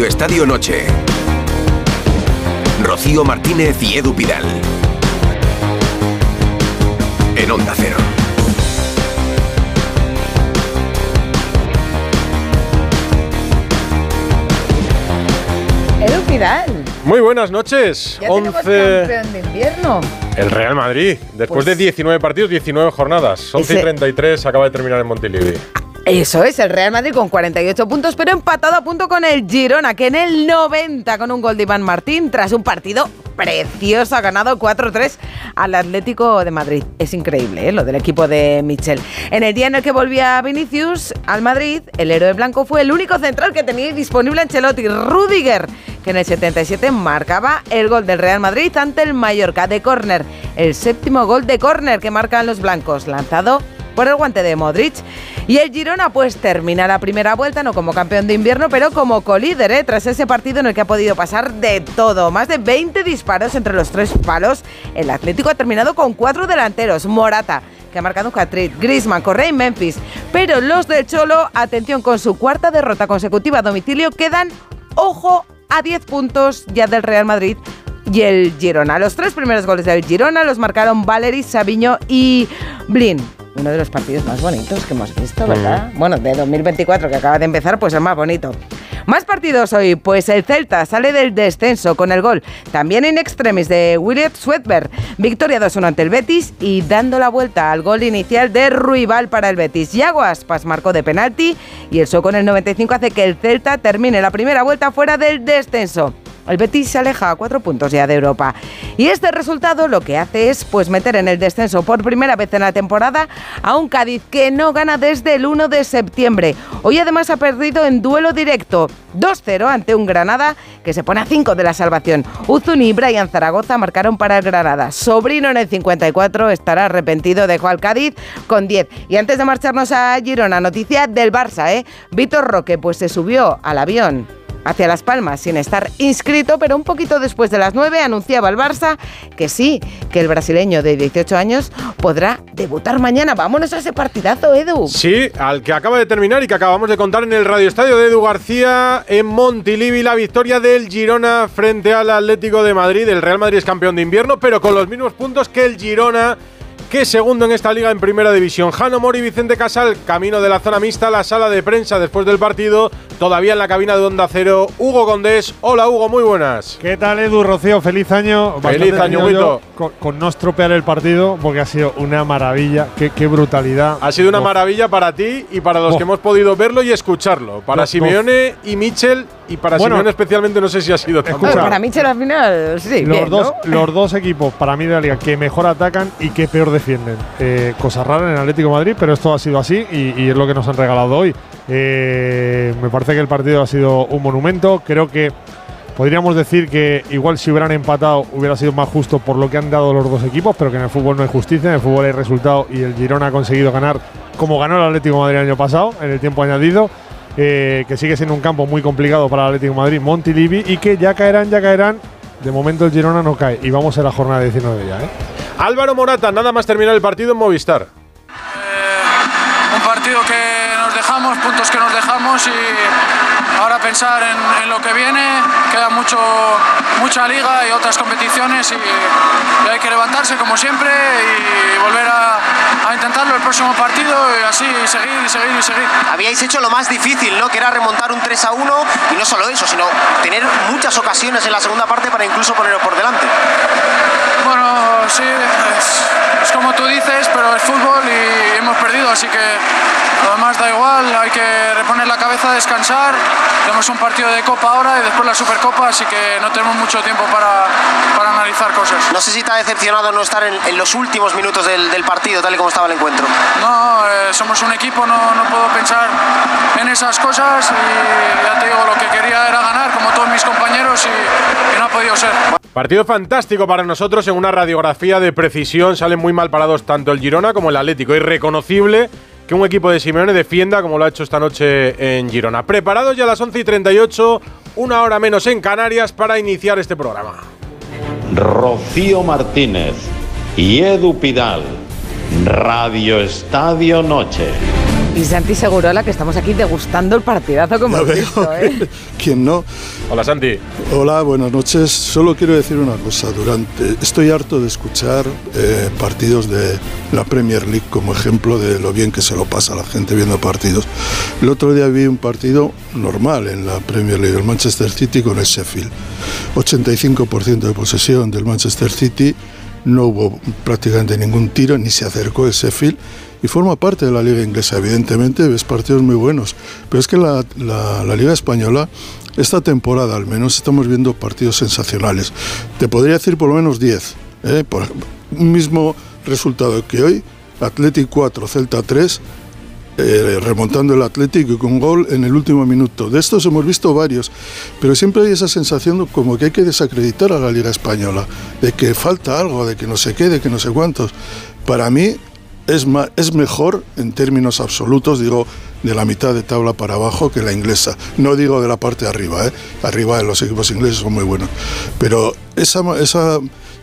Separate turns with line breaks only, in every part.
Radio Estadio Noche. Rocío Martínez y Edu Pidal. En Onda Cero.
Edu Pidal.
Muy buenas noches.
Ya tenemos
11.
campeón de invierno.
El Real Madrid. Después
Pues-
de 19 partidos, 19 jornadas. 11 y
Ese-
33 acaba de terminar en Montilivi.
Eso es, el Real Madrid con 48 puntos, pero empatado a punto con el Girona, que en el 90 con un gol de Iván Martín, tras un partido precioso, ha ganado 4-3 al Atlético de Madrid. Es increíble, ¿eh? lo del equipo de Michel. En el día en el que volvía Vinicius al Madrid, el héroe blanco fue el único central que tenía disponible Ancelotti, Rudiger, que en el 77 marcaba el gol del Real Madrid ante el Mallorca de córner. El séptimo gol de córner que marcan los blancos, lanzado por el guante de Modric. Y el Girona pues termina la primera vuelta, no como campeón de invierno, pero como colíder, ¿eh? tras ese partido en el que ha podido pasar de todo. Más de 20 disparos entre los tres palos. El Atlético ha terminado con cuatro delanteros. Morata, que ha marcado un hat-trick, Griezmann, Correa y Memphis. Pero los del Cholo, atención, con su cuarta derrota consecutiva a domicilio, quedan, ojo, a 10 puntos ya del Real Madrid y el Girona. Los tres primeros goles del Girona los marcaron Valery, Sabiño y Blin. Uno de los partidos más bonitos que hemos visto, ¿verdad? Bueno, de 2024 que acaba de empezar, pues el más bonito. Más partidos hoy, pues el Celta sale del descenso con el gol también en extremis de William Swedberg. Victoria 2-1 ante el Betis y dando la vuelta al gol inicial de Ruibal para el Betis. Yago Aspas marcó de penalti y el Soco en el 95 hace que el Celta termine la primera vuelta fuera del descenso. El Betis se aleja a cuatro puntos ya de Europa. Y este resultado lo que hace es pues meter en el descenso por primera vez en la temporada a un Cádiz que no gana desde el 1 de septiembre. Hoy además ha perdido en duelo directo 2-0 ante un Granada que se pone a 5 de la salvación. Uzun y Brian Zaragoza marcaron para el Granada. Sobrino en el 54 estará arrepentido, dejó al Cádiz con 10. Y antes de marcharnos a Girona, noticia del Barça, ¿eh? Víctor Roque pues se subió al avión hacia Las Palmas sin estar inscrito, pero un poquito después de las 9 anunciaba el Barça que sí, que el brasileño de 18 años podrá debutar mañana. Vámonos a ese partidazo, Edu.
Sí, al que acaba de terminar y que acabamos de contar en el Radio Estadio de Edu García en Montilivi, la victoria del Girona frente al Atlético de Madrid. El Real Madrid es campeón de invierno, pero con los mismos puntos que el Girona. Que segundo en esta liga en primera división. Jano Mori y Vicente Casal, camino de la zona mixta, la sala de prensa después del partido. Todavía en la cabina de Onda Cero, Hugo Condés. Hola Hugo, muy buenas.
¿Qué tal, Edu Rocío? Feliz año.
Feliz
Bastante
año,
yo
Huito.
con, con no estropear el partido, porque ha sido una maravilla. Qué, qué brutalidad.
Ha sido una maravilla para ti y para los
Oh.
que hemos podido verlo y escucharlo. Para Simeone y Michel, y para
Bueno,
Simeone especialmente no sé si ha sido tanto.
escucha.
para Michel al final, sí.
Los,
bien,
dos,
¿no?
los dos equipos, para mí, de la liga, que mejor atacan y que peor defienden. Eh, cosa en el Atlético Madrid, pero esto ha sido así y, es lo que nos han regalado hoy. Eh, me parece que el partido ha sido un monumento. Creo que podríamos decir que igual si hubieran empatado hubiera sido más justo por lo que han dado los dos equipos, pero que en el fútbol no hay justicia, en el fútbol hay resultado y el Girona ha conseguido ganar como ganó el Atlético Madrid el año pasado, en el tiempo añadido. eh, que sigue siendo un campo muy complicado para el Atlético de Madrid, Montilivi, y que ya caerán, ya caerán. De momento el Girona no cae y vamos a la jornada 19 ya. ¿eh?
Álvaro Morata, nada más terminar el partido en Movistar.
un partido que nos dejamos, puntos que nos dejamos y ahora pensar en, en lo que viene. Queda mucho, mucha liga y otras competiciones y, y hay que levantarse como siempre y volver a, a intentarlo el próximo partido y así seguir y seguir y seguir.
Habíais hecho lo más difícil, ¿no? Que era remontar un 3 a 1 y no solo eso, sino tener muchas ocasiones en la segunda parte para incluso poneros por delante.
Bueno, sí, es, es como tú dices, pero es fútbol y hemos perdido, así que lo demás da igual, hay que reponer la cabeza, descansar. Tenemos un partido de Copa ahora y después la Supercopa, así que no tenemos mucho tiempo para, para analizar cosas.
No sé si te ha decepcionado no estar en, en los últimos minutos del, del partido, tal y como estaba el encuentro.
No, eh, somos un equipo, no, no puedo pensar en esas cosas y ya te digo, lo que quería era ganar, como todos mis compañeros, y, y no ha podido ser.
Partido fantástico para nosotros en una radiografía de precisión. Salen muy mal parados tanto el Girona como el Atlético. Irreconocible que un equipo de Simeone defienda como lo ha hecho esta noche en Girona. Preparados ya a las 11 y 38, una hora menos en Canarias para iniciar este programa.
Rocío Martínez y Edu Pidal, Radio Estadio Noche.
Y Santi Segurola, que estamos aquí degustando el partidazo que hemos
Ya veo.
visto, ¿eh?
¿Quién no?
Hola Santi.
Hola, buenas noches. Solo quiero decir una cosa. Durante estoy harto de escuchar eh, partidos de la Premier League como ejemplo de lo bien que se lo pasa a la gente viendo partidos. El otro día vi un partido normal en la Premier League, el Manchester City con el Sheffield. 85% de posesión del Manchester City. No hubo prácticamente ningún tiro, ni se acercó el Sheffield. Y forma parte de la liga inglesa, evidentemente, ves partidos muy buenos. Pero es que la, la- liga española, esta temporada al menos, estamos viendo partidos sensacionales. Te podría decir por lo menos 10. ¿eh? Un mismo resultado que hoy, Athletic 4, Celta 3, eh, remontando el Atlético con gol en el último minuto. De estos hemos visto varios, pero siempre hay esa sensación como que hay que desacreditar a la Liga Española, de que falta algo, de que no sé qué, de que no sé cuántos. Para mí es, ma- es mejor en términos absolutos, digo, de la mitad de tabla para abajo que la inglesa. No digo de la parte de arriba, ¿eh? arriba los equipos ingleses son muy buenos, pero esa, esa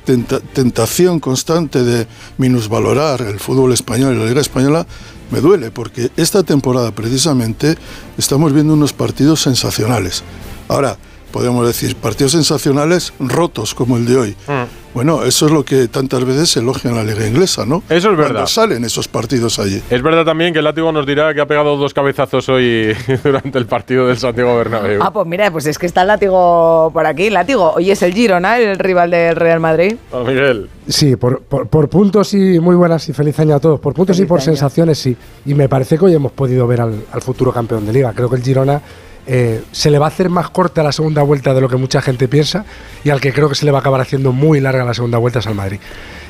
tenta- tentación constante de minusvalorar el fútbol español y la Liga Española me duele, porque esta temporada precisamente estamos viendo unos partidos sensacionales. Ahora, podemos decir, partidos sensacionales rotos como el de hoy. Bueno, eso es lo que tantas veces se elogia en la liga inglesa, ¿no?
Eso es verdad.
Cuando salen esos partidos allí.
Es verdad también que el látigo nos dirá que ha pegado dos cabezazos hoy durante el partido del Santiago Bernabéu.
Ah, pues mira, pues es que está el látigo por aquí. Látigo, hoy es el Girona, el rival del Real Madrid.
Ah, Miguel.
Sí, por, por- por puntos y muy buenas y feliz año a todos. Por puntos y por
año.
sensaciones sí. Y me parece que hoy hemos podido ver al, al futuro campeón de liga. Creo que el Girona eh, se le va a hacer más corta la segunda vuelta de lo que mucha gente piensa y al que creo que se le va a acabar haciendo muy larga la segunda vuelta es al Madrid.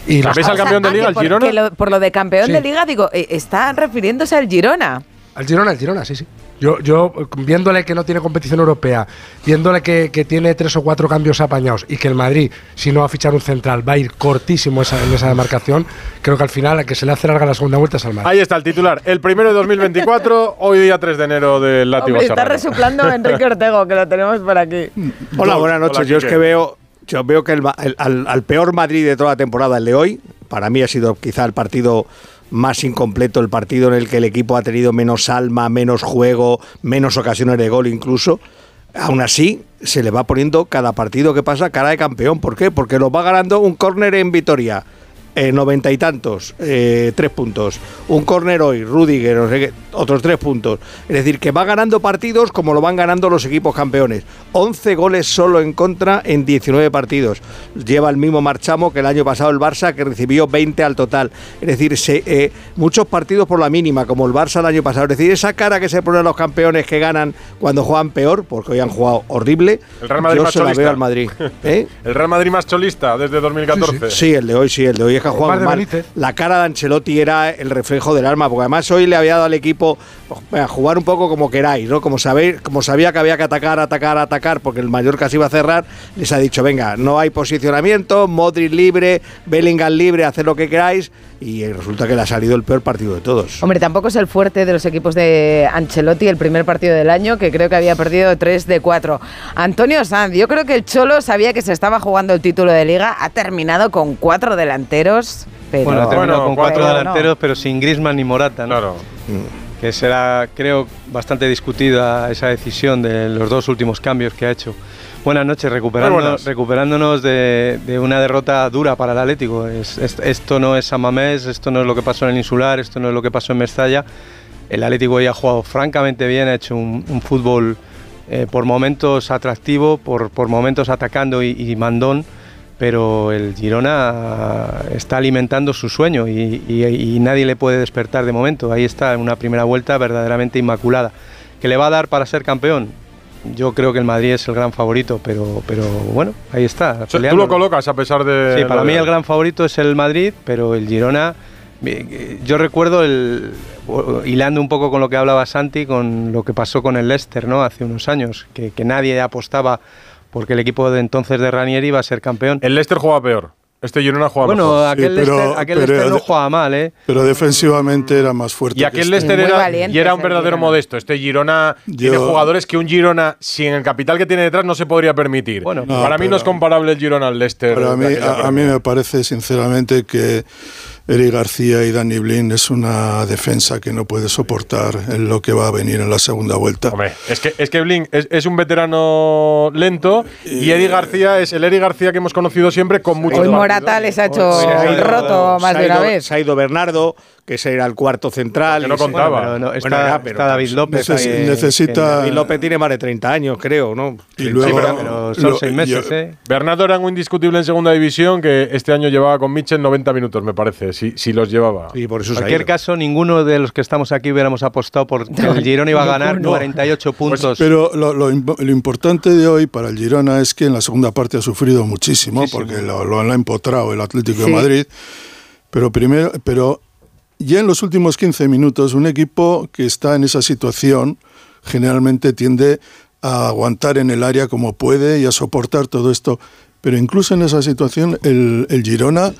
Y los-
¿Sabéis al campeón de liga,
por,
Girona?
lo- por lo de campeón
Sí.
de liga, digo, eh, está refiriéndose al Girona.
Al Girona, al Girona, sí, sí. Yo, yo viéndole que no tiene competición europea, viéndole que, que tiene tres o cuatro cambios apañados y que el Madrid, si no va a fichar un central, va a ir cortísimo esa, en esa demarcación, creo que al final, a que se le hace larga la segunda vuelta es al Madrid.
Ahí está el titular. El primero de 2024, hoy día 3 de enero del látigo
está resuplando Enrique Ortego, que lo tenemos por aquí.
Hola, buenas noches.
Hola,
yo es que veo, yo veo que el ma- el- al, al peor Madrid de toda la temporada, el de hoy, para mí ha sido quizá el partido más incompleto, el partido en el que el equipo ha tenido menos alma, menos juego, menos ocasiones de gol incluso. Aún así, se le va poniendo cada partido que pasa cara de campeón. ¿Por qué? Porque lo va ganando un córner en Vitoria. Eh, noventa y tantos, eh, tres puntos. Un córner hoy, Rudiger, no sé qué, otros tres puntos. Es decir, que va ganando partidos como lo van ganando los equipos campeones. 11 goles solo en contra en 19 partidos. Lleva el mismo marchamo que el año pasado el Barça, que recibió 20 al total. Es decir, se- eh, muchos partidos por la mínima, como el Barça el año pasado. Es decir, esa cara que se ponen los campeones que ganan cuando juegan peor, porque hoy han jugado horrible,
El Real Madrid
yo
más
se la
cholista.
veo al Madrid. ¿Eh?
El Real Madrid más cholista desde 2014.
Sí, el de hoy sí, el de hoy es que ha jugado mal.
Benítez.
La cara de Ancelotti era el reflejo del alma, porque además hoy le había dado al equipo pues, venga, jugar un poco como queráis, ¿no? Como sabéis, como sabía que había que atacar, atacar, atacar, porque el Mallorca se iba a cerrar, les ha dicho, venga, no hay posicionamiento, Modric libre, Bellingham libre, haced lo que queráis, y resulta que le ha salido el peor partido de todos.
Hombre, tampoco es el fuerte de los equipos de Ancelotti, el primer partido del año, que creo que había perdido 3 de 4. Antonio Sanz, yo creo que el Cholo sabía que se estaba jugando el título de liga, ha terminado con cuatro delanteros, pero...
Bueno, ha terminado
Bueno,
con cuatro
pero no.
delanteros, pero sin Griezmann ni Morata, ¿no?
Claro.
que será, creo, bastante discutida esa decisión de los dos últimos cambios que ha hecho. Buenas noches, recuperándonos,
buenas.
recuperándonos de, de una derrota dura para el Atlético. Es- es- esto no es San Mamés, esto no es lo que pasó en el Insular, esto no es lo que pasó en Mestalla. El Atlético hoy ha jugado francamente bien, ha hecho un, un fútbol eh, por momentos atractivo, por, por momentos atacando y, y mandón, pero el Girona está alimentando su sueño y, y- y nadie le puede despertar de momento. Ahí está, en una primera vuelta verdaderamente inmaculada. ¿Que le va a dar para ser campeón? Yo creo que el Madrid es el gran favorito, pero, pero bueno, ahí está.
O sea, tú lo colocas a pesar de.
Sí, para mí el gran favorito es el Madrid, pero el Girona, yo recuerdo el hilando un poco con lo que hablaba Santi, con lo que pasó con el Leicester, ¿no? Hace unos años, que, que nadie apostaba porque el equipo de entonces de Ranieri iba a ser campeón.
El Leicester juega peor. Este Girona juega
bueno,
mejor.
aquel,
Sí, pero-
Leicester, aquel
pero-
Leicester no jugaba mal, ¿eh?
Pero defensivamente era más fuerte.
Y
que
aquel
este.
Leicester
Muy
era,
valiente
y era un verdadero
Girona.
modesto. Este Girona tiene jugadores que un Girona, sin el capital que tiene detrás, no se podría permitir.
Bueno,
No,
Para mí no
pero-
es comparable el Girona al Leicester.
Para
de
mí, a, a mí me parece sinceramente que Eric García y Dani Blin es una defensa que no puede soportar en lo que va a venir en la segunda vuelta.
Hombre, es que, es que Blin es, es un veterano lento y Eric García es el Eric García que hemos conocido siempre con mucho
Hoy Morata les ha hecho
ha
roto más
se ha
de una vez.
Se ha ido Bernardo, que ese era el cuarto central.
Que no contaba.
Pero no,
Bueno,
está,
ya, pero
está David López.
neces- necesita-
David López tiene más de 30 años, creo, ¿no?
Y luego-
Sí, pero, pero son
lo-
seis meses,
yo-
¿eh?
Bernardo era un indiscutible en segunda división que este año llevaba con Mitchell 90 minutos, me parece, si, si los llevaba.
Y por eso
En cualquier caso, ninguno de los que estamos aquí hubiéramos apostado por que el Girona iba a ganar
ninguno.
48 puntos.
Pero lo, lo imp- lo importante de hoy para el Girona es que en la segunda parte ha sufrido muchísimo, porque lo, lo han empotrado el Atlético
Sí.
de Madrid. Pero primero, pero ya en los últimos 15 minutos, un equipo que está en esa situación generalmente tiende a aguantar en el área como puede y a soportar todo esto. Pero incluso en esa situación, el, el Girona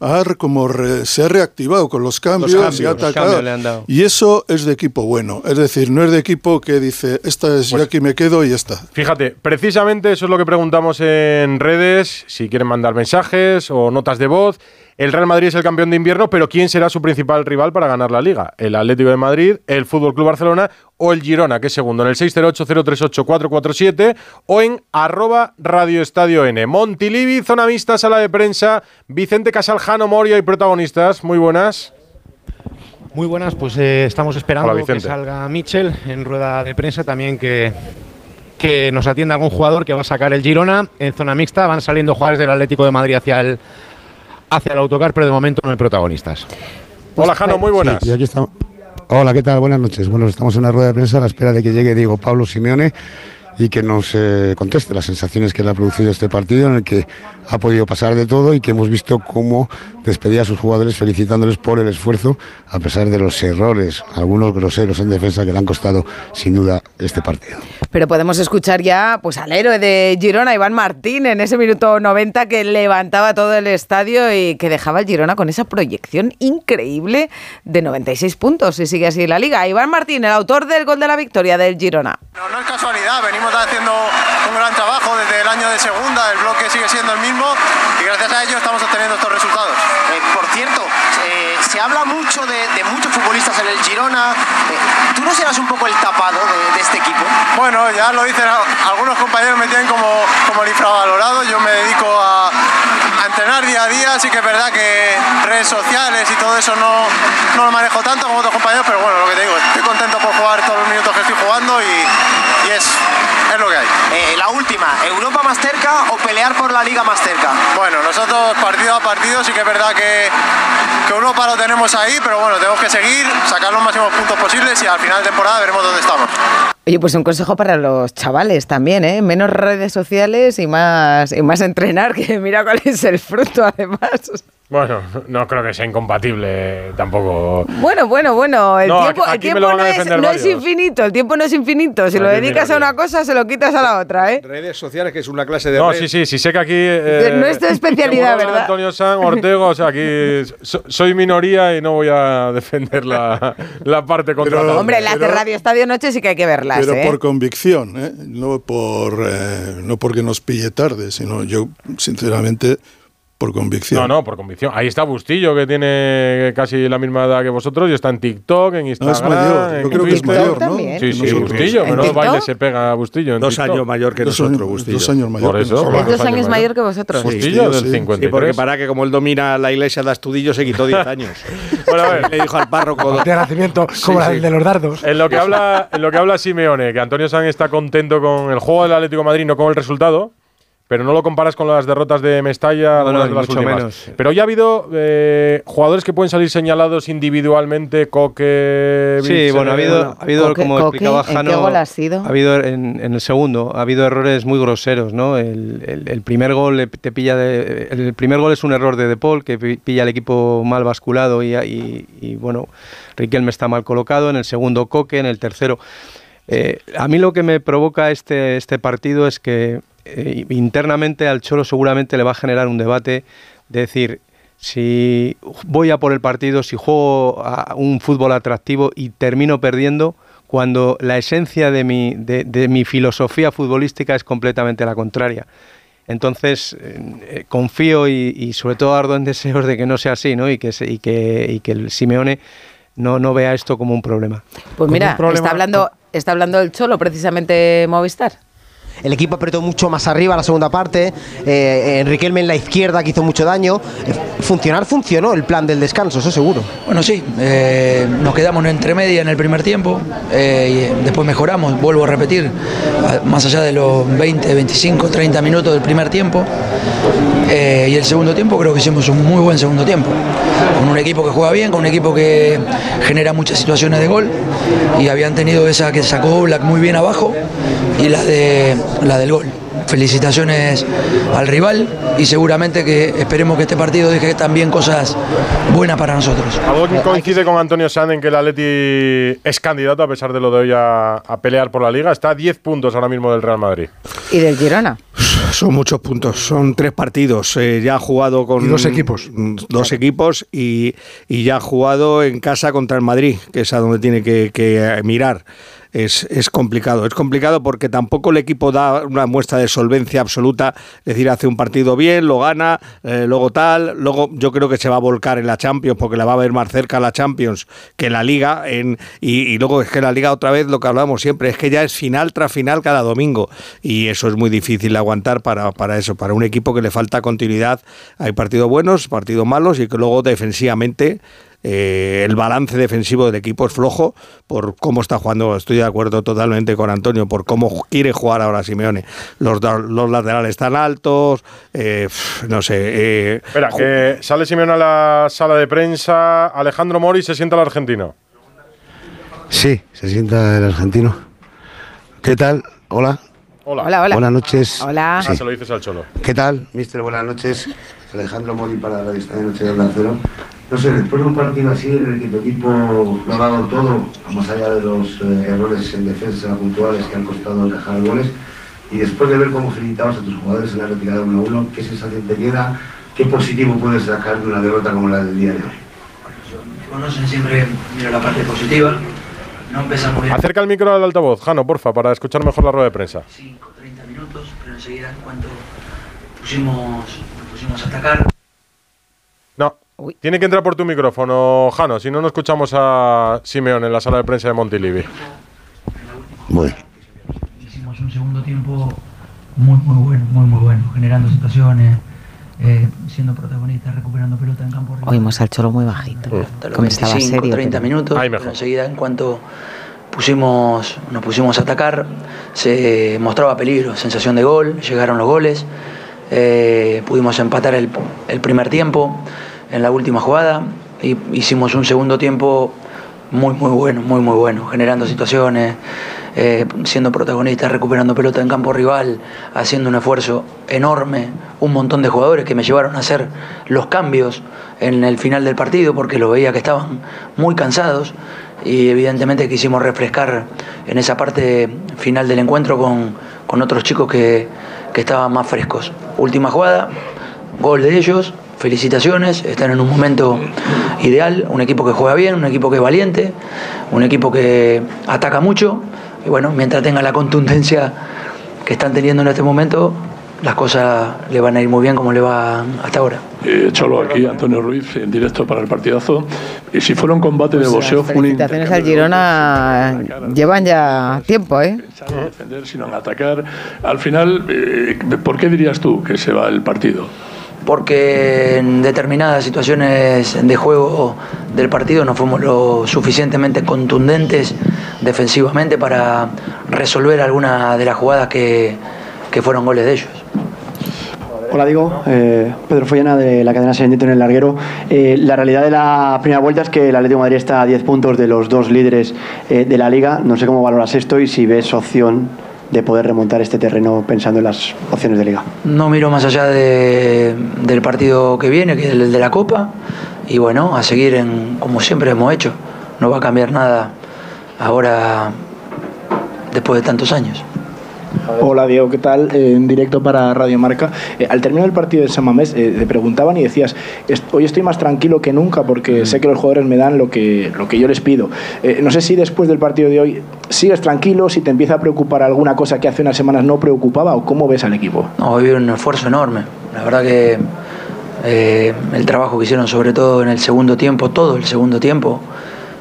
ha como re- se ha reactivado con los cambios,
cambios,
y ha atacado.
cambios.
Y eso es de equipo bueno. Es decir, no es de equipo que dice, esta es, yo aquí me quedo y ya está.
Fíjate, precisamente eso es lo que preguntamos en redes, si quieren mandar mensajes o notas de voz. El Real Madrid es el campeón de invierno, pero ¿quién será su principal rival para ganar la liga? ¿El Atlético de Madrid, el Fútbol Club Barcelona o el Girona, que es segundo? En el 608-038-447 o en arroba Radio Estadio N. Montilivi, zona mixta, sala de prensa, Vicente Casal, Jano Moria y protagonistas. Muy buenas.
Muy buenas, pues eh, estamos esperando
Hola,
que salga Mitchell en rueda de prensa también que, que nos atienda algún jugador que va a sacar el Girona en zona mixta. Van saliendo jugadores del Atlético de Madrid hacia el, hacia el autocar, pero de momento no hay protagonistas.
Hola, Jano, muy buenas.
Sí, y aquí estamos. Hola, ¿qué tal? Buenas noches. Bueno, estamos en una rueda de prensa a la espera de que llegue Diego Pablo Simeone y que nos eh, conteste las sensaciones que le ha producido este partido en el que ha podido pasar de todo y que hemos visto cómo despedía a sus jugadores felicitándoles por el esfuerzo a pesar de los errores, algunos groseros en defensa que le han costado sin duda este partido.
Pero podemos escuchar ya pues al héroe de Girona, Iván Martín, en ese minuto 90 que levantaba todo el estadio y que dejaba al Girona con esa proyección increíble de 96 puntos. Y sigue así la liga. Iván Martín, el autor del gol de la victoria del Girona.
No, no es casualidad, venimos haciendo un gran trabajo desde el año de sigue siendo el mismo y gracias a ello estamos obteniendo estos resultados.
Eh, por cierto, eh, se habla mucho de, de muchos futbolistas en el Girona. Eh, ¿Tú no serás un poco el tapado de, de este equipo?
Bueno, ya lo dicen algunos compañeros, me tienen como, como el infravalorado, yo me dedico a, a entrenar día a día, sí que es verdad que redes sociales y todo eso no, no lo manejo tanto como otros compañeros, pero bueno, lo que te digo, estoy contento por jugar todos los minutos que estoy jugando y es, es lo que hay.
Eh, la última, ¿Europa más cerca o pelear por la liga más cerca?
Bueno, nosotros partido a partido sí que es verdad que, que Europa lo tenemos ahí, pero bueno, tenemos que seguir, sacar los máximos puntos posibles y al final de temporada veremos dónde estamos.
Oye, pues un consejo para los chavales también, ¿eh? Menos redes sociales y más, y más entrenar, que mira cuál es el fruto además.
Bueno, no creo que sea incompatible tampoco.
Bueno, bueno, bueno, el
No,
tiempo, el no, es, no infinito, el tiempo no es infinito. Si lo dedicas
mira,
a una cosa, se lo quitas a la otra, ¿eh?
Redes sociales, que es una clase de
No,
red.
sí, sí, sí sé que aquí... eh,
No es tu especialidad, ¿verdad?
Antonio San, Ortego, o sea, aquí so- soy minoría y no voy a defender la, la parte contra
Hombre, las de Radio Estadio Noche sí que hay que
Pero
¿eh?
por convicción, ¿eh? no, por, eh, no porque nos pille tarde, sino yo, sinceramente, por convicción.
No, no, por convicción. Ahí está Bustillo, que tiene casi la misma edad que vosotros, y está en TikTok, en Instagram.
mayor, yo creo que es mayor, ¿no?
Sí, sí,
Nosotros.
Bustillo,
¿En
menos
TikTok?
baile se pega Bustillo. En
Dos
TikTok.
años mayor que
Dos
nosotros, Bustillo.
dos años mayor
Por
que
eso.
Es dos años mayor que vosotros.
Sí.
Bustillo del
sí.
53.
Sí, porque para que como él domina la iglesia de Astudillo se quitó 10 años.
Bueno, a ver.
Le dijo al párroco.
De nacimiento, como la
sí.
del de los dardos.
En lo que habla, en lo que habla Simeone, que Antonio San está contento con el juego del Atlético de Madrid, no con el resultado. Pero no lo comparas con las derrotas de Mestalla,
No, no,
algunas de las
mucho
últimas.
menos.
Pero ya ha habido eh, jugadores que pueden salir señalados individualmente, Coque,
Sí,
Vitzel,
bueno, ha habido, ha habido
Coque-
como
Coque,
explicaba
¿en qué
Jano,
gol ha sido?
ha habido en, en el segundo, ha habido errores muy groseros, ¿no? El, el- el primer gol te pilla de- el primer gol es un error de De Paul que pi- pilla al equipo mal basculado y, y- y, bueno, Riquelme está mal colocado, en el segundo Coque, en el tercero. Eh, a mí lo que me provoca este, este partido es que eh, internamente al Cholo seguramente le va a generar un debate de decir, si voy a por el partido, si juego a un fútbol atractivo y termino perdiendo, cuando la esencia de mi, de, de mi filosofía futbolística es completamente la contraria. Entonces, eh, confío y, y, sobre todo ardo en deseos de que no sea así, ¿no? Y que, se, y que, y que el Simeone no, no vea esto como un problema.
Pues mira, está hablando, está hablando el Cholo, precisamente Movistar.
El equipo apretó mucho más arriba la segunda parte. Eh, Enriquelme en la izquierda que hizo mucho daño. Eh, funcionar funcionó el plan del descanso, eso seguro.
Bueno, sí. Eh, nos quedamos en entremedia en el primer tiempo. Eh, después mejoramos. Vuelvo a repetir. Más allá de los 20, 25, 30 minutos del primer tiempo. Y el segundo tiempo creo que hicimos un muy buen segundo tiempo. Con un equipo que juega bien, con un equipo que genera muchas situaciones de gol. Y habían tenido esa que sacó Black muy bien abajo y la de la del gol. Felicitaciones al rival y seguramente que esperemos que este partido deje también cosas buenas para nosotros.
Algo que coincide con Antonio Sand en que el Atleti es candidato, a pesar de lo de hoy, a, a pelear por la liga. Está a 10 puntos ahora mismo del Real Madrid.
¿Y del Girona?
Son muchos puntos, son tres partidos. Eh, ya ha jugado con.
Y dos equipos.
Dos equipos y, y, ya ha jugado en casa contra el Madrid, que es a donde tiene que, que mirar es, es, complicado. Es complicado porque tampoco el equipo da una muestra de solvencia absoluta, es decir, hace un partido bien, lo gana, eh, luego tal, luego yo creo que se va a volcar en la Champions porque la va a ver más cerca la Champions que la Liga, en, y, y, luego es que la Liga otra vez, lo que hablamos siempre, es que ya es final tras final cada domingo y eso es muy difícil aguantar para, para eso, para un equipo que le falta continuidad. Hay partidos buenos, partidos malos y que luego defensivamente eh, el balance defensivo del equipo es flojo por cómo está jugando. Estoy de acuerdo totalmente con Antonio por cómo quiere jugar ahora Simeone. Los, los laterales están altos, eh, no sé. Eh,
Espera, que sale Simeone a la sala de prensa. Alejandro Mori se sienta el argentino.
Sí, se sienta el argentino. ¿Qué tal? Hola.
Hola.
Hola, hola.
Buenas noches.
Hola.
Ah, se lo dices al Cholo.
¿Qué tal, mister? Buenas noches. Alejandro Mori para la lista de Noche de Cero. No sé, después de un partido así en el que tu equipo lo ha dado todo, más allá de los eh, errores en defensa puntuales que han costado dejar goles, y después de ver cómo felicitabas a tus jugadores en la retirada 1-1, ¿qué sensación te queda? ¿Qué positivo puedes sacar de una derrota como la del día de hoy?
Conocen siempre, miro la parte positiva. No empezamos bien.
Acerca el micro al altavoz, Jano, porfa, para escuchar mejor la rueda de prensa.
5, 30 minutos, pero enseguida en cuanto pusimos, nos pusimos a atacar.
No, Uy. tiene que entrar por tu micrófono, Jano, si no, no escuchamos a Simeón en la sala de prensa de Montilivi.
Bueno.
Hicimos un segundo tiempo muy, muy bueno, muy, muy bueno, generando situaciones. Eh, siendo protagonistas, recuperando pelota en campo.
Oímos al Cholo muy bajito.
Hasta los 25, 30 minutos.
Ahí mejor.
Enseguida, en cuanto pusimos, nos pusimos a atacar, se mostraba peligro, sensación de gol, llegaron los goles. Eh, pudimos empatar el, el, primer tiempo en la última jugada. Hicimos un segundo tiempo muy muy bueno, muy muy bueno, generando situaciones, eh, siendo protagonistas, recuperando pelota en campo rival, haciendo un esfuerzo enorme, un montón de jugadores que me llevaron a hacer los cambios en el final del partido porque lo veía que estaban muy cansados. Y evidentemente quisimos refrescar en esa parte final del encuentro con, con otros chicos que, que estaban más frescos. Última jugada, gol de ellos, felicitaciones, están en un momento ideal, un equipo que juega bien, un equipo que es valiente, un equipo que ataca mucho y bueno, mientras tenga la contundencia que están teniendo en este momento, las cosas le van a ir muy bien como le va hasta ahora.
Eh, Cholo, aquí Antonio Ruiz, en directo para el partidazo. Y si fuera un combate
pues
de boxeo,
las felicitaciones al Girona llevan ya tiempo, ¿eh?
No defender, sino en atacar. Al final, eh, ¿por qué dirías tú que se va el partido?
Porque en determinadas situaciones de juego del partido no fuimos lo suficientemente contundentes defensivamente para resolver alguna de las jugadas que, que fueron goles de ellos.
Hola, digo, eh, Pedro Follana de la cadena Serenito en el Larguero. Eh, la realidad de la primera vuelta es que el Atlético de Madrid está a 10 puntos de los dos líderes eh, de la liga. No sé cómo valoras esto y si ves opción de poder remontar este terreno pensando en las opciones de liga.
No miro más allá de, del partido que viene, que es el de la Copa, y bueno, a seguir en, como siempre hemos hecho. No va a cambiar nada ahora después de tantos años.
Hola Diego, ¿qué tal? Eh, en directo para Radio Marca. Eh, al término del partido de San Mamés, eh, te preguntaban y decías, "Est- hoy estoy más tranquilo que nunca porque sé que los jugadores me dan lo que, lo que yo les pido. Eh, no sé si después del partido de hoy sigues tranquilo, si te empieza a preocupar alguna cosa que hace unas semanas no preocupaba o cómo ves al equipo.
No, hoy un esfuerzo enorme. La verdad que el trabajo que hicieron sobre todo en el segundo tiempo, todo el segundo tiempo,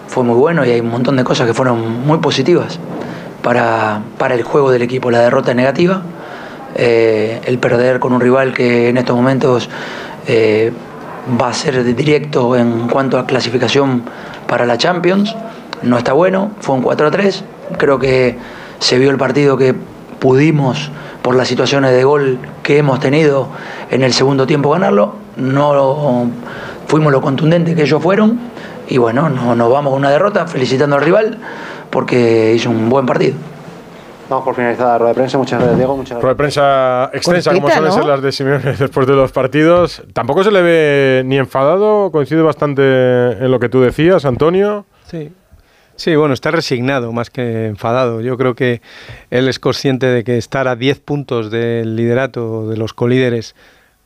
fue muy bueno y hay un montón de cosas que fueron muy positivas para, para el juego del equipo. La derrota es negativa, eh, el perder con un rival que en estos momentos eh, va a ser directo en cuanto a clasificación para la Champions, no está bueno, fue un 4-3, creo que se vio el partido que pudimos por las situaciones de gol que hemos tenido en el segundo tiempo ganarlo, no fuimos lo contundente que ellos fueron. Y bueno, no, nos vamos con una derrota felicitando al rival porque hizo un buen partido.
Vamos por finalizada la rueda de prensa. Muchas gracias, Diego. Muchas
Rueda de prensa extensa, como
Cortita,
suelen
¿no?
ser las de Simeone después de los partidos. Tampoco se le ve ni enfadado, coincide bastante en lo que tú decías, Antonio.
Sí. Sí, bueno, está resignado más que enfadado. Yo creo que él es consciente de que estar a 10 puntos del liderato de los colíderes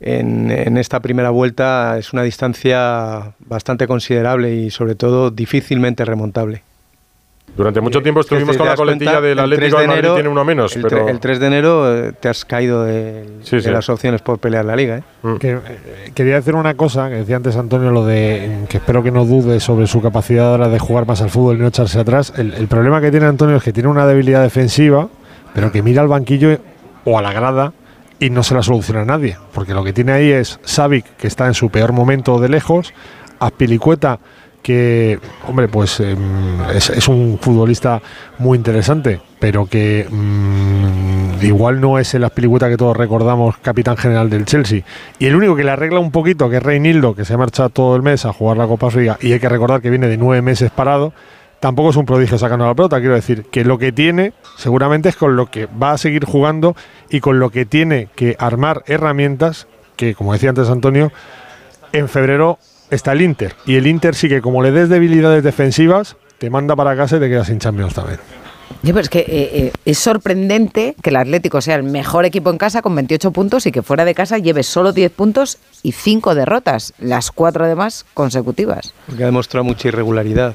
en, en esta primera vuelta es una distancia bastante considerable y sobre todo difícilmente remontable.
Durante mucho tiempo
Es que
estuvimos con la coletilla del
el
Atlético
3
de Madrid tiene uno menos,
el,
pero-
tre- el 3 de enero eh, te has caído de,
Sí,
de
sí.
las opciones por pelear la liga. ¿eh?
Que, eh, quería decir una cosa que decía antes Antonio, lo de que espero que no dude sobre su capacidad ahora de jugar más al fútbol y no echarse atrás. El, el problema que tiene Antonio es que tiene una debilidad defensiva, pero que mira al banquillo o a la grada y no se la soluciona a nadie. Porque lo que tiene ahí es Savic, que está en su peor momento de lejos, Azpilicueta, que, hombre, pues em, es, un futbolista muy interesante, pero que mm, igual no es el Azpilicueta que todos recordamos, capitán general del Chelsea. Y el único que le arregla un poquito, que es Reinildo, que se ha marchado todo el mes a jugar la Copa Africa, y hay que recordar que viene de nueve meses parado, tampoco es un prodigio sacando la pelota. Quiero decir que lo que tiene seguramente es con lo que va a seguir jugando y con lo que tiene que armar herramientas que, como decía antes Antonio, en febrero está el Inter. Y el Inter sí que como le des debilidades defensivas, te manda para casa y te quedas sin Champions también.
Ya, pero es que eh, eh, es sorprendente que el Atlético sea el mejor equipo en casa con 28 puntos y que fuera de casa lleve solo 10 puntos y 5 derrotas, las cuatro además consecutivas.
Porque ha demostrado mucha irregularidad.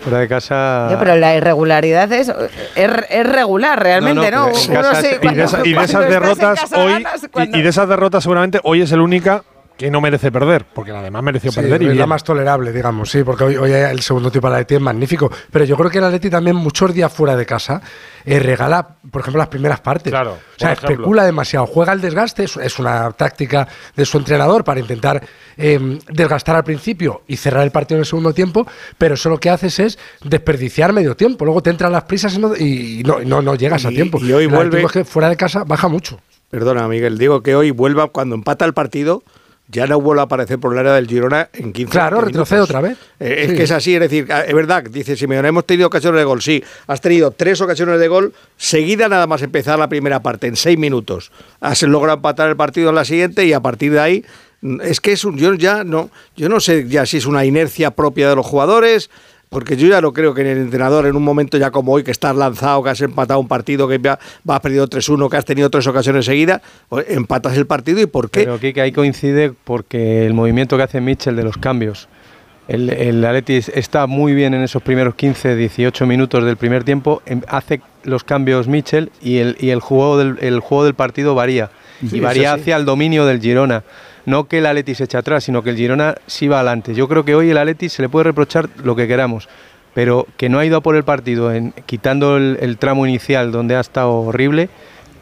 Fuera de casa.
Pero la irregularidad es, es, es regular realmente, ¿no?
No, no, pero en
Uno
casa
sí,
es-
Y de,
cuando-
esa- y de
cuando
esas derrotas
casa
hoy
ganas,
y-
cuando-
y, de esas derrotas seguramente hoy es el única que no merece perder, porque además mereció
Sí,
perder y
es la más tolerable, digamos, sí, porque hoy, hoy el segundo tiempo del Atleti es magnífico. Pero yo creo que el Atleti también muchos días fuera de casa eh, regala, por ejemplo, las primeras partes. Claro, o sea, especula demasiado, juega el desgaste, es, es una táctica de su entrenador para intentar eh, desgastar al principio y cerrar el partido en el segundo tiempo, pero eso lo que haces es desperdiciar medio tiempo. Luego te entran las prisas y no, y no, no, no llegas a tiempo.
y hoy
El
vuelve-
es que fuera de casa baja mucho.
Perdona, Miguel, digo que hoy vuelva, cuando empata el partido, ya no vuelve a aparecer por el área del Girona en 15
Claro,
20
retrocede otra vez.
Eh, es que es así, es decir, es verdad, dice Simeone, hemos tenido ocasiones de gol, sí, has tenido tres ocasiones de gol, seguida nada más empezar la primera parte, en seis minutos. Has logrado empatar el partido en la siguiente y a partir de ahí, mm, es que es un, yo ya no, yo no sé ya si es una inercia propia de los jugadores, porque yo ya no creo que en el entrenador, en un momento ya como hoy, que estás lanzado, que has empatado un partido, que ya vas perdido 3-1, que has tenido tres ocasiones seguidas, pues, empatas el partido y ¿por qué?
Pero Kike, ahí coincide porque el movimiento que hace Mitchell de los cambios. El, el Atleti está muy bien en esos primeros 15, 18 minutos del primer tiempo. em- Hace los cambios Mitchell y el, y el, juego, del, el juego del partido varía.
Sí,
y varía
sí.
hacia el dominio del Girona. No que el Atleti se eche atrás, sino que el Girona sí va adelante. Yo creo que hoy el Atleti se le puede reprochar lo que queramos, pero que no ha ido a por el partido, en, quitando el tramo inicial donde ha estado horrible.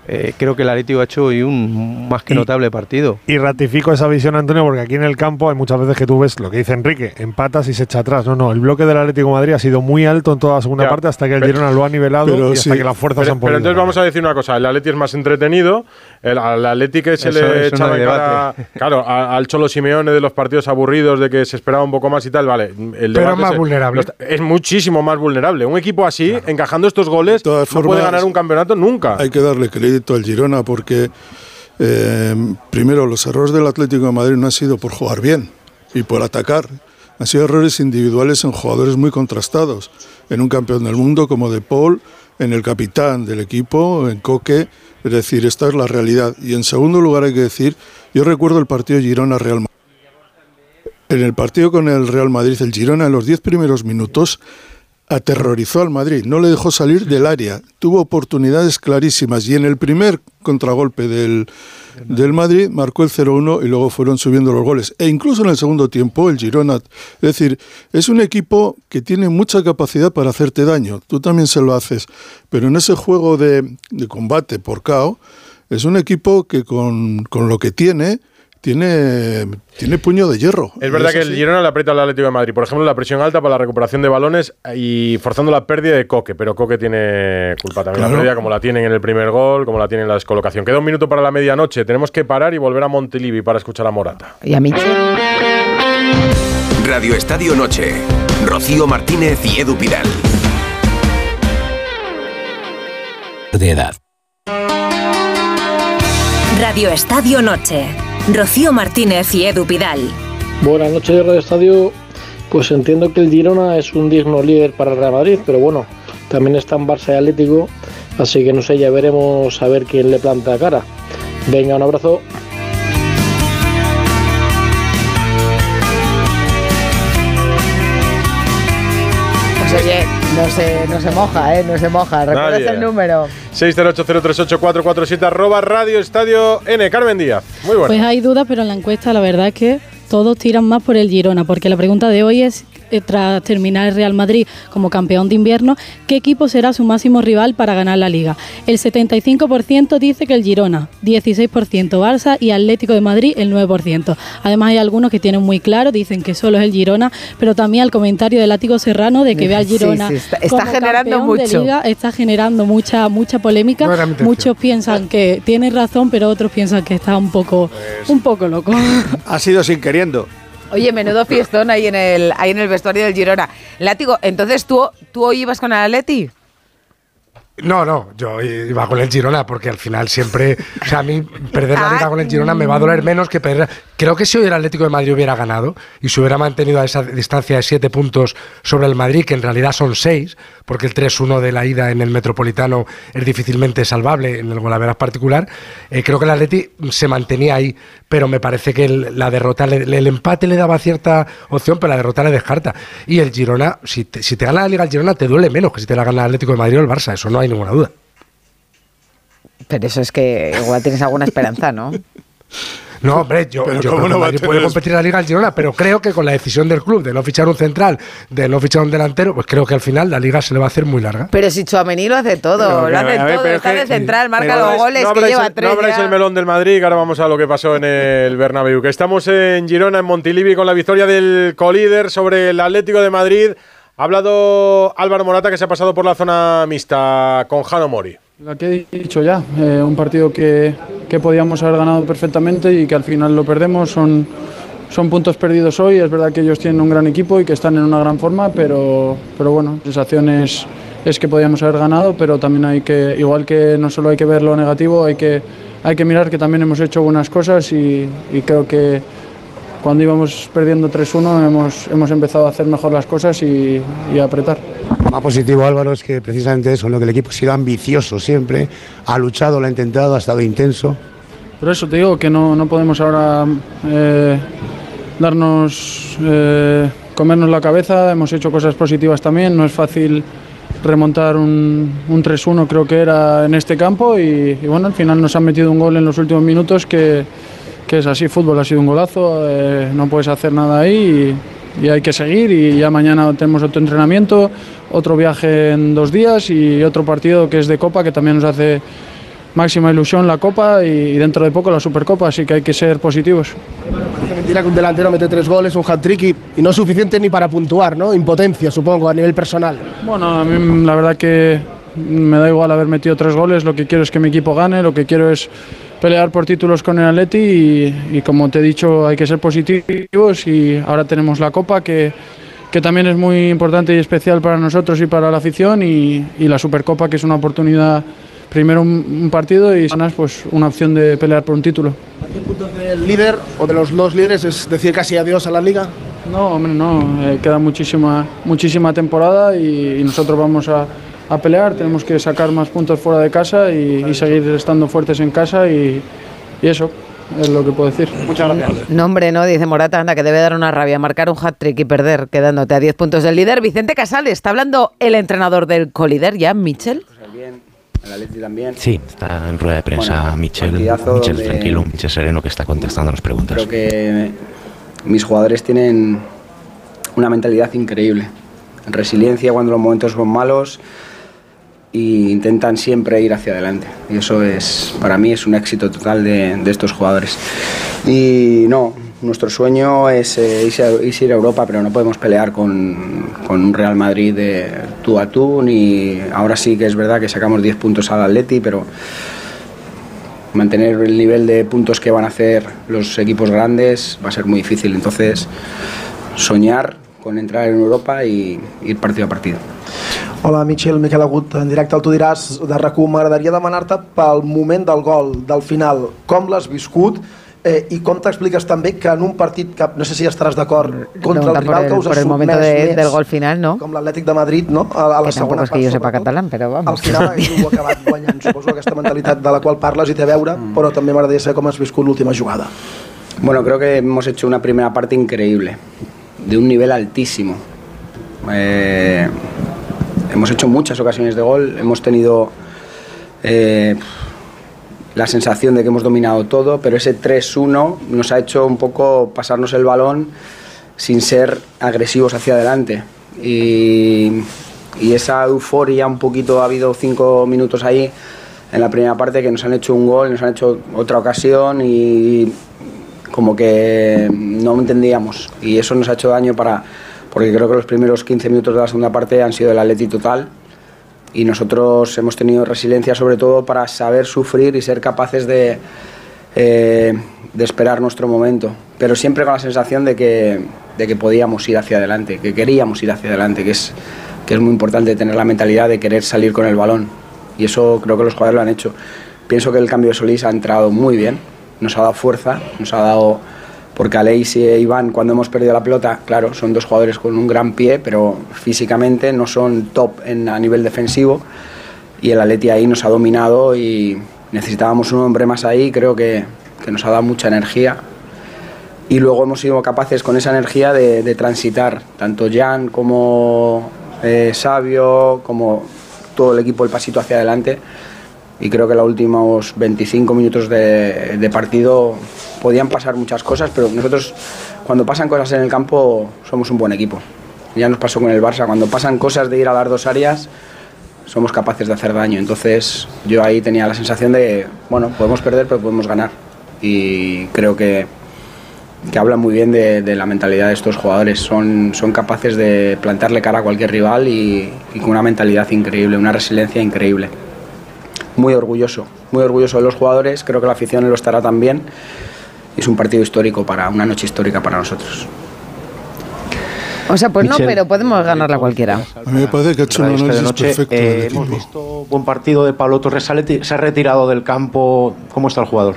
Eh, creo que el Atlético ha hecho hoy un más que
Y-
notable partido.
Y ratifico esa visión, Antonio, porque aquí en el campo hay muchas veces que tú ves lo que dice Enrique, empatas y se echa atrás. No, no, el bloque del Atlético de Madrid ha sido muy alto en toda la segunda
Ya,
parte hasta que el
pero-
Girona lo ha nivelado
pero
y hasta
sí.
que las fuerzas
Pero,
han
pero
podido.
entonces vamos a decir una cosa, el Atleti es más entretenido, el, al Atleti que se
Eso-
le
eso no
echaba
hay
en cara, claro, a- al Cholo Simeone de los partidos aburridos, de que se esperaba un poco más y tal, vale. El
Pero es más vulnerable.
es muchísimo más vulnerable. Un equipo así, encajando estos goles, no puede ganar un campeonato nunca.
Hay que darle crédito al Girona porque, eh, primero, los errores del Atlético de Madrid no han sido por jugar bien y por atacar. han sido errores individuales en jugadores muy contrastados. En un campeón del mundo como De Paul, en el capitán del equipo, en Coque. Es decir, esta es la realidad. Y en segundo lugar hay que decir, yo recuerdo el partido Girona-Real Madrid. En el partido con el Real Madrid, el Girona en los 10 primeros minutos aterrorizó al Madrid, no le dejó salir del área, tuvo oportunidades clarísimas y en el primer contragolpe del, del Madrid marcó el 0-1 y luego fueron subiendo los goles. E incluso en el segundo tiempo el Girona, es decir, es un equipo que tiene mucha capacidad para hacerte daño, tú también se lo haces, pero en ese juego de, de combate por KO, es un equipo que con, con lo que tiene tiene, tiene puño de hierro.
Es verdad que el Girona le aprieta al Atlético de Madrid. Por ejemplo, la presión alta para la recuperación de balones y forzando la pérdida de Coque. Pero Coque tiene culpa también. La pérdida, como la tienen en el primer gol, como la tienen en la descolocación. Queda un minuto para la medianoche. Tenemos que parar y volver a Montilivi para escuchar a Morata.
Y a Michel.
Radio Estadio Noche. Rocío Martínez y Edu Pidal.
de edad.
Radio Estadio Noche. Rocío Martínez y Edu Pidal.
Buenas noches de Radio Estadio. Pues entiendo que el Girona es un digno líder para el Real Madrid, pero bueno, también están Barça y Atlético, así que no sé, ya veremos a ver quién le planta cara. Venga, un abrazo.
No se, no se moja, ¿eh? No se moja. ¿Recuerdas
Nadie.
el número?
608038447 arroba Radio Estadio N. Carmen Díaz. Muy bueno.
Pues hay dudas, pero en la encuesta la verdad es que todos tiran más por el Girona, porque la pregunta de hoy es, tras terminar el Real Madrid como campeón de invierno, ¿qué equipo será su máximo rival para ganar la liga? El 75% dice que el Girona, 16% Barça y Atlético de Madrid el 9%. Además hay algunos que tienen muy claro, dicen que solo es el Girona, pero también al comentario de Látigo Serrano de que ve al Girona
sí, está- está
como
generando
campeón de
mucho.
liga, está generando mucha mucha polémica.
No.
Muchos piensan que tiene razón, pero otros piensan que está un poco
Pues
un poco loco.
Ha sido sin queriendo.
Oye, menudo fiestón ahí en el, ahí en el vestuario del Girona. Látigo, entonces tú, tú hoy ibas con el.
No, no, yo iba con el Girona porque al final siempre, o sea, a mí perder la liga con el Girona me va a doler menos que perder. Creo que si hoy el Atlético de Madrid hubiera ganado y se hubiera mantenido a esa distancia de siete puntos sobre el Madrid, que en realidad son seis, porque el 3-1 de la ida en el Metropolitano es difícilmente salvable en el golaveras particular, eh, creo que el Atleti se mantenía ahí, pero me parece que el- la derrota, le- el empate le daba cierta opción, pero la derrota le descarta. Y el Girona, si te, si te gana la liga el Girona, te duele menos que si te la gana el Atlético de Madrid o el Barça, eso no hay ninguna duda.
Pero eso es que igual tienes alguna esperanza, ¿no?
No, hombre, yo,
Pero
yo
¿cómo
creo que
no a
Madrid puede competir en la Liga el Girona, pero creo que con la decisión del club de no fichar un central, de no fichar un delantero, pues creo que al final la Liga se le va a hacer muy larga.
Pero si Chuamení lo hace todo,
Pero,
lo hace
ver,
todo,
pero
está
es
de
que-
central, marca los
no
goles, que lleva tres
No abráis
ya.
el melón del Madrid, que ahora vamos a lo que pasó en el Bernabéu. Que estamos en Girona, en Montilivi, con la victoria del colíder sobre el Atlético de Madrid. Ha hablado Álvaro Morata, que se ha pasado por la zona mixta con Jano Mori.
Lo que he dicho ya, eh, un partido que, que podíamos haber ganado perfectamente y que al final lo perdemos. Son, son puntos perdidos hoy. Es verdad que ellos tienen un gran equipo y que están en una gran forma, pero, pero bueno, la sensación es, es que podíamos haber ganado, pero también hay que, igual que no solo hay que ver lo negativo, hay que, hay que mirar que también hemos hecho buenas cosas y, y creo que cuando íbamos perdiendo 3-1 hemos, hemos empezado a hacer mejor las cosas y, y a apretar.
Más positivo, Álvaro, es que precisamente eso, lo que el equipo ha sido ambicioso siempre, ha luchado, lo ha intentado, ha estado intenso.
Por eso te digo que no, no podemos ahora eh, darnos, eh, comernos la cabeza, hemos hecho cosas positivas también, no es fácil remontar un, un 3-1 creo que era en este campo y, y bueno, al final nos han metido un gol en los últimos minutos que, que es así, fútbol ha sido un golazo, eh, no puedes hacer nada ahí y, y hay que seguir y ya mañana tenemos otro entrenamiento, otro viaje en dos días y otro partido que es de Copa que también nos hace máxima ilusión la Copa y, y dentro de poco la Supercopa, así que hay que ser positivos.
Mentira que un delantero mete tres goles, un hat-trick y, y no es suficiente ni para puntuar, ¿no? Impotencia, supongo, a nivel personal.
Bueno, a mí la verdad que me da igual haber metido tres goles, lo que quiero es que mi equipo gane, lo que quiero es pelear por títulos con el Atleti y, y como te he dicho hay que ser positivos y ahora tenemos la Copa que, que también es muy importante y especial para nosotros y para la afición y, y la Supercopa que es una oportunidad, primero un, un partido y ganas pues una opción de pelear por un título.
El líder o de los dos líderes es decir casi adiós a la liga.
No, hombre, no. eh, queda muchísima, muchísima temporada y, y nosotros vamos a, a pelear. Tenemos que sacar más puntos fuera de casa y, y seguir estando fuertes en casa y, y eso es lo que puedo decir. Muchas gracias.
No, hombre, no, dice Morata, anda, que debe dar una rabia marcar un hat-trick y perder, quedándote a 10 puntos del líder. Vicente Casal, está hablando el entrenador del colíder ya, Michel.
Bien, el Atleti también.
Sí, está en rueda de prensa
Bueno,
Michel, Michel
donde-
tranquilo, Michel sereno que está contestando las preguntas.
Creo que mis jugadores tienen una mentalidad increíble. Resiliencia cuando los momentos son malos e intentan siempre ir hacia adelante. Y eso es, para mí, es un éxito total de, de estos jugadores. Y no, nuestro sueño es eh, irse, ir a Europa, pero no podemos pelear con, con un Real Madrid de tú a tú. Ni, ahora sí que es verdad que sacamos 10 puntos al Atleti, pero mantener el nivel de puntos que van a hacer los equipos grandes va a ser muy difícil. Entonces, soñar con entrar en Europa y ir partido a partido.
Hola, Michel, Miquel Agut, en directe al Tu diràs de RAC1. M'agradaria demanar-te pel moment del gol, del final, com l'has viscut eh, i com t'expliques també que en un partit que no sé si estaràs d'acord contra el rival
el,
que us ha sotmès
de-
més,
del gol final, ¿no?
com l'Atlètic de Madrid, no? A, a la
que
segona
es que
part,
sepa catalán, pero
al
vamos.
final heu acabat guanyant. Suposo que aquesta mentalitat de la qual parles i té a veure, però també m'agradaria saber com has viscut l'última jugada.
Bueno, creo que hemos hecho una primera parte increíble, de un nivel altísimo. Eh, hemos hecho muchas ocasiones de gol, hemos tenido eh, la sensación de que hemos dominado todo, pero ese 3-1 nos ha hecho un poco pasarnos el balón sin ser agresivos hacia adelante. Y, y esa euforia, un poquito, ha habido cinco minutos ahí en la primera parte que nos han hecho un gol, nos han hecho otra ocasión y como que no entendíamos. Y eso nos ha hecho daño para, porque creo que los primeros 15 minutos de la segunda parte han sido el Atleti total y nosotros hemos tenido resiliencia sobre todo para saber sufrir y ser capaces de, eh, de esperar nuestro momento, pero siempre con la sensación de que, de que podíamos ir hacia adelante, que queríamos ir hacia adelante, que es, que es muy importante tener la mentalidad de querer salir con el balón y eso creo que los jugadores lo han hecho. Pienso que el cambio de Solís ha entrado muy bien, nos ha dado fuerza, nos ha dado porque Aleix y Iván cuando hemos perdido la pelota, claro, son dos jugadores con un gran pie, pero físicamente no son top en, a nivel defensivo y el Atleti ahí nos ha dominado y necesitábamos un hombre más ahí, creo que, que nos ha dado mucha energía. Y luego hemos sido capaces con esa energía de, de transitar, tanto Jan como eh, Sabio, como todo el equipo el pasito hacia adelante. Y creo que los últimos 25 minutos de, de partido podían pasar muchas cosas, pero nosotros cuando pasan cosas en el campo somos un buen equipo. Ya nos pasó con el Barça, cuando pasan cosas de ir a las dos áreas somos capaces de hacer daño. Entonces yo ahí tenía la sensación de, bueno, podemos perder pero podemos ganar. Y creo que, que habla muy bien de, de la mentalidad de estos jugadores. Son, son capaces de plantarle cara a cualquier rival y, y con una mentalidad increíble, una resiliencia increíble muy orgulloso, muy orgulloso de los jugadores, creo que la afición lo estará también. Es un partido histórico para una noche histórica para nosotros.
O sea, pues no, pero podemos ganarla cualquiera.
A mí me parece que ha hecho un análisis
Noche,
perfecto
eh, hemos visto buen partido de Pablo Torres. Se ha retirado del campo. ¿Cómo está el jugador?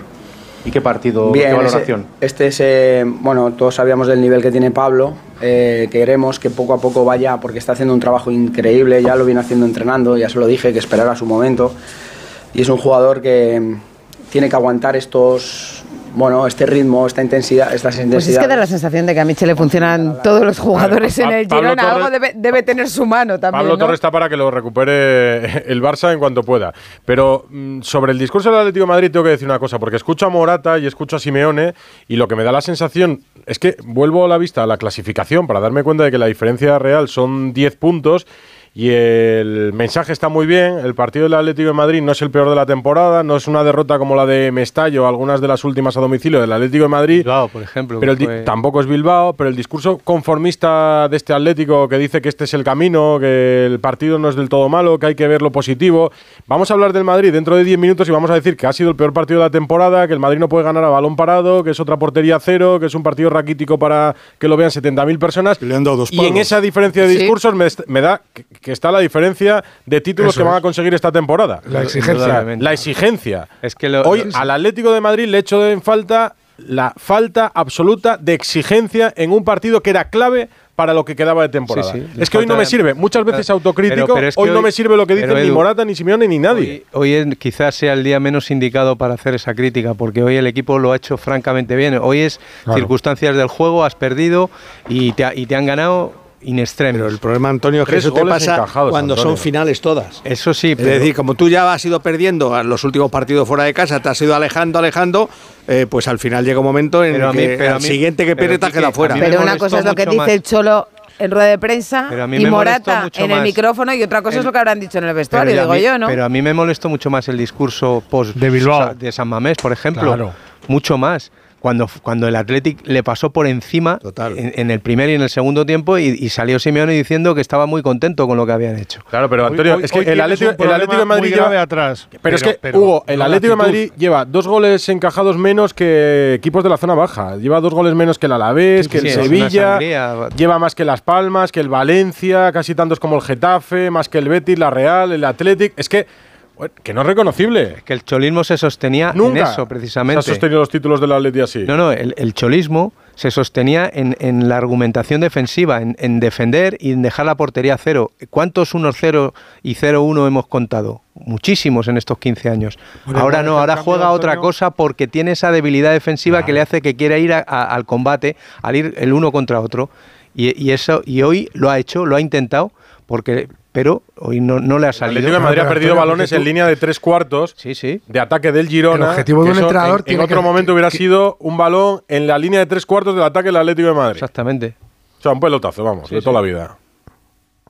¿Y qué partido?
Bien,
¿Qué
ese-
valoración?
este es, eh, bueno, todos sabíamos del nivel que tiene Pablo. eh, queremos que poco a poco vaya, porque está haciendo un trabajo increíble, ya lo viene haciendo entrenando, ya se lo dije, que esperara su momento. Y es un jugador que mm, tiene que aguantar estos, bueno, este ritmo, esta intensidad, estas
Pues es
intensidades.
que da la sensación de que a Michel le funcionan todos los jugadores en el Girona. Algo
Torres-
debe, debe tener su mano también.
Pablo
¿no?
Torres está para que lo recupere el Barça en cuanto pueda. Pero mm, sobre el discurso del Atlético de Madrid tengo que decir una cosa, porque escucho a Morata y escucho a Simeone y lo que me da la sensación es que vuelvo la vista a la clasificación para darme cuenta de que la diferencia real son 10 puntos y el mensaje está muy bien. El partido del Atlético de Madrid no es el peor de la temporada, no es una derrota como la de Mestalla o algunas de las últimas a domicilio del Atlético de Madrid.
por ejemplo.
Pero el di-
fue-
tampoco es Bilbao, pero el discurso conformista de este Atlético que dice que este es el camino, que el partido no es del todo malo, que hay que ver lo positivo. Vamos a hablar del Madrid dentro de 10 minutos y vamos a decir que ha sido el peor partido de la temporada, que el Madrid no puede ganar a balón parado, que es otra portería cero, que es un partido raquítico para que lo vean 70.000 personas. y en esa diferencia de
Sí.
discursos me, da que, que está la diferencia de títulos
Eso
que van
es.
a conseguir esta temporada.
La exigencia.
La exigencia.
Es que lo-
Hoy
lo-
al Atlético de Madrid le echo en falta la falta absoluta de exigencia en un partido que era clave para lo que quedaba de temporada.
Sí, sí,
es que hoy no me sirve, muchas veces autocrítico,
Pero- pero es que
hoy, no me sirve lo que dicen ni Morata, ni Simeone, ni nadie.
Hoy es- quizás sea el día menos indicado para hacer esa crítica, porque hoy el equipo lo ha hecho francamente bien. Hoy es
Claro.
circunstancias del juego, has perdido y te, ha- y te han ganado in extremis. Pero
el problema, Antonio, es que eso te pasa cuando son finales todas.
Eso sí,
Es decir, como tú ya has ido perdiendo a los últimos partidos fuera de casa, te has ido alejando, alejando, eh, pues al final llega un momento en
Pero
el
a mí-
que
pero
el
mí-
siguiente que
pero
pierde te quedado fuera.
Pero una cosa es lo que dice
más.
el Cholo en rueda de prensa
Pero
y Morata en el micrófono y otra cosa es
el-
lo que habrán dicho en el
Pero
vestuario, digo
mí-
yo, ¿no?
Pero a mí me molestó mucho más el discurso post
De Bilbao.
de San Mamés, por ejemplo.
Claro.
Mucho más. Cuando, cuando el Athletic le pasó por encima en, en el primer y en el segundo tiempo y, y salió Simeone diciendo que estaba muy contento con lo que habían hecho.
Claro, pero Antonio,
hoy-
es que el Atlético, el Atlético de Madrid lleva,
grave atrás.
Pero, es que,
pero
Hugo, el Atlético de. Madrid lleva dos goles encajados menos que equipos de la zona baja. Lleva dos goles menos que el Alavés,
Sí,
que
sí,
el Sevilla. Lleva más que Las Palmas, que el Valencia, casi tantos como el Getafe, más que el Betis, la Real, el Athletic. Es que, bueno, que no es reconocible.
Que el cholismo se sostenía
Nunca
en eso, precisamente.
Se ha sostenido los títulos del Atleti así.
No, no, el, el cholismo se sostenía en, en la argumentación defensiva, en, en defender y en dejar la portería a cero. ¿Cuántos 1-0 y 0-1 hemos contado? Muchísimos en estos 15 años.
Bueno,
ahora no,
es
ahora juega otra cosa porque tiene esa debilidad defensiva que le hace que quiera ir a- a- al combate, al ir el uno contra otro. Y, y eso y hoy lo ha hecho, lo ha intentado, porque pero hoy no, no le ha
El
salido.
Atlético de Madrid ha perdido balones en línea de tres cuartos de ataque del Girona.
El objetivo de un entrenador
en,
tiene
en otro
que-
momento hubiera sido un balón en la línea de tres cuartos del ataque del Atlético de Madrid.
Exactamente.
O sea, un pelotazo, vamos, de toda la vida.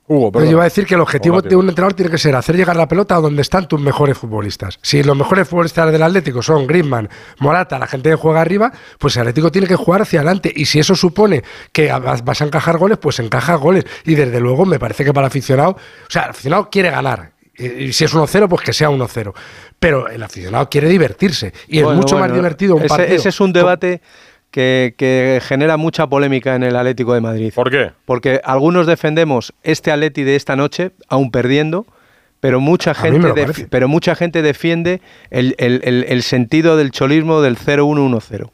Hugo,
Pero yo iba a decir que el objetivo de un entrenador tiene que ser hacer llegar la pelota a donde están tus mejores futbolistas. Si los mejores futbolistas del Atlético son Griezmann, Morata, la gente que juega arriba, pues el Atlético tiene que jugar hacia adelante. Y si eso supone que vas a encajar goles, pues encaja goles. Y desde luego me parece que para el aficionado, o sea, el aficionado quiere ganar. Y si es 1-0, pues que sea 1-0. Pero el aficionado quiere divertirse. Y
Bueno,
es mucho más divertido un
ese,
partido.
ese es un debate que, que genera mucha polémica en el Atlético de Madrid.
¿Por qué?
Porque algunos defendemos este Atleti de esta noche, aún perdiendo, pero mucha gente, pero mucha gente defiende el, el- el- el sentido del cholismo del 0-1-1-0.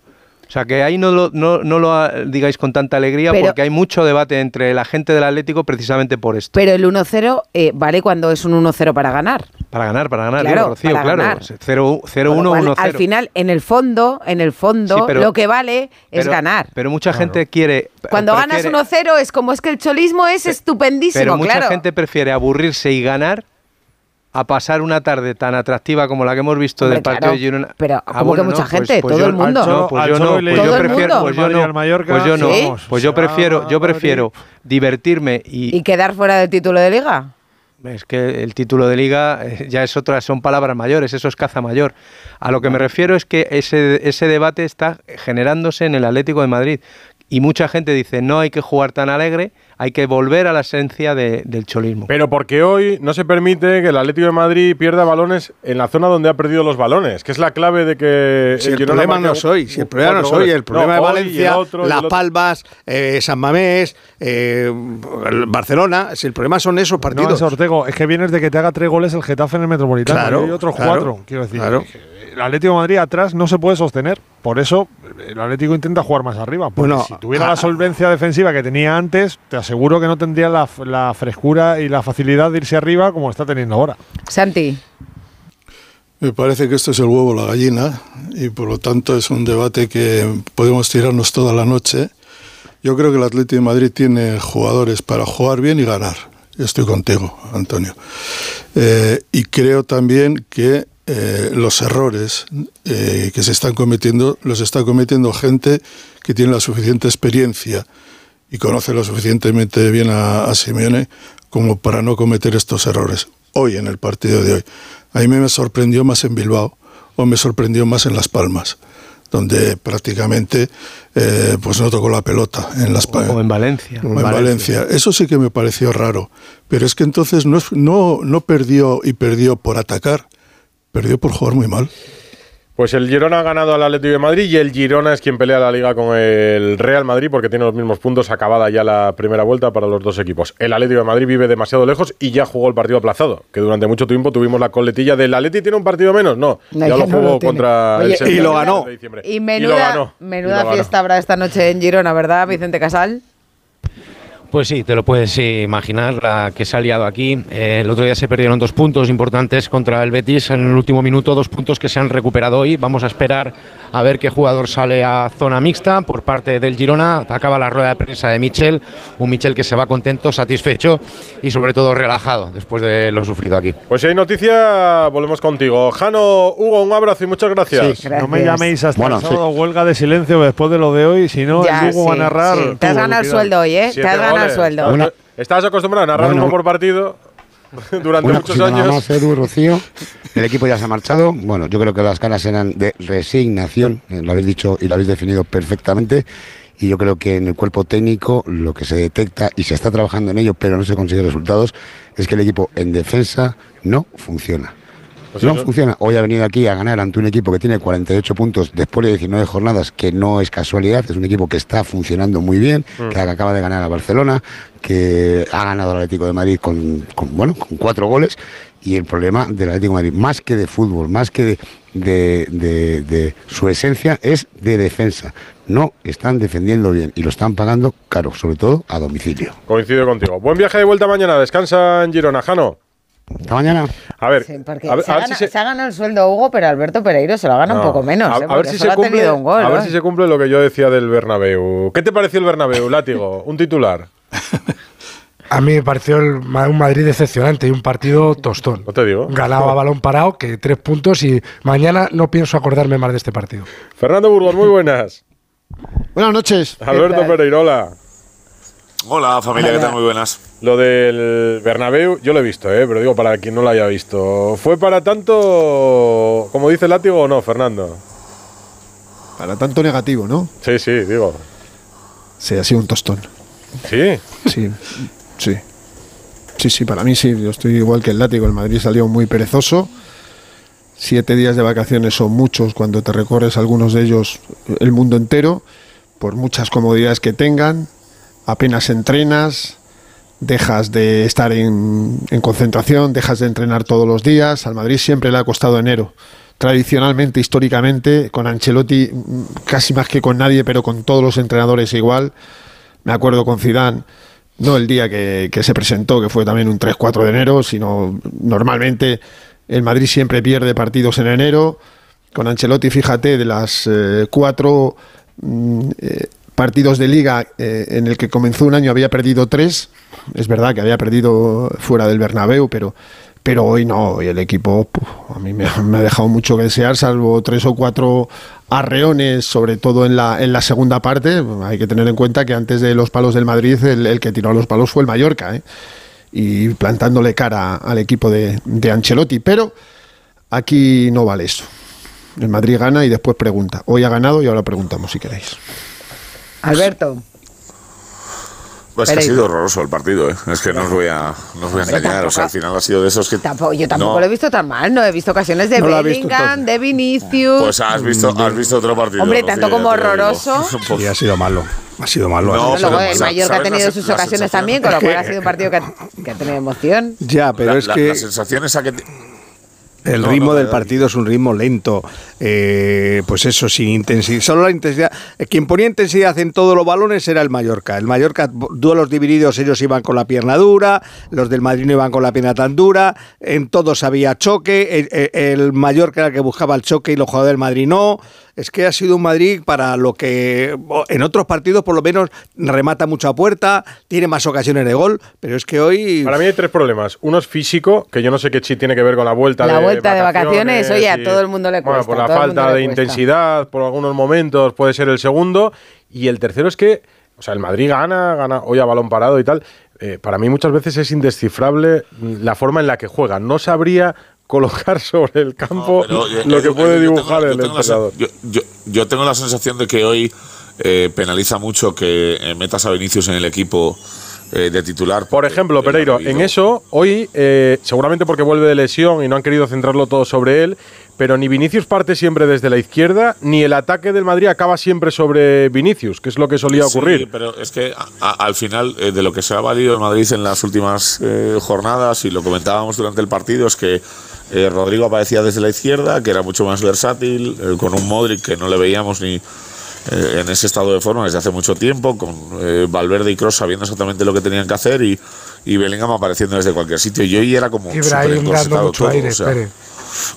O sea, que ahí no lo, no, no lo digáis con tanta alegría
Pero-
porque hay mucho debate entre la gente del Atlético precisamente por esto.
Pero el 1-0 eh, vale cuando es un 1-0 para ganar.
Para ganar, para ganar,
Claro,
digo, Rocío,
para
claro.
ganar.
0-1,
Con lo cual,
1-0.
Al final, en el fondo, en el fondo,
Sí, pero-
lo que vale es
Pero-
ganar.
Pero mucha gente quiere.
Cuando ganas
prefiere-
1-0 es como es que el cholismo es estupendísimo,
Pero mucha
claro.
gente prefiere aburrirse y ganar a pasar una tarde tan atractiva como la que hemos visto
Hombre,
del partido
claro,
de Girona.
pero
Ah,
¿cómo que
bueno,
mucha
no, pues-
gente?
pues
Todo
yo-
el mundo.
No, pues
Al
yo no, pues yo
el
prefiero, pues yo no, pues yo no,
¿Sí?
pues yo
se
prefiero, yo prefiero divertirme y
¿Y quedar fuera del título de liga?
es que el título de liga eh, ya es otra, son palabras mayores, eso es caza mayor. A lo que me refiero es que ese, ese debate está generándose en el Atlético de Madrid. Y mucha gente dice, no hay que jugar tan alegre, hay que volver a la esencia de- del cholismo.
Pero porque hoy no se permite que el Atlético de Madrid pierda balones en la zona donde ha perdido los balones, que es la clave de que
Si el problema no soy, si el problema no soy, el problema
No,
de Valencia,
otro,
Las
otro.
Palmas, eh, San Mamés, eh, el Barcelona, si el problema son esos
No,
partidos.
es Ortego, es que vienes de que te haga tres goles el Getafe en el Metropolitano
Claro,
y otros
claro,
cuatro. Quiero decir,
claro.
El Atlético de Madrid atrás no se puede sostener. Por eso el Atlético intenta jugar más arriba. Porque
Bueno,
si tuviera
ah,
la solvencia defensiva que tenía antes, te aseguro que no tendría la, la frescura y la facilidad de irse arriba como está teniendo ahora.
Santi.
Me parece que esto es el huevo o la gallina y por lo tanto es un debate que podemos tirarnos toda la noche. Yo creo que el Atlético de Madrid tiene jugadores para jugar bien y ganar. Estoy contigo, Antonio. Eh, y creo también que eh, los errores eh, que se están cometiendo los está cometiendo gente que tiene la suficiente experiencia y conoce lo suficientemente bien a, a Simeone como para no cometer estos errores. Hoy, en el partido de hoy. A mí me sorprendió más en Bilbao o me sorprendió más en Las Palmas, donde prácticamente eh, pues no tocó la pelota en Las Palmas.
O en Valencia.
En Valencia. Eso sí que me pareció raro. Pero es que entonces no, no, no perdió y perdió por atacar, perdió por jugar muy mal.
Pues el Girona ha ganado al Atlético de Madrid y el Girona es quien pelea la liga con el Real Madrid porque tiene los mismos puntos, acabada ya la primera vuelta para los dos equipos. El Atlético de Madrid vive demasiado lejos y ya jugó el partido aplazado, que durante mucho tiempo tuvimos la coletilla del Atlético tiene un partido menos, no,
No,
ya lo
no
jugó
lo
contra
Oye,
el
y
Sevilla
lo
el
ganó.
4 de diciembre.
Y
Y lo
menuda,
ganó, y
menuda
lo ganó.
fiesta habrá esta noche en Girona, ¿verdad, Vicente Casal?
Pues sí, te lo puedes imaginar la que se ha liado aquí. Eh, el otro día se perdieron dos puntos importantes contra el Betis en el último minuto, dos puntos que se han recuperado hoy. Vamos a esperar a ver qué jugador sale a zona mixta por parte del Girona. Acaba la rueda de prensa de Michel, un Michel que se va contento, satisfecho y sobre todo relajado después de lo sufrido aquí.
Pues si hay noticia, volvemos contigo. Jano, Hugo, un abrazo y muchas gracias.
Sí, no me llaméis hasta
Bueno,
el sábado, huelga de silencio después de lo de hoy, si no, Hugo va a
sí,
narrar.
sí. Te has ganado el sueldo hoy, ¿eh? Te
Siete
has ganado sueldo.
Bueno, Estabas acostumbrado a narrar
Bueno.
uno por partido durante
Una
muchos años.
más, Edu, Rocío. El equipo ya se ha marchado. Bueno, yo creo que las ganas eran de resignación, eh, lo habéis dicho y lo habéis definido perfectamente. Y yo creo que en el cuerpo técnico lo que se detecta y se está trabajando en ello, pero no se consiguen resultados, es que el equipo en defensa no funciona.
Pues
no
eso.
funciona. Hoy ha venido aquí a ganar ante un equipo que tiene 48 puntos después de 19 jornadas, que no es casualidad, es un equipo que está funcionando muy bien,
Mm.
que acaba de ganar a Barcelona, que ha ganado al Atlético de Madrid con, con, bueno, con cuatro goles. Y el problema del Atlético de Madrid, más que de fútbol, más que de, de- de- de su esencia, es de defensa. No están defendiendo bien y lo están pagando caro, sobre todo a domicilio.
Coincido contigo. Buen viaje de vuelta mañana. Descansa en Girona, Jano.
Hasta mañana.
A ver,
Porque
a ver,
se,
a
ha
ver si
gana-
se-
se ha ganado el sueldo Hugo, pero Alberto Pereiro se lo gana
No.
un poco menos.
A,
¿eh?
a ver
Porque
si
solo
se
ha
cumple,
tenido un gol.
a ver
¿eh?
si se cumple lo que yo decía del Bernabéu. ¿Qué te pareció el Bernabéu, látigo? Un titular.
A mí me pareció el un Madrid decepcionante y un partido tostón.
No te digo.
Ganaba a balón parado, que tres puntos y mañana no pienso acordarme más de este partido.
Fernando Burgos, muy buenas.
Buenas noches.
Alberto Pereirola.
Hola familia, ¿qué tal? Muy buenas.
Lo del Bernabéu, yo lo he visto, ¿eh? pero digo para quien no lo haya visto. ¿Fue para tanto, como dice el látigo o no, Fernando?
Para tanto negativo, ¿no?
Sí, sí, digo.
Sí, ha sido un tostón.
¿Sí?
Sí, sí. Sí, sí, para mí sí. Yo estoy igual que el látigo. El Madrid salió muy perezoso. Siete días de vacaciones son muchos cuando te recorres algunos de ellos el mundo entero, por muchas comodidades que tengan. Apenas entrenas, dejas de estar en, en concentración, dejas de entrenar todos los días. Al Madrid siempre le ha costado enero. Tradicionalmente, históricamente, con Ancelotti mm, casi más que con nadie, pero con todos los entrenadores igual. Me acuerdo con Zidane, no el día que, que se presentó, que fue también un 3-4 de enero, sino normalmente el Madrid siempre pierde partidos en enero. Con Ancelotti, fíjate, de las eh, cuatro mm, eh, partidos de liga eh, en el que comenzó un año había perdido tres. Es verdad que había perdido fuera del Bernabéu, pero, pero hoy no. Hoy el equipo a mí me, me ha dejado mucho que desear, salvo tres o cuatro arreones, sobre todo en la, en la segunda parte. Hay que tener en cuenta que antes de los palos del Madrid, el, el que tiró a los palos fue el Mallorca. ¿eh? Y plantándole cara al equipo de, de Ancelotti. Pero aquí no vale eso. El Madrid gana y después pregunta. Hoy ha ganado y ahora preguntamos si queréis.
Alberto.
Pues que ha sido horroroso el partido, ¿eh? Es que no os voy a, no os voy a engañar. O sea, al final ha sido de esos que.
Tampoco- yo tampoco
No.
lo he visto tan mal, no he visto ocasiones de
No
Bellingham, de Vinicius.
Pues has visto, has visto otro partido.
Hombre, tanto como horroroso.
Sí, ha sido malo. Ha sido malo.
No,
malo.
el Mallorca ha
¿sabes
tenido sus ocasiones también, con lo cual ha sido un partido que ha, que ha tenido emoción.
Ya, pero
La-
es
la-
que
La sensación esa que.
El
No,
ritmo
no,
del partido es un ritmo lento. Eh, pues eso, sin intensidad. Solo la intensidad. eh, Quien ponía intensidad en todos los balones era el Mallorca. El Mallorca, duelos divididos, ellos iban con la pierna dura. Los del Madrid no iban con la pierna tan dura. En todos había choque. El, el- el Mallorca era el que buscaba el choque y los jugadores del Madrid no. Es que ha sido un Madrid para lo que en otros partidos por lo menos remata mucho a puerta, tiene más ocasiones de gol, pero es que hoy...
Para mí hay tres problemas. Uno es físico, que yo no sé qué chi tiene que ver con la vuelta
La
de
vuelta de vacaciones, oye, a todo el mundo le
Bueno,
cuesta,
por
a
la falta de intensidad, por algunos momentos puede ser el segundo. Y el tercero es que, o sea, el Madrid gana, gana hoy a balón parado y tal. Eh, para mí muchas veces es indescifrable la forma en la que juega. No sabría colocar sobre el campo
yo-
lo que
yo-
puede
yo
dibujar el
tengo
entrenador.
Yo, tengo la sensación de que hoy eh, penaliza mucho que eh, metas a Vinicius en el equipo eh, de titular.
Por ejemplo, Pereiro, en eso, hoy, eh, seguramente porque vuelve de lesión y no han querido centrarlo todo sobre él, pero ni Vinicius parte siempre desde la izquierda, ni el ataque del Madrid acaba siempre sobre Vinicius, que es lo que solía
Sí,
ocurrir.
pero es que a- a- al final eh, de lo que se ha valido el Madrid en las últimas eh, jornadas y lo comentábamos durante el partido es que eh, Rodrigo aparecía desde la izquierda, que era mucho más versátil, eh, con un Modric que no le veíamos ni eh, en ese estado de forma desde hace mucho tiempo, con eh, Valverde y Cross sabiendo exactamente lo que tenían que hacer y, y Bellingham apareciendo desde cualquier sitio. Y hoy era como
Ibrahim dando mucho
todo,
aire,
o sea,
espere.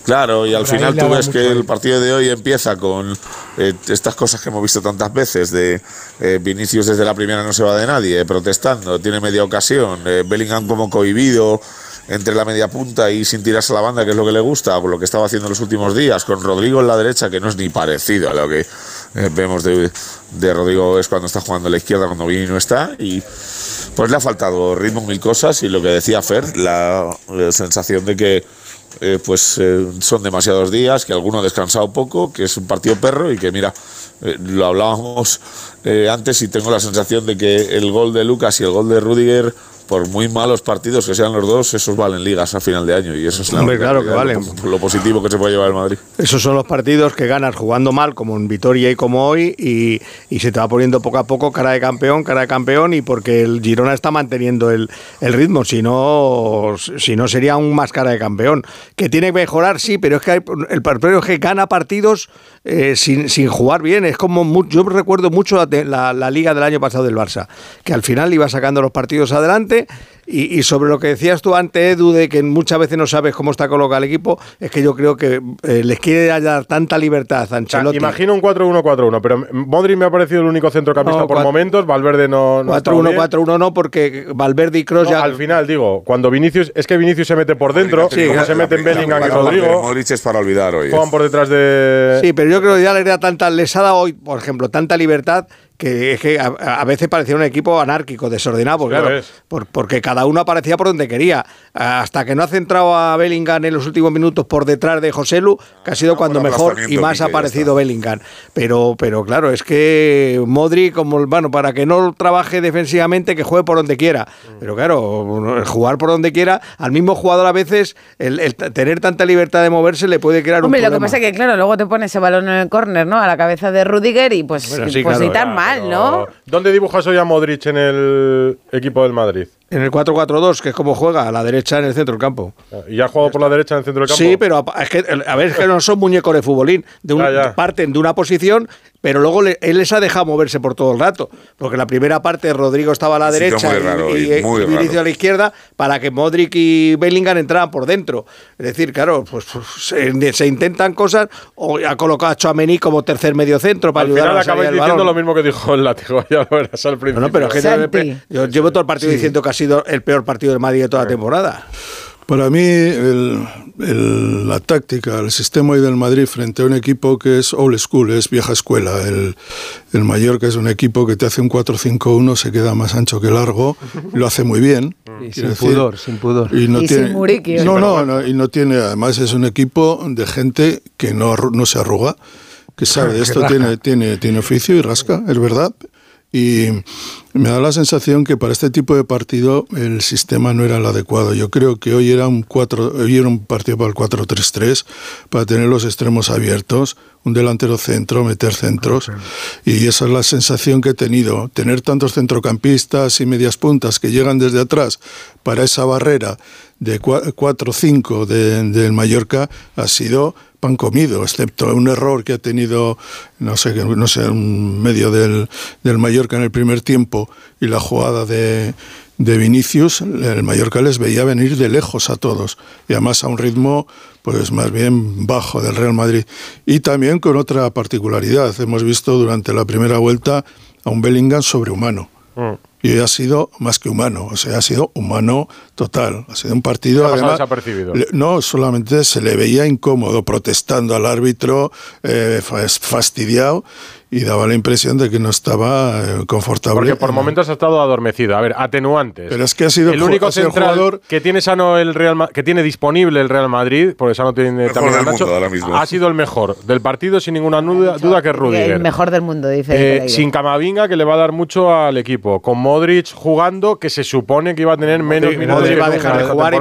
Claro, y al
Ibrahim
final tú ves que el partido de hoy empieza con eh, estas cosas que hemos visto tantas veces de eh, Vinicius desde la primera no se va de nadie, protestando, tiene media ocasión, eh, Bellingham como cohibido entre la media punta y sin tirarse a la banda, que es lo que le gusta, por lo que estaba haciendo en los últimos días, con Rodrigo en la derecha, que no es ni parecido a lo que eh, vemos de, de Rodrigo es cuando está jugando a la izquierda, cuando Vini no está, y pues le ha faltado ritmo mil cosas, y lo que decía Fer, la, sensación de que eh, pues eh, son demasiados días, que alguno ha descansado poco, que es un partido perro y que mira, lo hablábamos antes y tengo la sensación de que el gol de Lucas y el gol de Rudiger, por muy malos partidos que sean los dos, esos valen ligas a final de año y eso es la
Hombre,
única
claro que
realidad,
valen.
Lo, lo positivo que se puede llevar el Madrid.
Esos son los partidos que ganas jugando mal, como en Vitoria y como hoy, y, y se te va poniendo poco a poco cara de campeón, cara de campeón, y porque el Girona está manteniendo el, el ritmo, si no, si no sería aún más cara de campeón. Que tiene que mejorar, sí, pero es que hay- el partido es que gana partidos eh, sin, sin jugar bien. Es como, mu- yo recuerdo mucho la, la- la liga del año pasado del Barça, que al final iba sacando los partidos adelante. Y, y sobre lo que decías tú antes, Edu, de que muchas veces no sabes cómo está colocado el equipo, es que yo creo que eh, les quiere dar tanta libertad a
O sea,
Ancelotti.
imagino un 4-1-4-1, pero Modric me ha parecido el único centrocampista
No,
por momentos, Valverde no, no ha estado bien.
4-1-4-1 no, porque Valverde y Kroos
No,
ya...
al final digo, cuando Vinicius, es que Vinicius se mete por dentro,
Sí,
como se mete en Bellingham y Rodrigo,
Modric es para olvidar hoy.
juegan por detrás de...
Sí, pero yo creo que ya les da tanta, les ha dado hoy, por ejemplo, tanta libertad que es que a, a veces parecía un equipo anárquico, desordenado, porque,
Sí, lo
claro, por- porque cada uno aparecía por donde quería. Hasta que no ha centrado a Bellingham en los últimos minutos por detrás de Joselu, que ha sido cuando
buen
mejor y más ha aparecido Bellingham. Pero, pero claro, es que Modri, como bueno, para que no trabaje defensivamente, que juegue por donde quiera. Pero claro, jugar por donde quiera, al mismo jugador a veces, el, tener tanta libertad de moverse le puede crear
Hombre,
un
lo que
problema.
pasa es que, claro, luego te pone ese balón en el córner, ¿no? A la cabeza de Rudiger y pues,
Bueno, sí,
pues
claro,
ni tan
ya,
mal, ¿no?
¿Dónde dibujas hoy a Modric en el equipo del Madrid?
En el 4-4-2, que es como juega, a la derecha en el centro del campo.
¿Y ya ha jugado por la derecha en el centro del campo?
Sí, pero a, es que, a ver, es que no son muñecos de futbolín. De un-
Ya, ya.
Parten de una posición, pero luego le- él les ha dejado moverse por todo el rato. Porque la primera parte Rodrigo estaba a la derecha
muy raro
y, y-
muy
y a la izquierda para que Modric y Bellingham entraran por dentro. Es decir, claro, pues, pues, se, se intentan cosas. O ha colocado a Chouameni como tercer medio centro para
Al
ayudar
final
a la
diciendo
balón.
lo mismo que dijo el látigo, ya lo verás al principio.
No, no, pero es que yo, llevo todo el partido diciendo que sido el peor partido del Madrid de toda la temporada.
Para mí, el- el- la táctica, el sistema hoy del Madrid frente a un equipo que es old school, es vieja escuela. El, el Mallorca es un equipo que te hace un 4-5-1, se queda más ancho que largo, lo hace muy bien.
Y sin
decir,
pudor, sin pudor.
Y, no
Y
tiene,
sin muriquio.
No, no, no, y no tiene, además es un equipo de gente que no, no se arruga, que sabe de esto, tiene, tiene, tiene oficio y rasca, es verdad. Y me da la sensación que para este tipo de partido el sistema no era el adecuado. Yo creo que hoy era un, 4, hoy era un partido para el 4-3-3, para tener los extremos abiertos, un delantero centro, meter centros. Y esa es la sensación que he tenido. Tener tantos centrocampistas y medias puntas que llegan desde atrás para esa barrera de 4-5 de- del Mallorca ha sido pan comido, excepto un error que ha tenido, no sé, no sé, un medio del, del Mallorca en el primer tiempo y la jugada de, de Vinicius, el Mallorca les veía venir de lejos a todos y además a un ritmo pues más bien bajo del Real Madrid y también con otra particularidad, hemos visto durante la primera vuelta a un Bellingham sobrehumano.
Mm.
Y ha sido más que humano, o sea, ha sido humano total. Ha sido un partido,
Ha
además,
desapercibido.
no, solamente se le veía incómodo, protestando al árbitro, eh, fas- fastidiado. Y daba la impresión de que no estaba eh, confortable.
Porque por momentos ha estado adormecido. A ver, atenuantes.
Pero es que ha sido
el único central
jugador-
que tiene sano el Real Ma- que tiene disponible el Real Madrid, porque Sano tiene
Mejor
también
del
al Nacho,
mundo ahora mismo.
ha sido el mejor del partido sin ninguna duda, duda que es
El
Rudiger.
mejor del mundo, dice.
Eh, sin Camavinga, que le va a dar mucho al equipo. Con Modric jugando, que se supone que iba a tener menos
Modric-
minutos
Modric va a dejar de jugar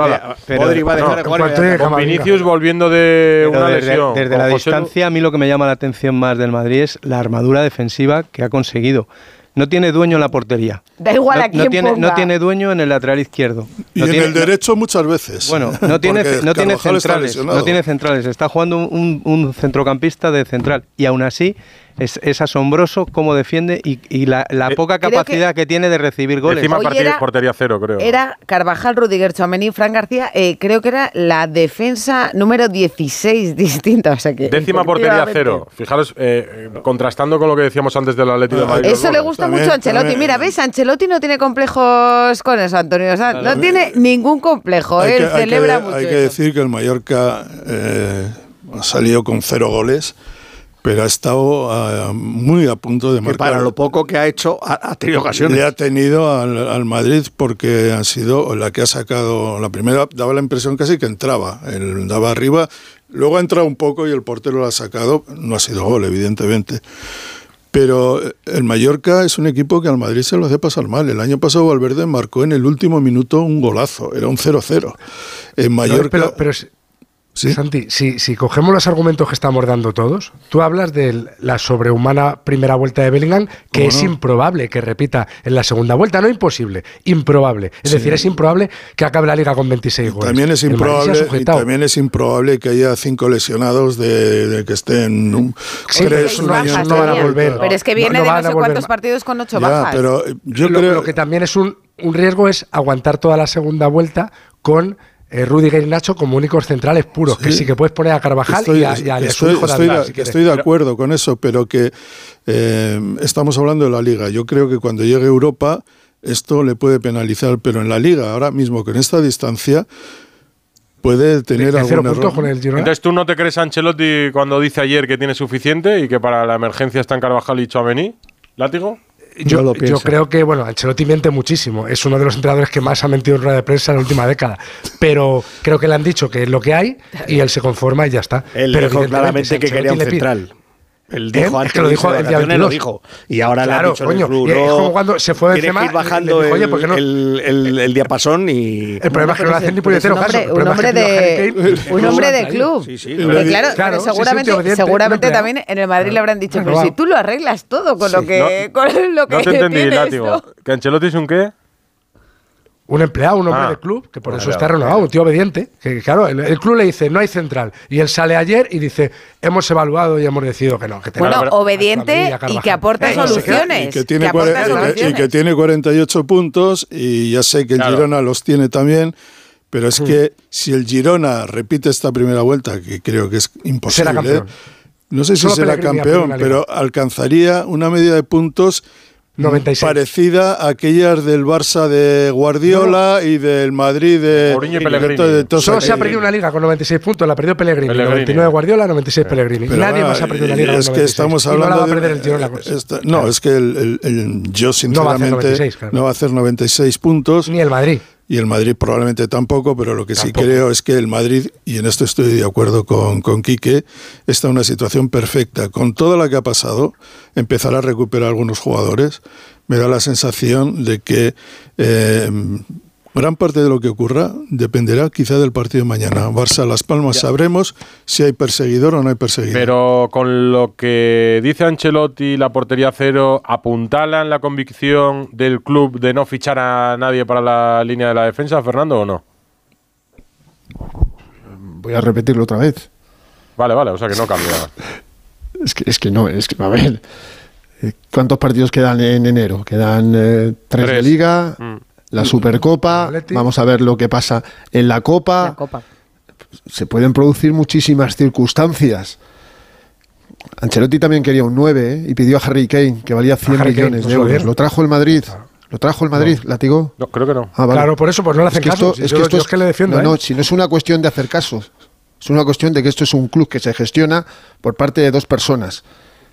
Modric va a dejar de jugar
con. Vinicius volviendo de
Pero
una
desde,
lesión.
desde la
José
distancia, a mí lo que me llama la atención más del Madrid es la armadura defensiva que ha conseguido. No tiene dueño en la portería.
Da igual
no,
a quién
no tiene,
ponga.
no tiene dueño en el lateral izquierdo.
Y
No
en
tiene-
el derecho muchas veces.
Bueno, no tiene, no tiene centrales. No tiene centrales. Está jugando un, un centrocampista de central. Y aún así es, es asombroso cómo defiende y, y la, la poca
creo
capacidad que, tiene de recibir goles.
Encima
Hoy
partida-
era-
portería cero, creo.
Era Carvajal, Rudiger, Chouameni, Fran García. eh, creo que era la defensa número 16 distinta. O sea que,
Décima portería cero. Fijaros, eh, eh, contrastando con lo que decíamos antes del Atlético de Madrid.
Eso le gusta mucho a Ancelotti. Mira, ¿ves? Ancelotti no tiene complejos con eso, Antonio. Sanz. no tiene ningún complejo.
Hay
Él
que, hay que-
celebra mucho
hay que
eso.
decir que el Mallorca eh, ha salido con cero goles, pero ha estado ah, muy a punto de
Que
marcar.
para lo poco que ha hecho, ha, ha tenido ocasiones.
Le ha tenido al, al Madrid porque han sido la que ha sacado. La primera daba la impresión casi que entraba. Él daba arriba, luego ha entrado un poco y el portero lo ha sacado. No ha sido gol, evidentemente. Pero eh, el Mallorca es un equipo que al Madrid se lo hace pasar mal. El año pasado Valverde marcó en el último minuto un golazo, era un 0-0. En Mallorca.
Pero, pero Santi, si, si cogemos los argumentos que estamos dando todos, tú hablas de la sobrehumana primera vuelta de Bellingham, que
¿Cómo
es
no?
improbable que repita en la segunda vuelta, no imposible, improbable. Es
Sí.
decir, es improbable que acabe la liga con 26 goles.
También es improbable, y también es improbable que haya cinco lesionados de, de que estén un,
Sí, pero eso no-
bajas,
eso no van a
tenía.
volver.
Pero es que viene
no
de no sé cuántos partidos con ocho
Ya,
bajas.
pero yo
lo,
creo
lo que también es un, un riesgo es aguantar toda la segunda vuelta con eh, Rudiger y Nacho como únicos centrales puros, que sí que puedes poner a Carvajal y a, y a- y a
estoy-
hijo de
estoy
atrás,
de-
si quieres.
estoy de acuerdo con eso, pero que eh, estamos hablando de la liga. Yo creo que cuando llegue Europa esto le puede penalizar, pero en la liga ahora mismo con esta distancia puede tener
De
algún
puntos
error.
con el Girona.
Entonces, ¿tú no te crees a Ancelotti cuando dice ayer que tiene suficiente y que para la emergencia están Carvajal y Chouameni? ¿Látigo?
Yo, yo creo que, bueno, Ancelotti miente muchísimo. Es uno de los entrenadores que más ha mentido en rueda de prensa en la última década. Pero creo que le han dicho que es lo que hay y él se conforma y ya está.
Él
Pero
dijo claramente que quería un central. Él
¿Eh?
dijo
Es
antes
que lo dijo el día
vacaciones, lo
22.
dijo. Y ahora le
Claro,
el
coño,
club,
y es como cuando se fue Benzema,
ir bajando
dijo, oye,
el,
¿por qué no?
el- el- el diapasón y...
El problema es que no le hacen ni puñetero
un
caso.
hombre,
El
un hombre de, un hombre
lo
de club.
Sí, sí, lo
claro,
Claro, sí, sí,
seguramente, seguramente también en el Madrid le habrán dicho, pero si tú lo arreglas todo con lo que, con lo que
No te entendí, Látigo. ¿Que Ancelotti es un qué?
Un empleado, un hombre
Ah.
de club, que por eso está renovado, un tío obediente. Que claro, el, el club le dice, no hay central. Y él sale ayer y dice, hemos evaluado y hemos decidido que no. Que
Bueno, obediente y que aporta
Eh,
soluciones.
Y que, tiene y que- y
soluciones.
que tiene 48 puntos y ya sé que el
Claro.
Girona los tiene también, pero
Hmm.
es que si el Girona repite esta primera vuelta, que creo que es imposible,
Será campeón.
no sé si
Solo
será campeón, pero alcanzaría una media de puntos
96.
parecida a aquellas del Barça de Guardiola y del Madrid de,
Mourinho y
de-
Pellegrini.
de todos
Solo se ha perdido una liga con 96 puntos, la perdió Pellegrini.
Pellegrini.
99 Guardiola, 96 Pellegrini.
Pero
Nadie
va,
más ha perdido una
y
liga con
Es que
96.
estamos
Y no la
hablando
va a
de-
perder el Girona. con-
esta- no, es que el, el- el- yo
No va a hacer
sinceramente
96, claro.
no va a hacer 96 puntos.
Ni el Madrid.
Y el Madrid probablemente tampoco, pero lo que sí creo es que el Madrid, y en esto estoy de acuerdo con, con Quique, está en una situación perfecta. Con todo lo que ha pasado, empezará a recuperar algunos jugadores. Me da la sensación de que eh, gran parte de lo que ocurra dependerá quizá del partido de mañana. Barça-Las Palmas sabremos si hay perseguidor o no hay perseguidor.
Pero con lo que dice Ancelotti, la portería cero, ¿apuntalan la convicción del club de no fichar a nadie para la línea de la defensa, Fernando, o no?
Voy a repetirlo otra vez.
Vale, vale, o sea que no cambia.
Es que, es que no, es que, a ver, eh, ¿cuántos partidos quedan en enero? Quedan eh, tres, de liga,
Mm.
La Supercopa, vamos a ver lo que pasa en la Copa.
La copa.
Se pueden producir muchísimas circunstancias. Ancelotti también quería un 9 ¿eh? y pidió a Harry Kane, que valía 100
Harry Kane,
millones
no
de euros. Lo trajo el Madrid. Lo trajo el Madrid, látigo.
No, creo que no.
Ah, vale.
Claro, por eso pues no le hacen
Es que
caso.
esto,
Si
es que esto
es que le defiendo.
No,
¿eh?
no, si no es una cuestión de hacer caso. Es una cuestión de que esto es un club que se gestiona por parte de dos personas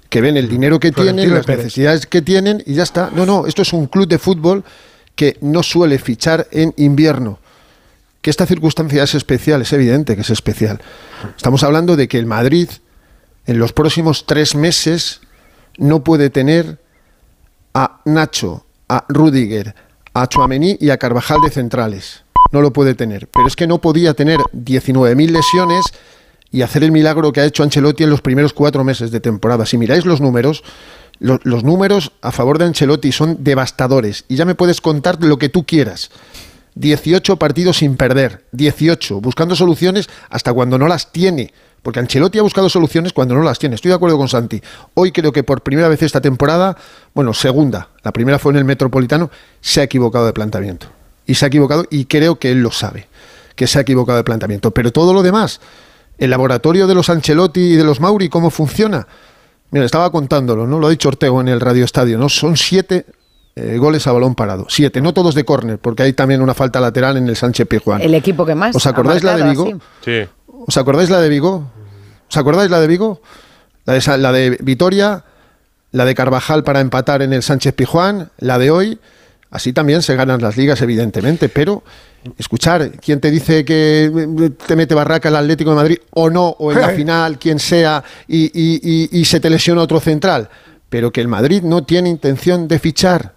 que ven el dinero que
Florentino
tienen, las
Pérez.
necesidades que tienen y ya está. No, no, esto es un club de fútbol que no suele fichar en invierno. Que esta circunstancia es especial, es evidente que es especial. Estamos hablando de que el Madrid en los próximos tres meses no puede tener a Nacho, a Rudiger, a Chuamení y a Carvajal de centrales. No lo puede tener. Pero es que no podía tener 19.000 lesiones y hacer el milagro que ha hecho Ancelotti en los primeros cuatro meses de temporada. Si miráis los números, lo- los números a favor de Ancelotti son devastadores. Y ya me puedes contar lo que tú quieras. 18 partidos sin perder, 18, buscando soluciones hasta cuando no las tiene. Porque Ancelotti ha buscado soluciones cuando no las tiene. Estoy de acuerdo con Santi. Hoy creo que por primera vez esta temporada, bueno, segunda, la primera fue en el Metropolitano, se ha equivocado de planteamiento. Y se ha equivocado y creo que él lo sabe, que se ha equivocado de planteamiento. Pero todo lo demás, el laboratorio de los Ancelotti y de los Mauri, ¿cómo funciona? Mira, estaba contándolo, ¿no? Lo ha dicho Ortego en el Radio Estadio, ¿no? Son siete eh, goles a balón parado. Siete, no todos de córner, porque hay también una falta lateral en el Sánchez Pizjuán.
El equipo que más.
¿Os
ha
acordáis la de Vigo?
así.
Sí.
¿Os acordáis la de Vigo? ¿Os acordáis la de Vigo? La de, la de Vitoria, la de Carvajal para empatar en el Sánchez Pijuán, la de hoy. Así también se ganan las ligas, evidentemente, pero escuchar, ¿quién te dice que eh, te mete barraca el Atlético de Madrid o no, o en la final, quien sea, y, y- y- y se te lesiona otro central? Pero que el Madrid no tiene intención de fichar,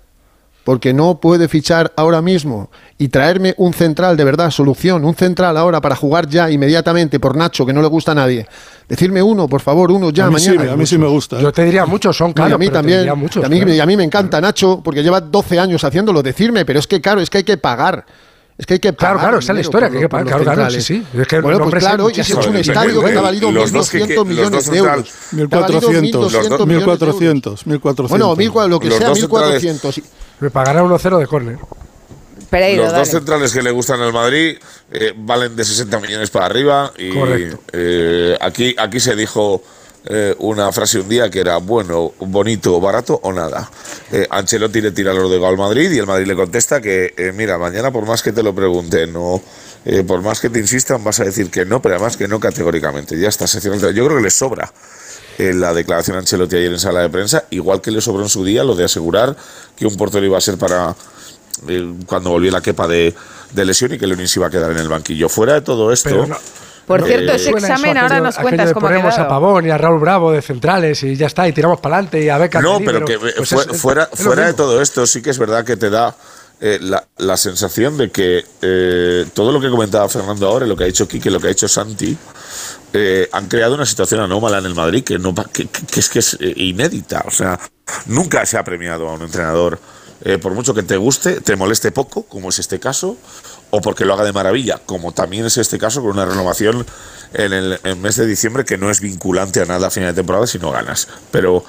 porque no puede fichar ahora mismo y traerme un central de verdad, solución, un central ahora para jugar ya inmediatamente por Nacho, que no le gusta a nadie. Decirme uno, por favor, uno ya
A mí sí
mañana.
a mí sí me gusta, ¿eh?
Yo te diría muchos, son
No, y
claro.
a mí también.
muchos,
y, a mí,
claro.
y a mí me encanta Nacho, porque lleva 12 años haciéndolo. Decirme, pero es que, claro, es que hay que pagar. Es que hay que pagar.
Claro, claro, esa es la historia, que hay que pagar, claro, claro, sí, sí. Es que
bueno, pues claro,
sabe
y has
muchísimo.
hecho un estadio que te ha valido
los dos que-
1.200
los
millones de euros.
centrales-
Te ha valido
1400,
1.200 millones de euros.
1400, 1400.
Bueno, 1.000, lo que sea,
dos centrales-
1.400.
Me pagará 1-0 de córner.
Pereiro,
Los
dale.
dos centrales que le gustan al Madrid eh, valen de 60 millones para arriba y
Correcto.
eh, aquí, aquí se dijo eh, una frase un día que era bueno, bonito, barato o nada. Eh, Ancelotti le tira los de al Madrid y el Madrid le contesta que eh, mira, mañana por más que te lo pregunten o por más que te insistan vas a decir que no, pero además que no categóricamente. Ya está, se el. Yo creo que le sobra la declaración a Ancelotti ayer en sala de prensa, igual que le sobró en su día lo de asegurar que un portero iba a ser para cuando volvió la quepa de, de lesión y que Lunin iba a quedar en el banquillo. Fuera de todo esto.
Por
Eh,
cierto, ese
Suena eso,
examen ahora nos cuentas cómo
ponemos a. Pavón y a Raúl Bravo de centrales y ya está, y tiramos para adelante y a Beca.
No, pero que eh,
pues
fue- fuera, fuera de todo esto, sí que es verdad que te da eh, la, la sensación de que eh, todo lo que comentaba Fernando ahora, lo que ha dicho Quique, lo que ha dicho Santi, eh, han creado una situación anómala en el Madrid que, no, pa- que, que- que es que es eh, inédita. O sea, nunca se ha premiado a un entrenador, eh, por mucho que te guste, te moleste poco, como es este caso, o porque lo haga de maravilla, como también es este caso con una renovación en el, en mes de diciembre que no es vinculante a nada a final de temporada si no ganas. Pero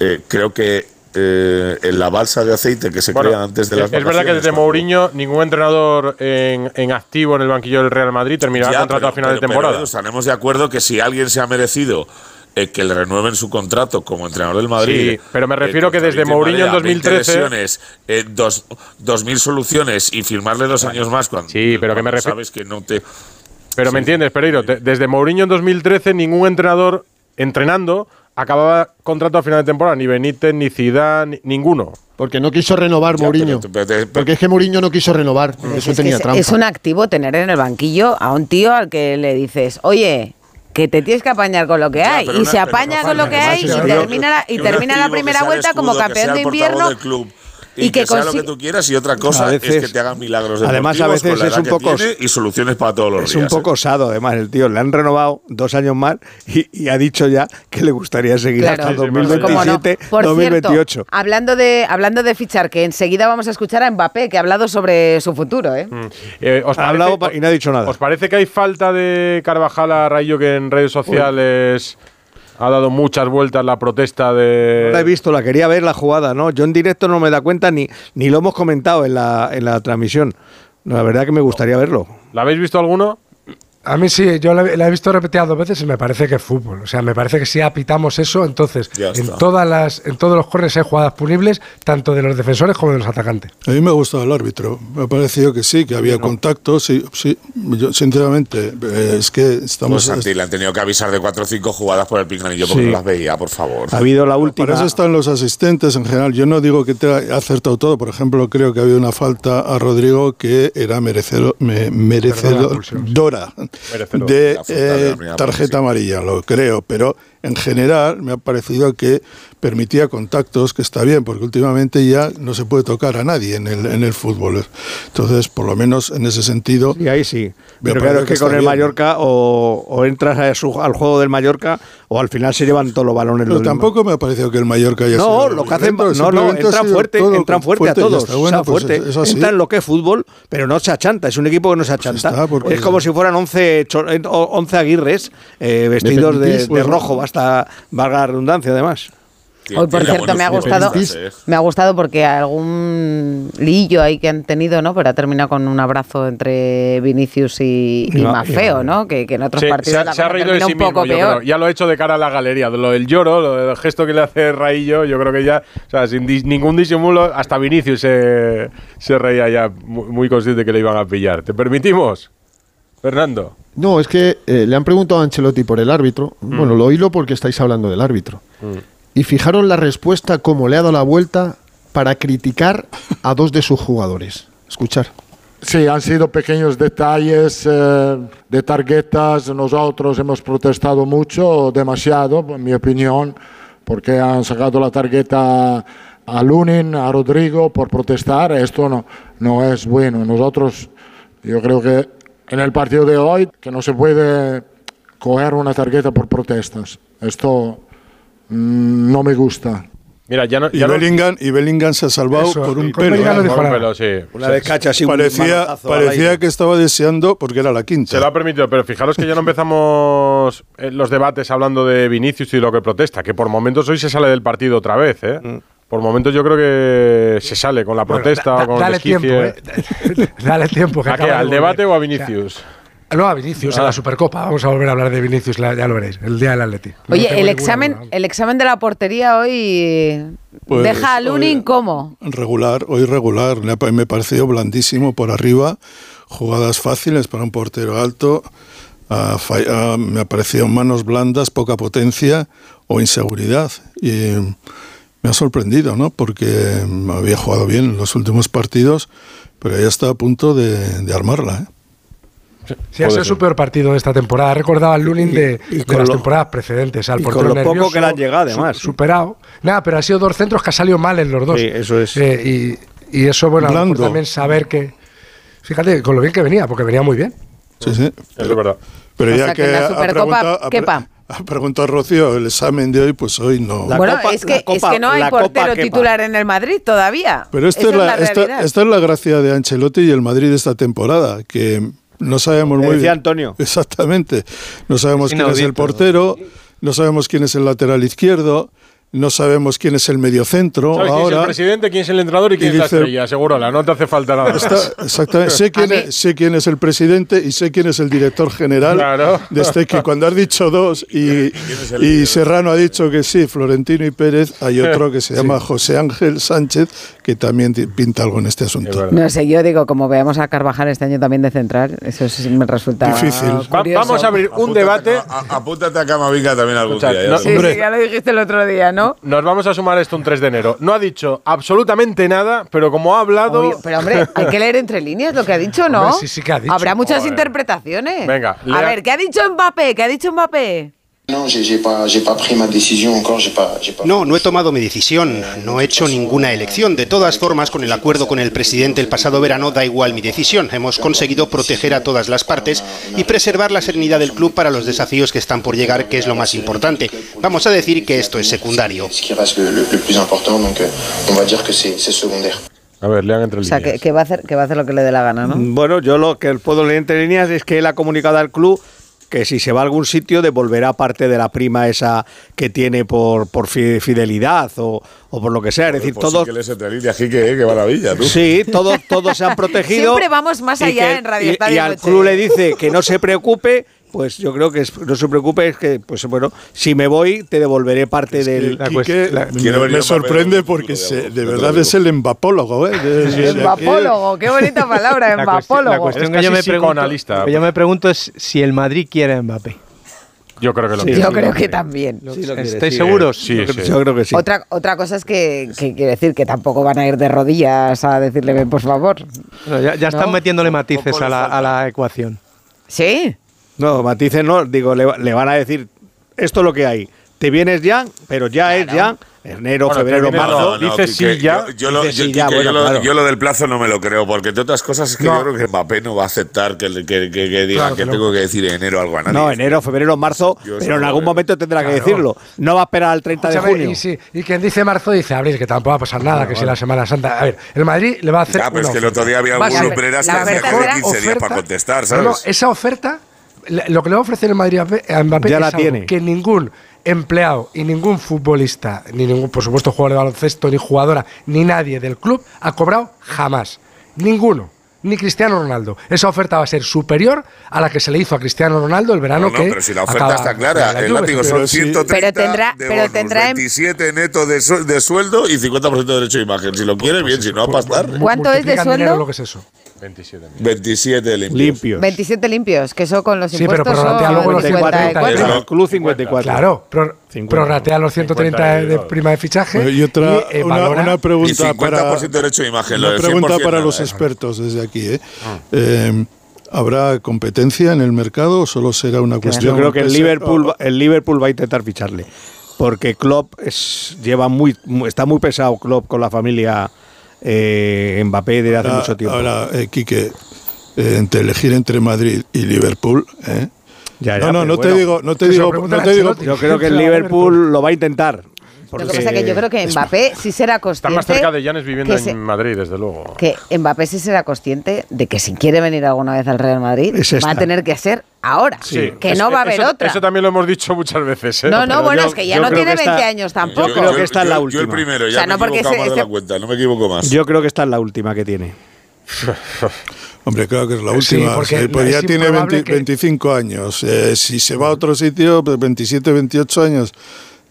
eh, creo que eh, en la balsa de aceite que se
Bueno,
crea antes de las
es verdad que desde Mourinho ningún entrenador en, en activo en el banquillo del Real Madrid terminará
Ya,
contrato
pero-
a final de temporada.
pero estaremos de acuerdo que si alguien se ha merecido eh, que le renueven su contrato como entrenador del Madrid.
Sí, pero me refiero
eh,
que desde Mourinho en
20
2013
lesiones, eh, dos, dos mil soluciones y firmarle dos años más cuando
Sí, pero que me refiero-
sabes que no te.
Pero me entiendes, Pereiro, Te- desde Mourinho en 2013 ningún entrenador entrenando acababa contrato a final de temporada, ni Benítez, ni Zidane, ni- ninguno.
Porque no quiso renovar
Ya,
Mourinho.
pero- pero- pero-
Porque es que Mourinho no quiso renovar. Eso
Es
tenía
es,
trampa.
es un activo tener en el banquillo a un tío al que le dices, oye, que te tienes que apañar con lo que
Ya,
hay. Y
una-
se apaña con lo que hay y termina la, y termina la primera vuelta como
escudo,
campeón de invierno. Y
Y,
que
que, sea lo que tú quieras y otra cosa
A
es
veces-
que te hagan milagros
además, a veces
con la
es un poco-
y soluciones para todos los
Es
días.
un poco
¿eh?
osado, además, el tío. Le han renovado dos años más y, y ha dicho ya que le gustaría seguir
Claro.
hasta
Sí, sí, pues, ¿Cómo no?
2027,
Por
2028.
cierto, hablando de, hablando de fichar, que enseguida vamos a escuchar a Mbappé, que ha hablado sobre su futuro. ¿eh?
Mm. Eh, ¿os
Ha
parece-
hablado y no ha dicho nada.
¿Os parece que hay falta de Carvajal a Rayo que en redes sociales ha dado muchas vueltas la protesta de.
No la he visto, la quería ver la jugada, ¿no? Yo en directo no me da cuenta ni, ni lo hemos comentado en la, en la transmisión. La verdad que me gustaría verlo.
¿La habéis visto alguno?
A mí sí, yo la, la he visto repetida dos veces y me parece que es fútbol. O sea, me parece que si apitamos eso, entonces en todas las, en todos los corners hay jugadas punibles, tanto de los defensores como de los atacantes.
A mí me ha gustado el árbitro. Me ha parecido que sí, que había contactos. Sí, sí. Yo, sinceramente, eh, es que
Pues
estamos.
Santi, le han tenido que avisar de cuatro o cinco jugadas por el pinganillo porque
Sí.
no las veía, por favor.
Ha habido la última.
Para eso están los asistentes en general. Yo no digo que te ha acertado todo. Por ejemplo, creo que ha habido una falta a Rodrigo que era merecedor, me- merecedora
Merecedor.
De eh, tarjeta amarilla, lo creo. Pero en general me ha parecido que permitía contactos, que está bien, porque últimamente ya no se puede tocar a nadie en el, en el fútbol. Entonces, por lo menos en ese sentido.
Y ahí sí.
me
Pero claro, es que con el
bien.
Mallorca o, o entras a su- al juego del Mallorca o al final se llevan todos los balones.
Pero
los mismos.
tampoco me ha parecido que el Mallorca haya
No,
sido
lo que hacen, no, no, entran fuerte,
todo
entran fuerte, a todos,
está. Bueno,
o sea,
pues
fuerte.
es
entran lo que es fútbol, pero no se achanta, es un equipo que no se achanta.
está, porque-
es como si fueran 11, cho- eh, o- 11 aguirres eh, vestidos de, de
Pues-
rojo, hasta valga la redundancia además.
Hoy, por cierto, me ha gustado, me ha gustado porque algún lillo ahí que han tenido, ¿no? Pero ha terminado con un abrazo entre Vinicius y, y
No,
Mafeo, ¿no? Que, que en otros
Sí,
partidos
se, ha-
la
se ha reído de sí
un poco
mismo, yo
peor.
creo. Ya lo he hecho de cara a la galería. Lo del lloro, lo del gesto que le hace Raillo, yo creo que ya, o sea, sin dis- ningún disimulo, hasta Vinicius se, se reía ya, muy, muy consciente que le iban a pillar. ¿Te permitimos, Fernando?
No, es que eh, le han preguntado a Ancelotti por el árbitro.
Mm.
Bueno, lo oílo porque estáis hablando del árbitro. Y fijaron la respuesta como le ha dado la vuelta para criticar a dos de sus jugadores. Escuchar.
Sí, han sido pequeños detalles eh, de tarjetas. Nosotros hemos protestado mucho, demasiado, en mi opinión, porque han sacado la tarjeta a Lunin, a Rodrigo, por protestar. Esto no, no es bueno. Nosotros, yo creo que en el partido de hoy, que no se puede coger una tarjeta por protestas. Esto mm, no me gusta.
Mira, ya no.
Y
ya no-
Bellingham, y Bellingham se ha salvado
Eso,
por
y
un pelo. Un
nada.
pelo,
sí.
Una descacha así, un
parecía
al
parecía que estaba deseando porque era la quinta.
Se lo ha permitido, pero fijaros que ya no empezamos eh, los debates hablando de Vinicius y lo que protesta, que por momentos hoy se sale del partido otra vez, ¿eh?
Mm.
Por momentos yo creo que se sale con la protesta
da-
o con el
dale tiempo, ¿eh? Dale tiempo. Que
¿A qué?
de
¿Al debate o a
O sea,
Vinicius?
no, a Vinicius, en
Ah.
la Supercopa. Vamos a volver a hablar de Vinicius, ya lo veréis, el día del Atleti. No
Oye, el examen,
duda.
el examen de la portería hoy
Pues,
deja a Lunin como.
Regular, hoy regular. Me pareció blandísimo por arriba. Jugadas fáciles para un portero alto. Ah, fa- ah, me ha parecido manos blandas, poca potencia o inseguridad. Y eh, me ha sorprendido, ¿no? Porque mm, había jugado bien en los últimos partidos, pero ya está a punto de, de armarla, ¿eh?
Sí, ha sido su peor partido de esta temporada. Ha recordado al Lunin de, las
lo-
temporadas precedentes. Al
y con lo poco que le han llegado, además.
su- superado. Nada, pero ha sido dos centros que ha salido mal en los dos.
Sí, eso es.
Eh, y, y eso, bueno, a lo mejor
Blando.
también saber que. Fíjate, con lo bien que venía, porque venía muy bien.
Sí, sí.
Es verdad.
Pero
O
ya
sea, que
que,
en la
ha
Supercopa,
preguntado, ha pre- preguntado Rocío el examen de hoy, pues hoy no.
bueno, es, que, es que no hay portero titular en el Madrid todavía.
Pero esta
Esa
es, la, esta, es la gracia de Ancelotti y el Madrid de esta temporada, que no sabemos muy
decía
bien.
Antonio.
Exactamente. No sabemos
Es
quién es el portero, no sabemos quién es el lateral izquierdo, no sabemos quién es el mediocentro.
¿Sabes quién es el
ahora.
presidente, quién es el entrenador y quién
Y
es la
dice-
estrella? Seguro, no te hace falta nada.
Está- exactamente. Sé quién, es, sé quién es el presidente y sé quién es el director general
Claro.
de este que cuando has dicho dos y, y Serrano ha dicho que sí, Florentino y Pérez, hay otro que se llama José Ángel Sánchez que también pinta algo en este asunto.
No sé, yo digo, como veamos a Carvajal este año también de central, eso sí me resulta
Difícil.
Va- vamos a abrir un debate.
A- apúntate a Camavinga también algún
Escuchad,
día. ya
no-
Sí, sí, ya lo dijiste el otro día, ¿no?
Nos vamos a sumar esto un 3 de enero. No ha dicho absolutamente nada, pero como ha hablado.
Obvio, pero hombre, hay que leer entre líneas lo que ha dicho, ¿no?
Hombre, sí, sí que ha dicho.
Habrá muchas
Joder.
interpretaciones.
Venga,
a ver, ¿qué ha dicho Mbappé? ¿Qué ha dicho Mbappé?
Pas, pas pris ma encore, pas, pas.
No, no he tomado mi decisión, no he hecho ninguna elección. De todas formas, con el acuerdo con el presidente el pasado verano da igual mi decisión. Hemos conseguido proteger a todas las partes y preservar la serenidad del club para los desafíos que están por llegar, que es lo más importante. Vamos a decir que esto es secundario.
Euh.
A ver, lean entre
O sea, que, que va a hacer, que va a hacer lo que le dé la gana, ¿no?
Bueno, yo lo que puedo leer entre líneas es que él ha comunicado al club que si se va a algún sitio devolverá parte de la prima esa que tiene por, por fidelidad o, o por lo que sea. Es decir, todos.
Sí, eh, qué maravilla, ¿tú?
Sí, todos, todos se han protegido.
Siempre vamos más allá en Radio
Y, y al club le dice que no se preocupe pues yo creo que no se preocupe, es que, pues bueno, si me voy, te devolveré parte es del.
La, me, me sorprende porque se, de verdad es el embapólogo, ¿eh?
Embapólogo, qué bonita palabra,
embapólogo. La cuestión, que, yo pues. me pregunto, es si el Madrid quiere a Mbappé.
Yo creo que lo
sí,
quiere, Yo
creo que también.
Sí, ¿Estáis seguros?
Sí,
yo creo que sí.
Otra, otra cosa es que, que, quiere decir que tampoco van a ir de rodillas a decirle, por favor.
Ya, ya
¿no?
están metiéndole matices a la, a la ecuación.
¿Sí?
No, matices no, digo, le, le van a decir, esto es lo que hay. Te vienes ya, pero ya claro. es ya. Enero,
bueno,
febrero, marzo.
No, no,
dice sí ya.
Yo, lo,
del plazo no me lo creo, porque entre otras cosas es que no. yo creo que Mbappé no va a aceptar que, que, que, que diga
claro,
que
claro.
tengo que decir enero algo a nadie.
No, enero, febrero, marzo,
yo
pero en algún momento tendrá que decirlo. No va a esperar al 30 o
sea, de
junio.
Y, si, y, quien dice marzo dice abril, que tampoco va a pasar nada, que si la Semana Santa. A ver, el Madrid le va a hacer.
Ah, pero es que el otro día había
algunos
lumbreras que hacían 15 días para contestar, ¿sabes?
esa oferta lo que le va a ofrecer el Madrid a Mbappé es que ningún empleado y ningún futbolista, ni ningún, por supuesto, jugador de baloncesto, ni jugadora, ni nadie del club ha cobrado jamás. Ninguno. Ni Cristiano Ronaldo. Esa oferta va a ser superior a la que se le hizo a Cristiano Ronaldo el verano
no, no. Pero si la oferta está clara, el látigo son 130
pero tendrá,
de bonus,
pero
tendrá netos de, de, sueldo y 50% de derecho de imagen. Si lo quiere, bien, si no, a pasar.
¿Cuánto es de sueldo?
27
27 limpios.
limpios.
27 limpios, que eso con los
sí,
impuestos.
Sí,
pero prorratea
luego los
54.
Club 54.
Claro, pro,
50,
prorratea los 130 de, de prima de fichaje.
Y otra,
y, eh,
una, una, pregunta.
Y 50
para,
derecho de imagen.
Una pregunta para los expertos desde aquí. ¿eh? Ah. eh ¿Habrá competencia en el mercado o solo será una cuestión?
Yo creo que el Liverpool, va, el Liverpool va a intentar ficharle, porque Klopp es, lleva muy, está muy pesado Klopp con la familia eh, Mbappé desde hace mucho tiempo.
Ahora, eh, Quique, eh, entre elegir entre Madrid y Liverpool, ¿eh? No, te digo, no te digo, no te digo.
Yo creo que el Liverpool lo va a intentar.
Porque Lo que pasa es que yo creo que Mbappé sí será consciente.
Está más cerca de Llanes viviendo
se,
en Madrid, desde luego.
Que Mbappé sí será consciente de que si quiere venir alguna vez al Real Madrid,
es
va a tener que hacer ahora,
sí,
que no va a haber
eso,
otra.
Eso también lo hemos dicho muchas veces. ¿eh?
No, no,
Pero
bueno,
yo,
es que ya no tiene
20 está,
años tampoco.
Yo creo que está en la última.
Yo, el primero, ya
o sea, no
me porque
se,
más de la cuenta, no me equivoco más.
Yo creo que está en la última que tiene.
Hombre, claro que es la última. Sí, porque
pues
ya tiene 20,
que...
25 años. Eh, si se va a otro sitio, pues 27, 28 años.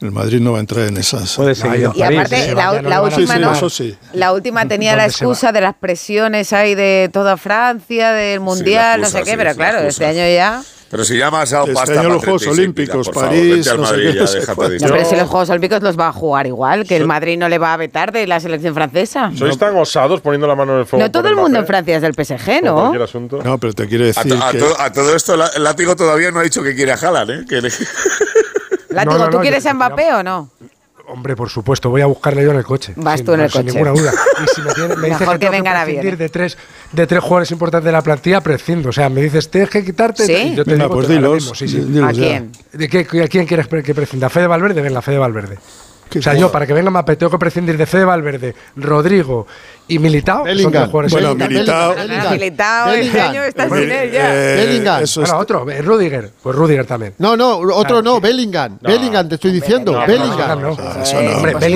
El Madrid no va a entrar en esas.
Puede seguir.
No, y aparte, la, la, última,
sí,
no,
sí,
la última tenía la excusa de las presiones ahí de toda Francia, del Mundial,
excusa, no
sé qué, pero claro, este año ya.
Pero si ya más a
este año los Juegos Olímpicos, París,
favor, Madrid,
no sé qué,
ya,
no,
pero si los Juegos Olímpicos los va a jugar igual, que el Madrid no le va a vetar de la selección francesa.
Sois tan osados poniendo la mano en el fuego.
No todo
el,
el mundo en Francia es del PSG, ¿no?
No, pero te quiero decir a,
to, a,
que...
to, a todo esto, el látigo todavía no ha dicho que quiere a Jalan, ¿eh? Que
le...
¿tú quieres a Mbappé o no?
Hombre, por supuesto, voy a buscarle yo en el coche.
Vas tú en el coche.
Sin ninguna duda. Y si me, tiene, me dices
que,
que
vengan a
de tres, de tres jugadores importantes de la plantilla, prescindo. O sea, me dices, tienes que quitarte.
¿Sí?
Y yo te
Venga,
digo, sí, sí.
¿A quién?
¿De ¿A quién quieres que prescinda? ¿Fede Valverde? Venga, Fede Valverde. O sea, yo para que venga Mbappé tengo que prescindir de Fede Valverde, Rodrigo y Militao.
Bellingham.
Bueno, Militao.
Ah,
Militao
este
año está sin él ya.
Bellingham.
Bueno,
eh,
otro, eh, Rudiger. Pues Rudiger también.
No, no, otro ah, no, Bellingham. Bellingham, te estoy diciendo.
No,
ah,
Bellingham.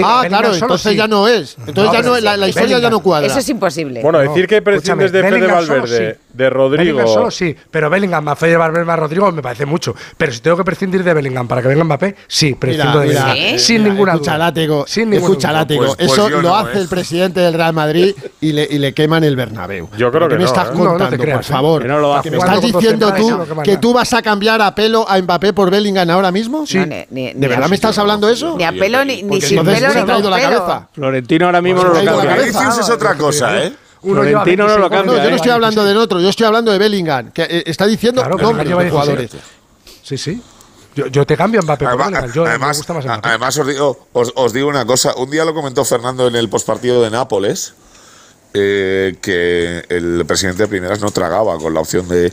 Ah, claro, entonces ya no es. Entonces ya no, la historia ya no cuadra.
Eso es imposible.
Bueno, decir que prescindes de Fede Valverde, de Rodrigo.
Solo sí, pero Bellingham, más Fede Valverde, más Rodrigo me parece mucho. Pero si tengo que prescindir de Bellingham para que venga Mbappé, sí, prescindo de Bellingham. Sin ninguna. Sin ninguna duda.
Escucha, látigo.
Pues, pues
eso lo hace
¿eh?
el presidente del Real Madrid. Madrid y le, y le queman el Bernabéu.
Yo creo que
me
no,
estás
eh?
contando, no,
no
creas,
por
¿eh?
favor?
No lo
que me estás diciendo tú
que
tú vas a cambiar a pelo a Mbappé por Bellingham ahora mismo?
Sí.
Ni, ni,
¿De verdad me estás hablando eso?
Ni a pelo ni, ni sin pelo ni con
la cabeza.
Florentino ahora mismo no lo cambia.
es otra cosa, ¿eh?
Florentino no lo cambia.
No, yo no estoy hablando del otro, yo estoy hablando de Bellingham, que eh, está diciendo nombres de jugadores.
Sí, sí. Yo, yo, te cambio Mbappé.
Además,
Bellingham. Yo,
además, me
gusta más Mbappé.
además os, digo, os, os, digo una cosa. Un día lo comentó Fernando en el postpartido de Nápoles eh, que el presidente de Primeras no tragaba con la opción de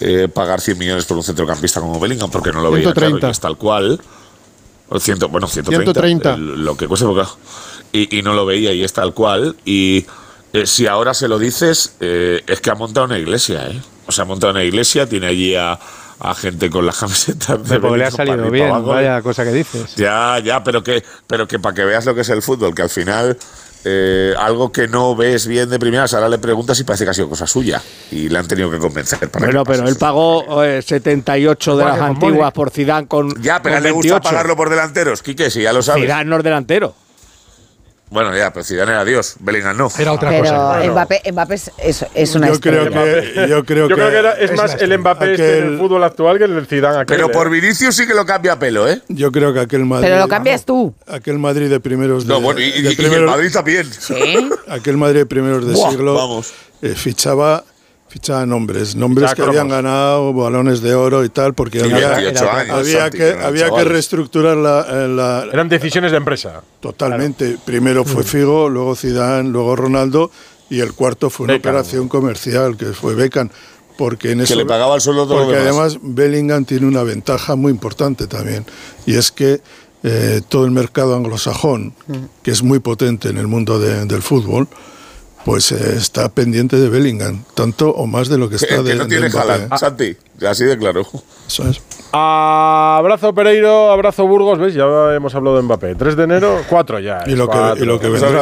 eh, pagar 100 millones por un centrocampista como Bellingham, porque no lo veía claro,
130.
y es tal cual. O ciento- bueno, 130.
130.
el- lo que cueste, porque- y, y no lo veía y es tal cual. Y eh, si ahora se lo dices, eh, es que ha montado una iglesia, ¿eh? O sea, ha montado una iglesia, tiene allí a, a gente con las camisetas de
Porque le ha salido bien, vaya cosa que dices.
Ya, ya, pero que, pero que para que veas lo que es el fútbol, que al final eh, algo que no ves bien de primeras, ahora le preguntas y parece que ha sido cosa suya. Y le han tenido que convencer para
Bueno,
que
pero él pagó eh, 78 de las antiguas por Zidane con
Ya, pero a
con
él le gusta
28.
pagarlo por delanteros, Quique, si ya lo sabes.
Zidane no es delantero.
Bueno, ya, pero Zidane era Dios, Bellingham no.
Era otra
Pero
cosa.
Mbappé, Mbappé es, es- es una
Yo creo que, yo creo
Yo
que,
creo que era- es
es
más el Mbappé este del fútbol actual que el del Zidane aquel.
Pero por Vinicius sí que lo cambia a pelo, ¿eh?
yo creo que aquel Madrid,
Pero lo cambias tú.
aquel Madrid de primeros de,
No, bueno, y, y-
de
y el
primeros-
Madrid también.
¿Sí?
aquel Madrid de primeros de
Buah,
siglo
vamos.
eh, fichaba fichaba nombres, nombres que habían ganado balones de oro y tal, porque había,
28 años,
había
Santi,
que
que
había que reestructurar la, eh, la-
Eran decisiones de empresa.
totalmente. Primero fue Figo, luego Zidane, luego Ronaldo y el cuarto fue una
Beckham.
operación comercial que fue Beckham. Porque en eso,
le pagaba el sueldo
Porque además Bellingham tiene una ventaja muy importante también y es que eh, todo el mercado anglosajón, que es muy potente en el mundo de- del fútbol, pues eh, está pendiente de Bellingham, tanto o más de lo que está
Que,
de,
que no tiene
Mbappé.
Haaland, Santi, así de claro.
Eso es.
Abrazo Pereiro, abrazo Burgos, ¿ves? Ya hemos hablado de Mbappé. 3 de enero, 4 ya.
Y lo que-
Cuatro.
y lo que
Pues
vendrá.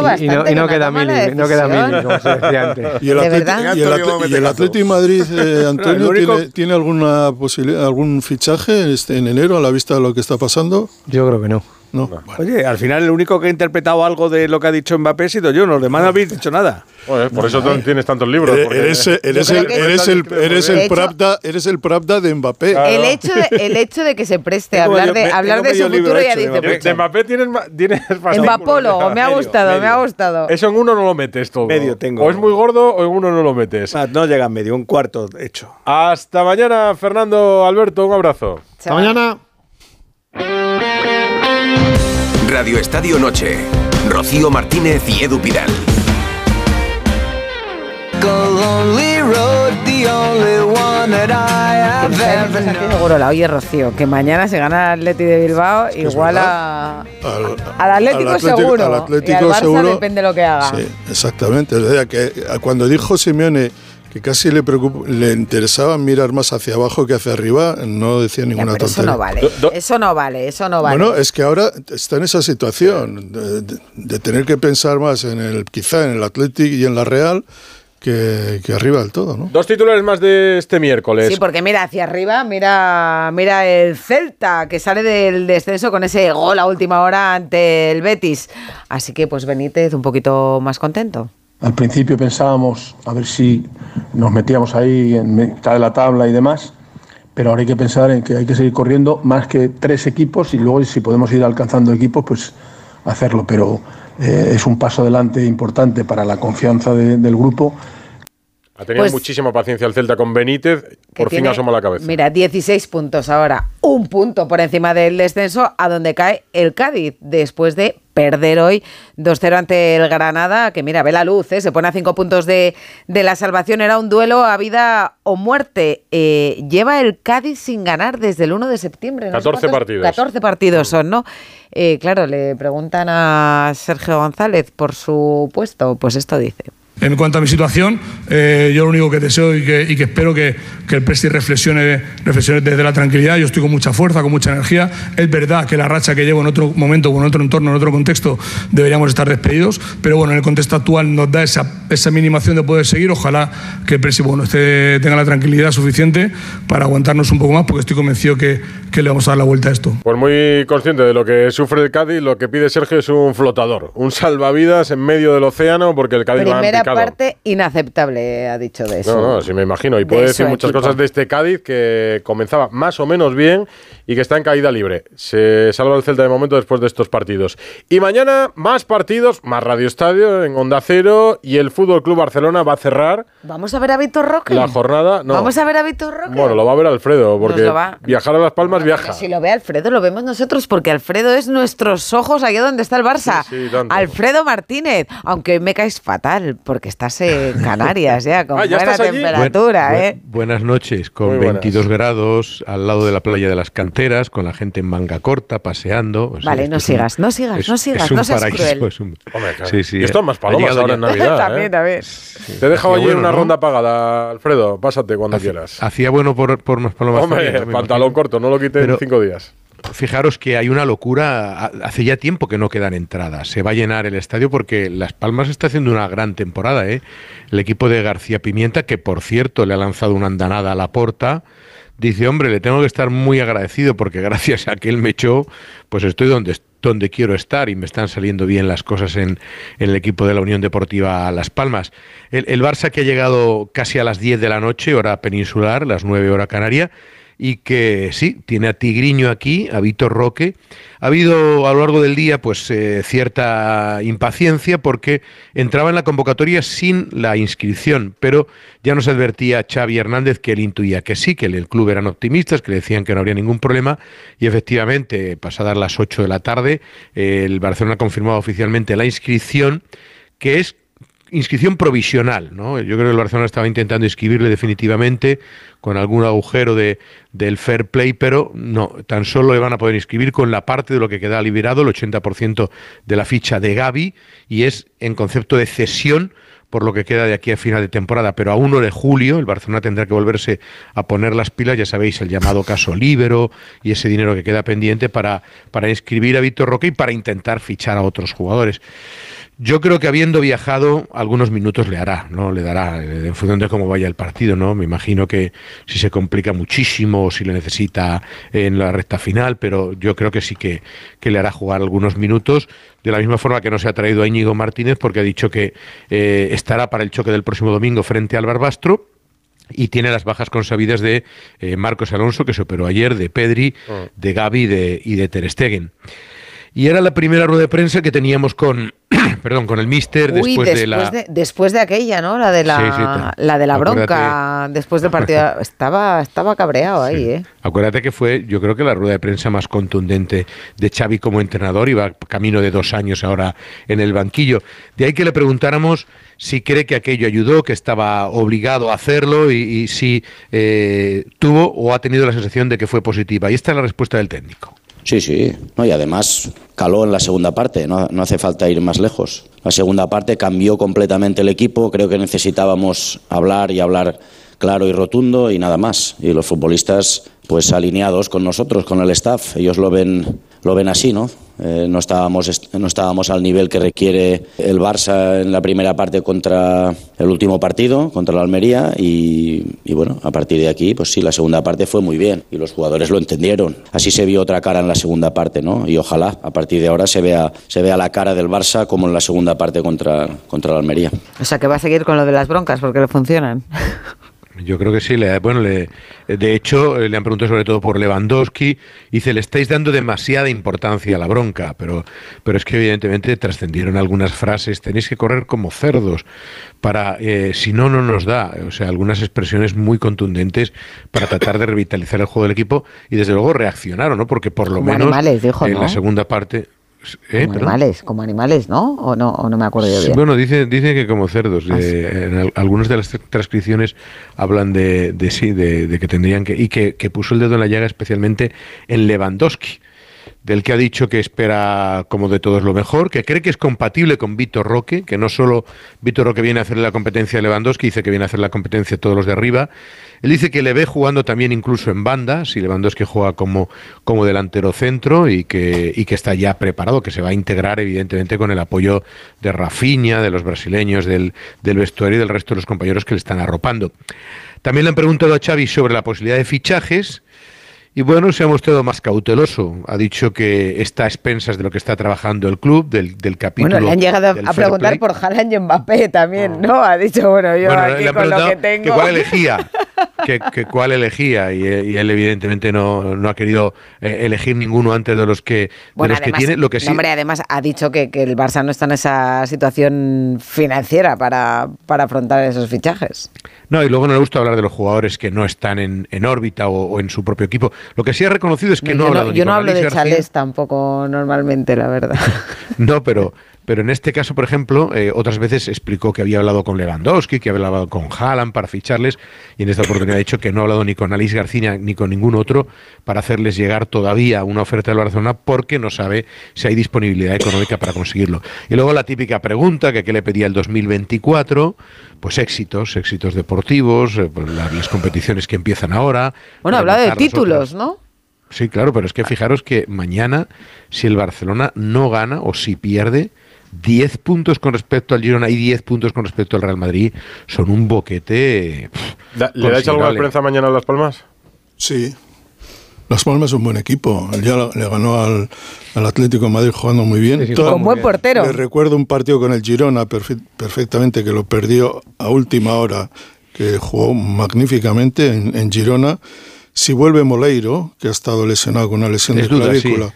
Pues
Y no, y no
que
queda mili, no queda como se decía antes.
Y el,
¿De
Atleti-
verdad?
y el,
Antonio
Atleti-
Gómez
y el
Tecazo.
Atleti Madrid, eh, Antonio,
Lo único-
¿tiene, tiene alguna posibilidad, algún fichaje este, en enero a la vista de lo que está pasando?
Yo creo que no.
No. Bueno.
Oye, al final el único que ha interpretado algo de lo que ha dicho Mbappé ha sido yo, los demás no habéis dicho nada.
Por eso tú tienes tantos libros.
Eres,
porque-
eres,
creo
el, eres el, eres Pravda, eres el Pravda de Mbappé.
El hecho, de, el hecho de que se preste a hablar de,
me-
hablar
tengo
de su futuro ya dice
Mbappé.
De, Mbappé tienes, tienes.
Mbapolo, me ha
Medio,
gustado, me ha gustado.
Eso en uno no lo metes todo.
Medio tengo.
O es muy gordo o en uno no lo metes.
Ah, No llega a medio, un cuarto hecho.
Hasta mañana, Fernando Alberto. Un abrazo.
Hasta mañana.
Radio Estadio Noche. Rocío Martínez y Edu Pidal.
Santi Segurola, Oye, Rocío, que mañana se gana el Atleti de Bilbao, igual a,
Al,
al Atlético,
al Atlético-
seguro.
al
y
Atlético
al Barça
seguro.
depende de lo que haga.
Sí, exactamente. O sea, que cuando dijo Simeone que casi le, preocup- le interesaba mirar más hacia abajo que hacia arriba, no decía
Ya,
ninguna
eso
tontería.
no vale. Eso no vale, eso no vale.
Bueno, es que ahora está en esa situación de, de- de tener que pensar más en el, quizá en el Athletic y en la Real que, que arriba del todo, ¿no?
Dos titulares más de este miércoles.
Sí, porque mira hacia arriba, mira, mira el Celta que sale del descenso con ese gol a última hora ante el Betis. Así que pues Benítez un poquito más contento.
Al principio pensábamos a ver si nos metíamos ahí en mitad de la tabla y demás, pero ahora hay que pensar en que hay que seguir corriendo más que tres equipos y luego si podemos ir alcanzando equipos, pues hacerlo. Pero eh, es un paso adelante importante para la confianza de- del grupo.
Ha tenido
Pues-
muchísima paciencia el Celta con Benítez. Por fin asoma la cabeza.
Mira, 16 puntos ahora, un punto por encima del descenso, a donde cae el Cádiz, después de perder hoy 2-0 ante el Granada, que mira, ve la luz, ¿eh? se pone a 5 puntos de, de la salvación, era un duelo a vida o muerte. Eh, lleva el Cádiz sin ganar desde el 1 de septiembre. no sé
14
cuántos-
partidos.
14 partidos son, ¿no? Eh, claro, le preguntan a Sergio González por su puesto, pues esto dice.
En cuanto a mi situación, eh, yo lo único que deseo y que, y que espero que, que el Presti reflexione, reflexione desde la tranquilidad. Yo estoy con mucha fuerza, con mucha energía. Es verdad que la racha que llevo en otro momento, o en otro entorno, en otro contexto, deberíamos estar despedidos. Pero bueno, en el contexto actual nos da esa, esa minimación de poder seguir. Ojalá que el Presti bueno, esté- tenga la tranquilidad suficiente para aguantarnos un poco más, porque estoy convencido que, que le vamos a dar la vuelta a esto.
Pues muy consciente de lo que sufre el Cádiz, lo que pide Sergio es un flotador, un salvavidas en medio del océano, porque el Cádiz va
parte inaceptable, ha dicho de eso.
No, no, sí me imagino. Y
De
puede
su
decir muchas
equipo.
cosas de este Cádiz que comenzaba más o menos bien y que está en caída libre. Se salva el Celta de momento después de estos partidos. Y mañana más partidos, más Radio Estadio en Onda Cero y el Fútbol Club Barcelona va a cerrar
Vamos a ver a Víctor Roque.
la jornada. No,
Vamos a ver a Víctor Roque.
bueno, lo va a ver Alfredo, porque viajar a Las Palmas viaja.
Si lo ve Alfredo, lo vemos nosotros, porque Alfredo es nuestros ojos allá donde está el Barça.
Sí, sí.
Alfredo Martínez, aunque me caes fatal, porque porque estás en Canarias ya, con
Ah, ¿ya
buena temperatura,
Buen-
¿eh?
buenas noches, con
buenas.
22 grados al lado de la playa de las canteras, con la gente en manga corta, paseando. O sea,
Vale, no
es un-
sigas, no sigas,
es-
no
es
sigas,
un
no seas
paraíso,
cruel.
es un-
Hombre, claro.
Sí, sí,
y esto
eh,
más palomas ahora
ya-
en Navidad.
también,
¿eh? Te he dejado allí
bueno,
una
¿no?
ronda pagada, Alfredo. Pásate cuando quieras.
Hacía bueno por, por más palomas.
Hombre, pantalón corto, no lo quité en cinco días.
Fijaros que hay una locura. ha- Hace ya tiempo que no quedan entradas. Se va a llenar el estadio porque Las Palmas está haciendo una gran temporada. ¿eh? El equipo de García Pimienta, que por cierto le ha lanzado una andanada a la porta, dice: Hombre, le tengo que estar muy agradecido porque gracias a que él me echó, pues estoy donde, donde quiero estar y me están saliendo bien las cosas en, en el equipo de la Unión Deportiva Las Palmas. El, el Barça que ha llegado casi a las 10 de la noche, hora peninsular, las 9 hora canaria y que sí, tiene a Tigriño aquí, a Víctor Roque. Ha habido a lo largo del día pues eh, cierta impaciencia porque entraba en la convocatoria sin la inscripción, pero ya nos advertía Xavi Hernández que él intuía que sí, que el, club eran optimistas, que le decían que no habría ningún problema y efectivamente, pasadas las 8 de la tarde, el Barcelona ha confirmado oficialmente la inscripción que es inscripción provisional, ¿no? Yo creo que el Barcelona estaba intentando inscribirle definitivamente con algún agujero de, del fair play, pero no, tan solo le van a poder inscribir con la parte de lo que queda liberado, el 80% de la ficha de Gaby, y es en concepto de cesión por lo que queda de aquí a final de temporada, pero a 1 de julio el Barcelona tendrá que volverse a poner las pilas, ya sabéis, el llamado caso Libero y ese dinero que queda pendiente para, para inscribir a Víctor Roque y para intentar fichar a otros jugadores. Yo creo que habiendo viajado, algunos minutos le hará, ¿no? Le dará, eh, en función de cómo vaya el partido, ¿no? Me imagino que si se complica muchísimo o si le necesita en la recta final, pero yo creo que sí que, que le hará jugar algunos minutos, de la misma forma que no se ha traído a Íñigo Martínez, porque ha dicho que eh, estará para el choque del próximo domingo frente al Barbastro y tiene las bajas consabidas de eh, Marcos Alonso, que se operó ayer, de Pedri, de Gaby de, y de Ter Stegen. Y era la primera rueda de prensa que teníamos con, perdón, con el Mister
Uy,
después,
después,
de la...
de, después de aquella, ¿no? La de la,
Sí, sí, ta-
la de la
acuérdate.
bronca después del partido. Estaba, estaba cabreado ahí, ¿eh?
Acuérdate que fue, yo creo que la rueda de prensa más contundente de Xavi como entrenador, iba camino de dos años ahora en el banquillo. De ahí que le preguntáramos si cree que aquello ayudó, que estaba obligado a hacerlo y, y si eh, tuvo o ha tenido la sensación de que fue positiva. Y esta es la respuesta del técnico.
Sí, sí. No, y además caló en la segunda parte, no, no hace falta ir más lejos. La segunda parte cambió completamente el equipo, creo que necesitábamos hablar y hablar claro y rotundo y nada más. Y los futbolistas pues alineados con nosotros, con el staff, ellos lo ven, lo ven así, ¿no? Eh, no, estábamos, est- no estábamos al nivel que requiere el Barça en la primera parte contra el último partido, contra la Almería, y, y bueno, a partir de aquí, pues sí, la segunda parte fue muy bien y los jugadores lo entendieron. Así se vio otra cara en la segunda parte, ¿no? Y ojalá a partir de ahora se vea, se vea la cara del Barça como en la segunda parte contra, contra la Almería.
O sea, que va a seguir con lo de las broncas porque le funcionan.
Yo creo que sí. Le, bueno, le, de hecho, eh, le han preguntado sobre todo por Lewandowski. y Dice, le estáis dando demasiada importancia a la bronca, pero, pero es que evidentemente trascendieron algunas frases. Tenéis que correr como cerdos para, eh, si no, no nos da. O sea, algunas expresiones muy contundentes para tratar de revitalizar el juego del equipo y desde luego reaccionaron, ¿no? Porque por lo
Como
menos
animales, dijo,
en
¿no?
la segunda parte... ¿eh?
Como
Perdón.
animales, como animales, ¿no? O no, o no me acuerdo yo bien.
Bueno, dice, dice que como cerdos.
Ah,
eh, en al- algunas de las tr- transcripciones hablan de, de sí, de, de que tendrían que. Y que, que puso el dedo en la llaga especialmente en Lewandowski, del que ha dicho que espera como de todos lo mejor, que cree que es compatible con Víctor Roque, que no solo Víctor Roque viene a hacer la competencia a Lewandowski, dice que viene a hacer la competencia a todos los de arriba. Él dice que le ve jugando también incluso en banda, si Lewandowski juega como, como delantero centro y que, y que está ya preparado, que se va a integrar evidentemente con el apoyo de Rafinha, de los brasileños, del, del vestuario y del resto de los compañeros que le están arropando. También le han preguntado a Xavi sobre la posibilidad de fichajes. Y bueno, se ha mostrado más cauteloso. Ha dicho que está a expensas de lo que está trabajando el club, del, del capítulo.
Bueno, le han llegado a preguntar
play.
por Haaland y Mbappé también, ¿no? Ha dicho, bueno, yo
Bueno,
aquí con lo que tengo...
que cuál elegía, que, que cuál elegía y, y él evidentemente no, no ha querido eh, elegir ninguno antes de los que, de
Bueno,
los que
además,
tiene. Lo que sí,
no, hombre, además ha dicho que, que el Barça no está en esa situación financiera para, para afrontar esos fichajes.
No, y luego no le gusta hablar de los jugadores que no están en, en órbita o, o en su propio equipo. Lo que sí ha reconocido es que no, ha
yo
hablado
no,
ni
yo no hablo de
García,
chalés tampoco normalmente, la verdad.
No, pero, pero en este caso, por ejemplo, eh, otras veces explicó que había hablado con Lewandowski, que había hablado con Haaland para ficharles, y en esta oportunidad ha dicho que no ha hablado ni con Alice García ni con ningún otro para hacerles llegar todavía una oferta del Barcelona porque no sabe si hay disponibilidad económica para conseguirlo. Y luego la típica pregunta que, que le pedía el 2024, pues éxitos, éxitos deportivos, eh, pues la- las competiciones que empiezan ahora.
Bueno, habla de títulos. ¿no?
Sí, claro, pero es que fijaros que mañana, si el Barcelona no gana o si pierde, 10 puntos con respecto al Girona y 10 puntos con respecto al Real Madrid son un boquete. pff,
Da- ¿Le dais alguna esperanza mañana a Las Palmas?
Sí. Las Palmas es un buen equipo. Ya le ganó al, al Atlético de Madrid jugando muy bien.
sí,
Todo-
Con buen portero.
Le recuerdo un partido con el Girona perfe- perfectamente que lo perdió a última hora, que jugó magníficamente en, en Girona. Si vuelve Moleiro, que ha estado lesionado con una lesión
Es
de
duda,
clavícula,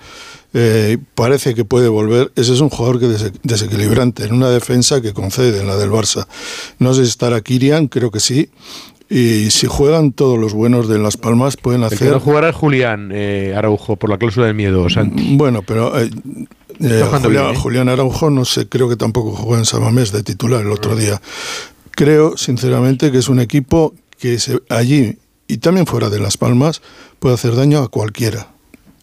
eh, parece que puede volver. Ese es un jugador que dese- desequilibrante en una defensa que concede, en la del Barça. No sé si estará Kirian, creo que sí. Y si juegan todos los buenos de Las Palmas, pueden
El que
hacer.
no jugará es Julián eh, Araujo por la cláusula del miedo, Santi.
Bueno, pero eh, eh,
jugando
Julián,
bien, ¿eh?
Julián Araujo no sé, creo que tampoco jugó en Samamés de titular el otro día. Creo, sinceramente, que es un equipo que se- allí y también fuera de Las Palmas puede hacer daño a cualquiera.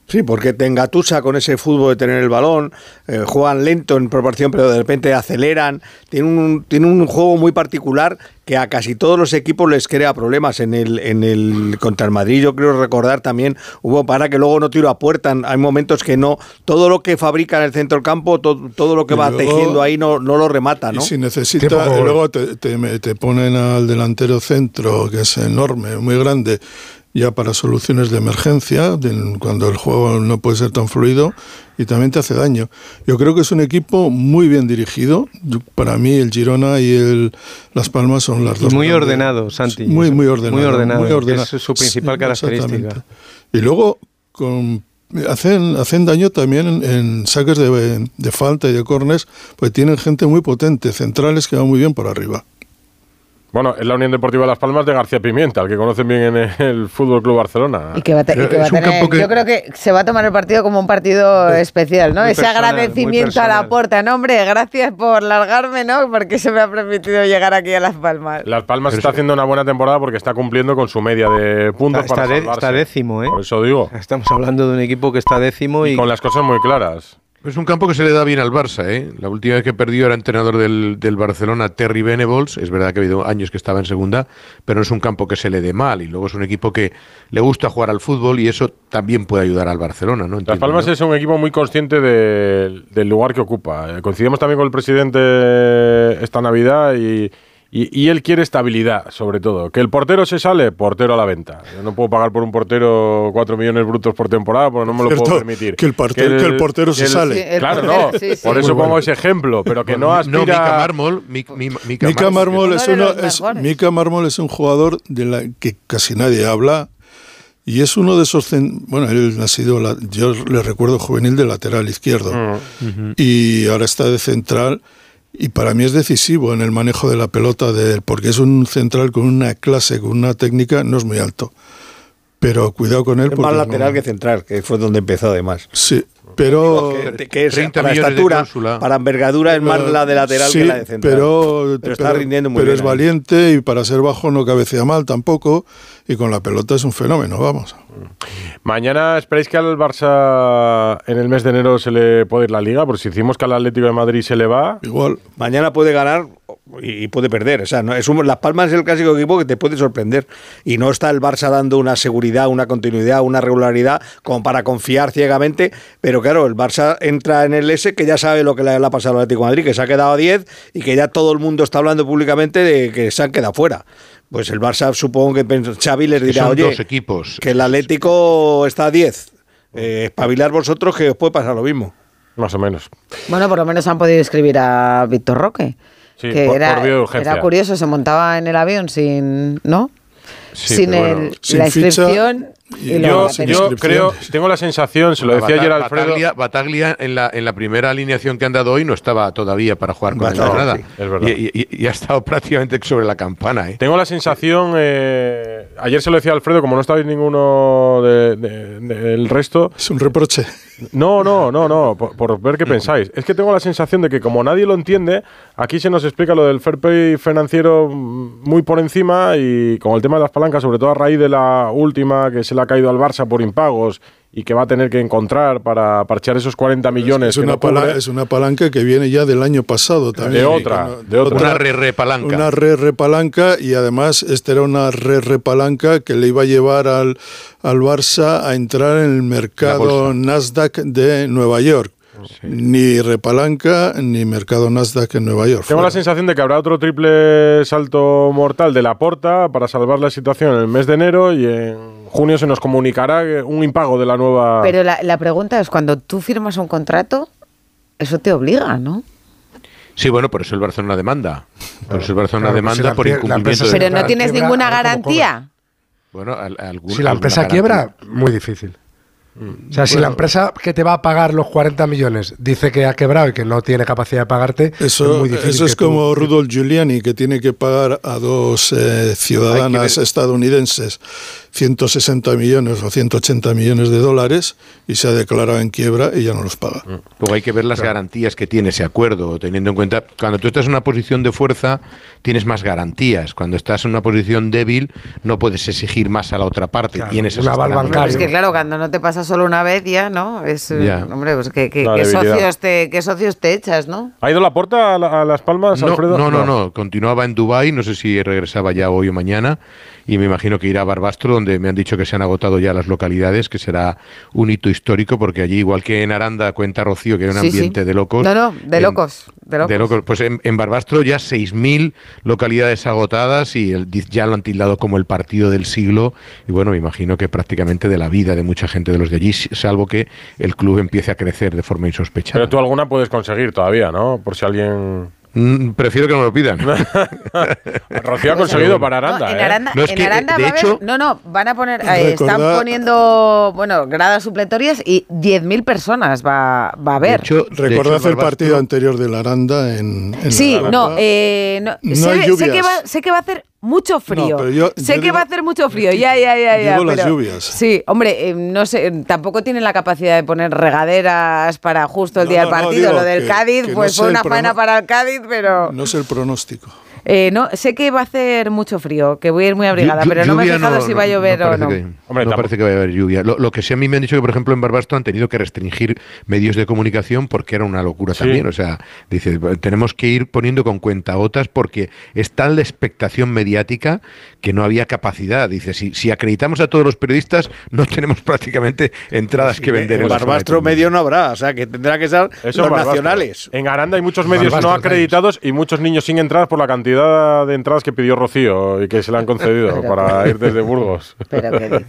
Sí, porque te engatusa con ese fútbol de tener el balón, eh, juegan lento en proporción, pero de repente aceleran. Tiene un, tiene un juego muy particular que a casi todos los equipos les crea problemas. En el, en el contra el Madrid, yo creo recordar también, hubo para que luego no tiro a puerta. Hay momentos que no, todo lo que fabrica en el centro del campo, todo, todo lo que
Y
va
luego-
tejiendo ahí no, no lo remata, ¿no?
Y si necesita,
Tiempo
y
gol.
luego te, te- te ponen al delantero centro, que es enorme, muy grande, ya para soluciones de emergencia, de- cuando el juego no puede ser tan fluido, y también te hace daño. Yo creo que es un equipo muy bien dirigido. Yo- Para mí el Girona y el Las Palmas son las
Y
dos.
muy ordenado, Santi.
Muy, muy ordenado.
Muy ordenado,
muy ordenado.
es su principal
Sí,
característica.
Y luego con, hacen, hacen daño también en, en saques de, de falta y de cornes, pues tienen gente muy potente, centrales que van muy bien por arriba.
Bueno, es la Unión Deportiva Las Palmas de García Pimienta, el que conocen bien en el Fútbol Club Barcelona.
Y que va a, y que va tener,
que-
yo creo que se va a tomar el partido como un partido especial, ¿no? Ese
personal,
agradecimiento a la puerta, no, hombre, gracias por largarme, ¿no? Porque se me ha permitido llegar aquí a Las Palmas.
Las Palmas
Pero
está
es-
haciendo una buena temporada porque está cumpliendo con su media de puntos
Está,
para
está de-
salvarse.
está décimo, ¿eh?
Por eso digo.
Estamos hablando de un equipo que está décimo y,
con las cosas muy claras.
Es un campo que se le da bien al Barça, ¿eh? La última vez que perdió era entrenador del, del Barcelona, Terry Venables. Es verdad que ha habido años que estaba en segunda, pero no es un campo que se le dé mal. Y luego es un equipo que le gusta jugar al fútbol y eso también puede ayudar al Barcelona, ¿no?
Las Palmas
¿no?
es un equipo muy consciente del, del lugar que ocupa. Eh, Coincidimos también con el presidente esta Navidad y, y- y él quiere estabilidad, sobre todo. Que el portero se sale, portero a la venta. Yo no puedo pagar por un portero 4 millones brutos por temporada porque no me lo puedo permitir.
que el portero- que el portero se sale. Sí, el
claro, no.
sí, sí.
Por
Muy
eso pongo
bueno.
ese ejemplo, pero que no aspira...
no, Mica Mármol, Mi- Mi- Mica
Mica Mármol es
uno
es. Mica Mármol es un jugador de la que casi nadie habla y es uno de esos bueno él ha sido la- yo le recuerdo juvenil de lateral izquierdo
Mm.
y ahora está de central y para mí es decisivo en el manejo de la pelota de él porque es un central con una clase con una técnica no es muy alto pero cuidado con él
Es
porque
más
no-
lateral que central, que fue donde empezó además.
sí pero
Que, que es
30
para estatura, para envergadura es más la de lateral
Sí,
que la de central.
Pero,
Pero está rindiendo muy
pero
bien
es
ahí.
valiente y para ser bajo no cabecea mal tampoco. Y con la pelota es un fenómeno, vamos.
Mañana esperáis que al Barça en el mes de enero se le puede ir la liga, porque si decimos que al Atlético de Madrid se le va,
Igual.
Mañana puede ganar y y puede perder. O sea, no, es un- Las Palmas es el clásico equipo que te puede sorprender. Y no está el Barça dando una seguridad, una continuidad, una regularidad como para confiar ciegamente. Pero claro, el Barça entra en el S que ya sabe lo que le, le ha pasado al Atlético de Madrid, que se ha quedado a 10 y que ya todo el mundo está hablando públicamente de que se han quedado fuera. Pues el Barça supongo que Xavi les dirá,
son
oye,
dos equipos.
que el Atlético está a 10. Eh, espabilar vosotros que os puede pasar lo mismo.
más o menos.
Bueno, por lo menos han podido escribir a Víctor Roque.
Sí,
que
por-
era,
por vía de urgencia.
era curioso, se montaba en el avión sin, ¿no?
Sí,
sin el-
bueno.
La inscripción
Y
Yo, yo creo, tengo la sensación, se lo decía
Bata-
ayer Alfredo.
Bataglia, Bataglia en, la, en la primera alineación que han dado hoy no estaba todavía para jugar con el Granada.
sí, es verdad.
Y, y- y ha estado prácticamente sobre la campana. ¿eh?
Tengo la sensación, eh, ayer se lo decía Alfredo, como no estabais ninguno de- de- del resto.
Es un reproche.
No, no, no, no, por, ver qué pensáis. Es que tengo la sensación de que como nadie lo entiende, aquí se nos explica lo del fair play financiero muy por encima y con el tema de las palancas, sobre todo a raíz de la última que se le ha caído al Barça por impagos y que va a tener que encontrar para parchear esos 40 millones.
Es
que
una,
no
pala- es una palanca que viene ya del año pasado también.
De otra,
Con-
de otra.
Una re-re palanca.
Una re-re palanca y además esta era una re-re palanca que le iba a llevar al, al Barça a entrar en el mercado Nasdaq de Nueva York. Ni repalanca ni mercado Nasdaq en Nueva York.
Tengo la sensación de que habrá otro triple salto mortal de la porta para salvar la situación en el mes de enero y en junio se nos comunicará un impago de la nueva.
Pero la, la pregunta es, cuando tú firmas un contrato, eso te obliga, ¿no?
Sí, bueno, por eso el Barcelona demanda. Por eso el Barcelona
Claro, si
demanda
la
por
la
incumplimiento de
Pero no tienes
quiebra,
ninguna garantía.
Bueno, al- algún-
Si la empresa quiebra, muy difícil. O sea, si la empresa que te va a pagar los 40 millones dice que ha quebrado y que no tiene capacidad de pagarte, es
Eso,
muy difícil.
eso es
que tú-
como Rudolf Giuliani, que tiene que pagar a dos eh, ciudadanas estadounidenses 160 millones o 180 millones de dólares y se ha declarado en quiebra y ya no los paga.
Luego hay que ver las garantías que tiene ese acuerdo, teniendo en cuenta, cuando tú estás en una posición de fuerza, tienes más garantías. Cuando estás en una posición débil, no puedes exigir más a la otra parte. Tienes esas garantías.
Es que claro, cuando no te pasa solo una vez ya, ¿no? Es, eh, hombre, pues que, que- socios te, qué socios te echas, ¿no?
¿Ha ido la porta a, la- a Las Palmas,
No,
Alfredo?
no, no, no, continuaba en Dubái, no sé si regresaba ya hoy o mañana, y me imagino que irá a Barbastro, donde me han dicho que se han agotado ya las localidades, que será un hito histórico, porque allí, igual que en Aranda, cuenta Rocío, que hay un
Sí, sí.
ambiente de locos.
No, no, de
en-
locos. De locos.
de locos. Pues en, en Barbastro ya 6.000 localidades agotadas y el- ya lo han tildado como el partido del siglo. Y bueno, me imagino que prácticamente de la vida de mucha gente de los de allí, salvo que el club empiece a crecer de forma insospechada.
Pero tú alguna puedes conseguir todavía, ¿no? Por si alguien.
Mm, prefiero que no me lo pidan.
Rocío ha conseguido para Aranda,
No, en
¿eh?
Aranda,
No, es
en
que,
Aranda
de
va a haber-
hecho-
no, no, van a poner, eh, están poniendo, bueno, gradas supletorias y 10.000 personas va, va a haber.
Recordad el partido anterior de la Aranda en, en
Sí,
la
no, eh, no,
No
sé, sé que va, sé que va a hacer mucho frío.
pero yo-
sé
yo
que
digo-
va a hacer mucho frío, ya, ya, ya, ya.
las lluvias.
Sí, hombre, eh, no sé, eh, tampoco tienen la capacidad de poner regaderas para justo el
No,
día
no,
del partido. Lo del
que-
Cádiz,
que
pues fue una faena para el Cádiz, pero
No sé el pronóstico.
Eh, no, sé que va a hacer mucho frío, que voy a ir muy abrigada,
Llu-
pero no me he fijado si va a llover o no.
que- no parece que vaya a haber lluvia. Lo, lo que sí a mí me han dicho que, por ejemplo, en Barbastro han tenido que restringir medios de comunicación porque era una locura
Sí.
también. O sea, dice, tenemos que ir poniendo con cuentagotas porque es tal la expectación mediática que no había capacidad. Dice, si, si acreditamos a todos los periodistas, no tenemos prácticamente entradas que vender.
En Barbastro medio no habrá, o sea que tendrá que ser
Eso
los nacionales.
En Aranda hay muchos medios
Barbastro,
no acreditados y muchos niños sin entradas por la cantidad de entradas que pidió Rocío y que se le han concedido para ir desde Burgos.
Pero ¿qué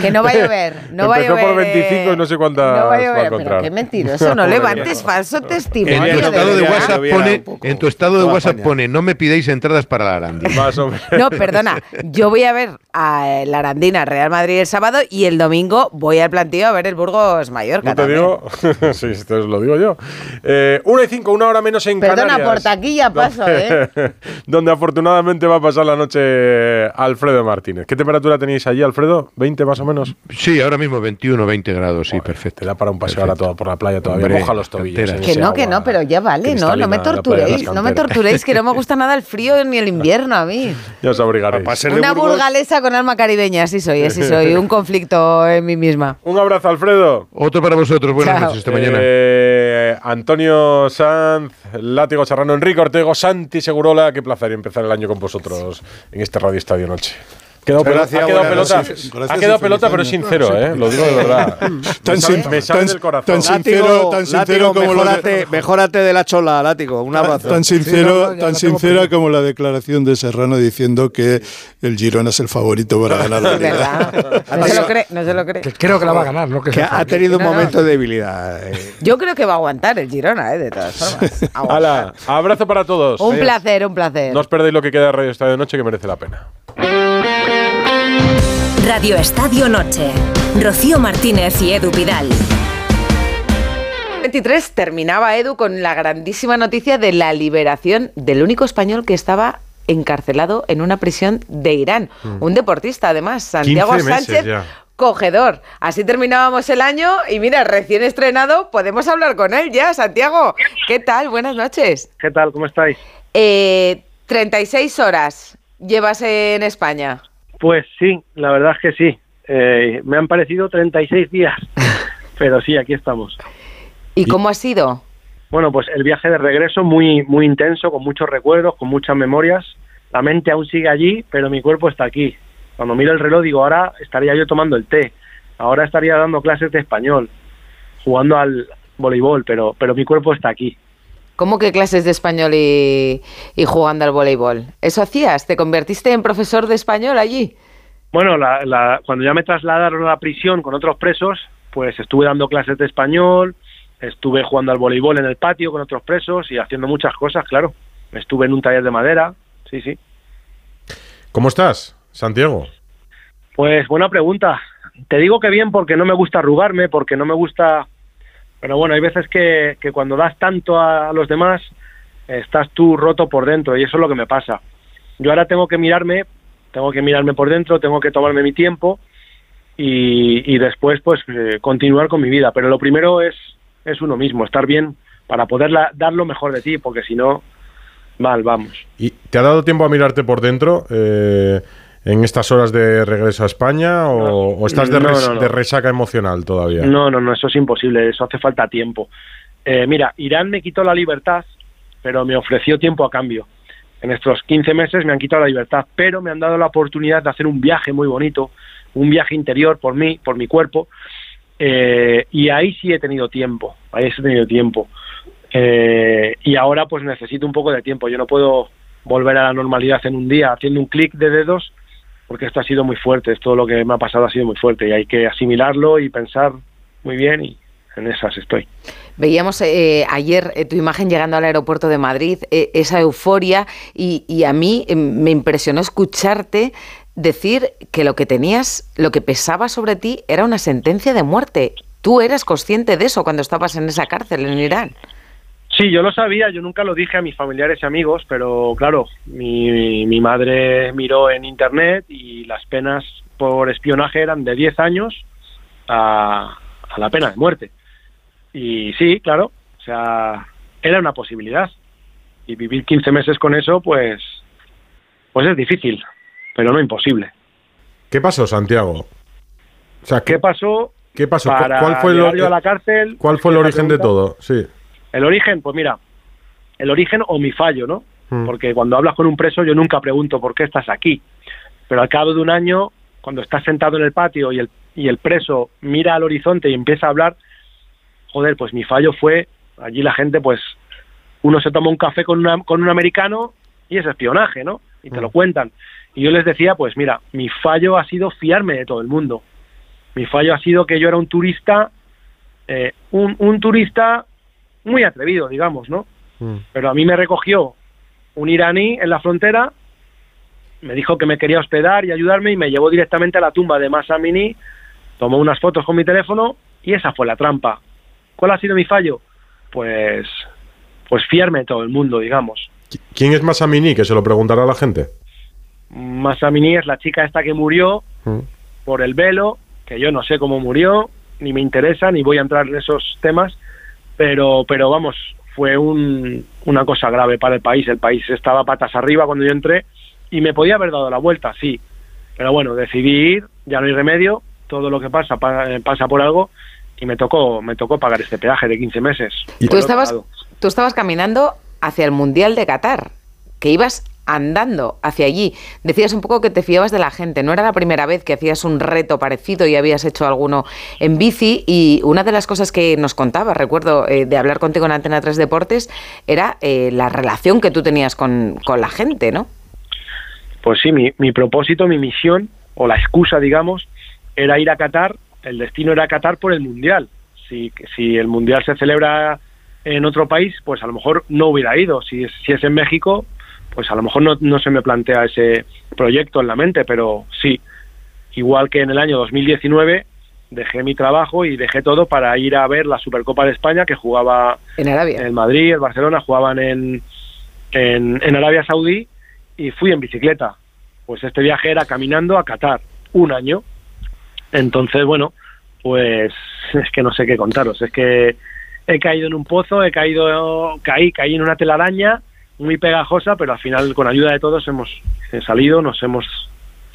Que no va a llover, no va a llover.
por 25 y no sé cuántas
no va a
va a
llover, pero
encontrar.
qué mentiroso, no levantes falso testimonio.
En tu
de
estado de. WhatsApp pone, en tu estado de WhatsApp pone, no me pidáis entradas para la Arandi.
Más o menos.
No, perdona, yo voy a ver a la Arandina Real Madrid el sábado y el domingo voy al plantío a ver el Burgos Mallorca.
No te
también.
digo, sí, te lo digo yo. Eh, una y cinco, una hora menos en
Perdona,
Canarias.
por taquilla paso, ¿eh?
Donde afortunadamente va a pasar la noche Alfredo Martínez. ¿Qué temperatura tenéis allí, Alfredo? ¿20 más o menos?
Sí, ahora mismo 21, 20 grados, sí, perfecto.
Te da para un paseo ahora todo por la playa todavía.
Hombre,
Moja los tobillos.
Que no, que no, pero ya vale, ¿no? No me torturéis, no me torturéis, que no me gusta nada el frío ni el invierno a mí.
Ya os abrigaréis.
Una burgalesa con alma caribeña, así soy, así soy, un conflicto en mí misma.
Un abrazo, Alfredo.
Otro para vosotros. Buenas
Chao.
noches, esta mañana.
Eh, Antonio Sanz, Látigo Serrano, Enrique Ortego, Santi Segurola. Qué placer empezar el año con vosotros en este Radio Estadio Noche. Quedado ha quedado pelota, ha quedado pelota pero es sincero, ¿eh? lo digo de verdad.
Tan
me sale,
sin-
me sale
tan-
del corazón.
tan sincero, tan sincero
Látigo,
como lo de-
mejórate, mejórate de la chola, Látigo. Un abrazo.
Tan sincero,
Sí, no, no, ya
tan sincera como la declaración de Serrano diciendo que el Girona es el favorito para ganar la
Es
liga.
verdad. No se lo cree, no se lo cree.
Que creo que la va a ganar, ¿no? Que,
ha tenido un
No, no.
momento de debilidad. eh.
Yo creo que va a aguantar el Girona, ¿eh? De todas formas.
Hala, abrazo para todos.
Un placer, un placer.
No os perdéis lo que queda de Radio Estadio Noche que merece la pena.
Radio Estadio Noche. Rocío Martínez y Edu Pidal.
23 terminaba Edu con la grandísima noticia de la liberación del único español que estaba encarcelado en una prisión de Irán.
Mm.
Un deportista, además, Santiago
15 meses
Sánchez.
ya.
Cogedor. Así terminábamos el año y mira, recién estrenado, podemos hablar con él ya. Santiago, ¿qué tal? Buenas noches.
¿Qué tal? ¿Cómo estáis?
Eh, 36 horas llevas en España.
Pues sí, la verdad es que sí. Eh, me han parecido 36 días, pero sí, aquí estamos.
¿Y cómo ha sido?
Bueno, pues el viaje de regreso muy muy intenso, con muchos recuerdos, con muchas memorias. La mente aún sigue allí, pero mi cuerpo está aquí. Cuando miro el reloj digo, ahora estaría yo tomando el té, ahora estaría dando clases de español, jugando al voleibol, pero pero mi cuerpo está aquí.
¿Cómo que clases de español y, y jugando al voleibol? ¿Eso hacías? ¿Te convertiste en profesor de español allí?
Bueno, la- la- cuando ya me trasladaron a la prisión con otros presos, pues estuve dando clases de español, estuve jugando al voleibol en el patio con otros presos y haciendo muchas cosas, claro. Estuve en un taller de madera, sí, sí.
¿Cómo estás, Santiago?
Pues buena pregunta. Te digo que bien porque no me gusta arrugarme, porque no me gusta... Pero bueno, hay veces que, que cuando das tanto a, los demás, estás tú roto por dentro y eso es lo que me pasa. Yo ahora tengo que mirarme, tengo que mirarme por dentro, tengo que tomarme mi tiempo y, y después pues eh, continuar con mi vida. Pero lo primero es, es uno mismo, estar bien para poder la- dar lo mejor de ti, porque si no, mal, vamos.
¿Y te ha dado tiempo a mirarte por dentro eh, en estas horas de regreso a España o, o estás de,
No,
res-
no, no.
de resaca emocional todavía?
No, no, no, eso es imposible, eso hace falta tiempo. Eh, mira, Irán me quitó la libertad, pero me ofreció tiempo a cambio. En estos 15 meses me han quitado la libertad, pero me han dado la oportunidad de hacer un viaje muy bonito, un viaje interior por mí, por mi cuerpo, eh, y ahí sí he tenido tiempo, ahí sí he tenido tiempo. Eh, y ahora pues necesito un poco de tiempo, yo no puedo volver a la normalidad en un día haciendo un clic de dedos, porque esto ha sido muy fuerte, todo lo que me ha pasado ha sido muy fuerte y hay que asimilarlo y pensar muy bien y en esas estoy.
Veíamos eh, ayer eh, tu imagen llegando al aeropuerto de Madrid, eh, esa euforia, y, y a mí eh, me impresionó escucharte decir que lo que tenías, lo que pesaba sobre ti era una sentencia de muerte. ¿Tú eras consciente de eso cuando estabas en esa cárcel en Irán?
Sí, yo lo sabía, yo nunca lo dije a mis familiares y amigos, pero claro, mi, mi madre miró en internet y las penas por espionaje eran de 10 años a, a la pena de muerte. Y sí, claro, o sea, era una posibilidad. Y vivir 15 meses con eso, pues, pues es difícil, pero no imposible.
¿Qué pasó, Santiago? O sea,
¿Qué pasó?
¿Qué pasó? ¿Cu-
Para
¿Cuál fue, el,
a la cárcel.
¿Cuál fue el origen de todo? Sí.
El origen, pues mira, el origen o mi fallo, ¿no?
Mm.
Porque cuando hablas con un preso yo nunca pregunto por qué estás aquí. Pero al cabo de un año, cuando estás sentado en el patio y el, y el preso mira al horizonte y empieza a hablar, joder, pues mi fallo fue, allí la gente pues, uno se toma un café con, una- con un americano y es espionaje, ¿no? Y te lo cuentan. Y yo les decía, pues mira, mi fallo ha sido fiarme de todo el mundo. Mi fallo ha sido que yo era un turista, eh, un, un turista muy atrevido, digamos, ¿no? Pero a mí me recogió un iraní en la frontera, me dijo que me quería hospedar y ayudarme y me llevó directamente a la tumba de Masa Amini, tomó unas fotos con mi teléfono y esa fue la trampa. ¿Cuál ha sido mi fallo? Pues, pues fiarme todo el mundo, digamos.
¿Quién es Masamini? Que se lo preguntará la gente.
Masa Amini es la chica esta que murió por el velo, que yo no sé cómo murió, ni me interesa, ni voy a entrar en esos temas, pero, pero vamos, fue un- una cosa grave para el país. El país estaba patas arriba cuando yo entré y me podía haber dado la vuelta, sí, pero bueno, decidí ir, ya no hay remedio, todo lo que pasa pa- eh, pasa por algo y me tocó, me tocó pagar este peaje de 15 meses.
Tú
Lo he
estabas, tú estabas caminando hacia el Mundial de Qatar, que ibas andando hacia allí. Decías un poco que te fiabas de la gente. No era la primera vez que hacías un reto parecido y habías hecho alguno en bici. Y una de las cosas que nos contabas, recuerdo, eh, de hablar contigo en Antena 3 Deportes, era eh, la relación que tú tenías con, con la gente, ¿no?
Pues sí, mi, mi propósito, mi misión, o la excusa, digamos, era ir a Qatar, el destino era Qatar por el Mundial. Si, si el Mundial se celebra en otro país, pues a lo mejor no hubiera ido. Si es, si es en México, pues a lo mejor no, no se me plantea ese proyecto en la mente, pero sí. igual que en el año 2019 dejé mi trabajo y dejé todo para ir a ver la Supercopa de España que jugaba
en Arabia.
El Madrid, el Barcelona jugaban en, en, en Arabia Saudí y fui en bicicleta. Pues este viaje era caminando a Qatar, un año. Entonces, bueno, pues es que no sé qué contaros. Es que he caído en un pozo, he caído, caí, caí en una telaraña muy pegajosa, pero al final con ayuda de todos hemos salido, nos hemos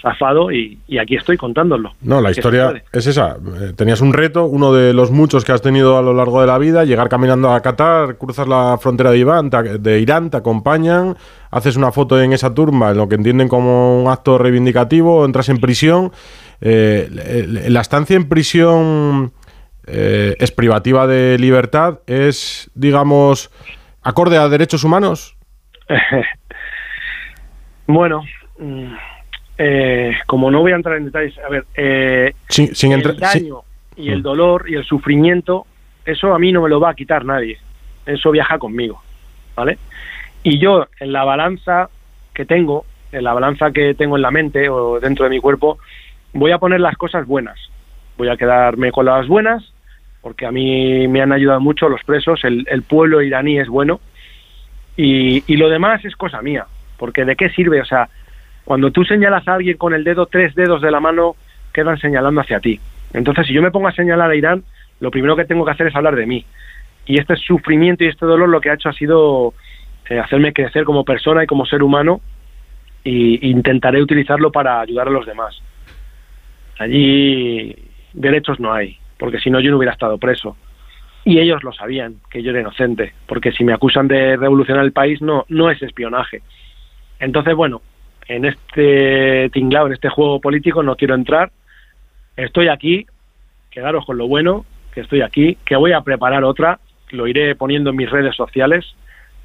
zafado y, y, aquí estoy contándolo.
No, la historia es esa. Eh, tenías un reto, uno de los muchos que has tenido a lo largo de la vida, llegar caminando a Qatar, cruzas la frontera de, Irán, te, de Irán, te acompañan, haces una foto en esa turba, en lo que entienden como un acto reivindicativo, entras en prisión. Eh, la estancia en prisión eh, es privativa de libertad, es, digamos, acorde a derechos humanos.
bueno, mm, eh, como no voy a entrar en detalles, a ver, eh,
sin, sin
el daño y el dolor y el sufrimiento, eso a mí no me lo va a quitar nadie. Eso viaja conmigo, ¿vale? Y yo en la balanza que tengo, en la balanza que tengo en la mente o dentro de mi cuerpo, voy a poner las cosas buenas. Voy a quedarme con las buenas, porque a mí me han ayudado mucho los presos, el, el pueblo iraní es bueno, y, y lo demás es cosa mía, porque ¿de qué sirve? O sea, cuando tú señalas a alguien con el dedo, tres dedos de la mano quedan señalando hacia ti. Entonces, si yo me pongo a señalar a Irán, lo primero que tengo que hacer es hablar de mí. Y este sufrimiento y este dolor lo que ha hecho ha sido eh, hacerme crecer como persona y como ser humano y intentaré utilizarlo para ayudar a los demás. Allí derechos no hay, porque si no yo no hubiera estado preso. Y ellos lo sabían, que yo era inocente, porque si me acusan de revolucionar el país no, no es espionaje. Entonces, bueno, en este tinglado, en este juego político, no quiero entrar. Estoy aquí, quedaros con lo bueno, que estoy aquí, que voy a preparar otra, lo iré poniendo en mis redes sociales,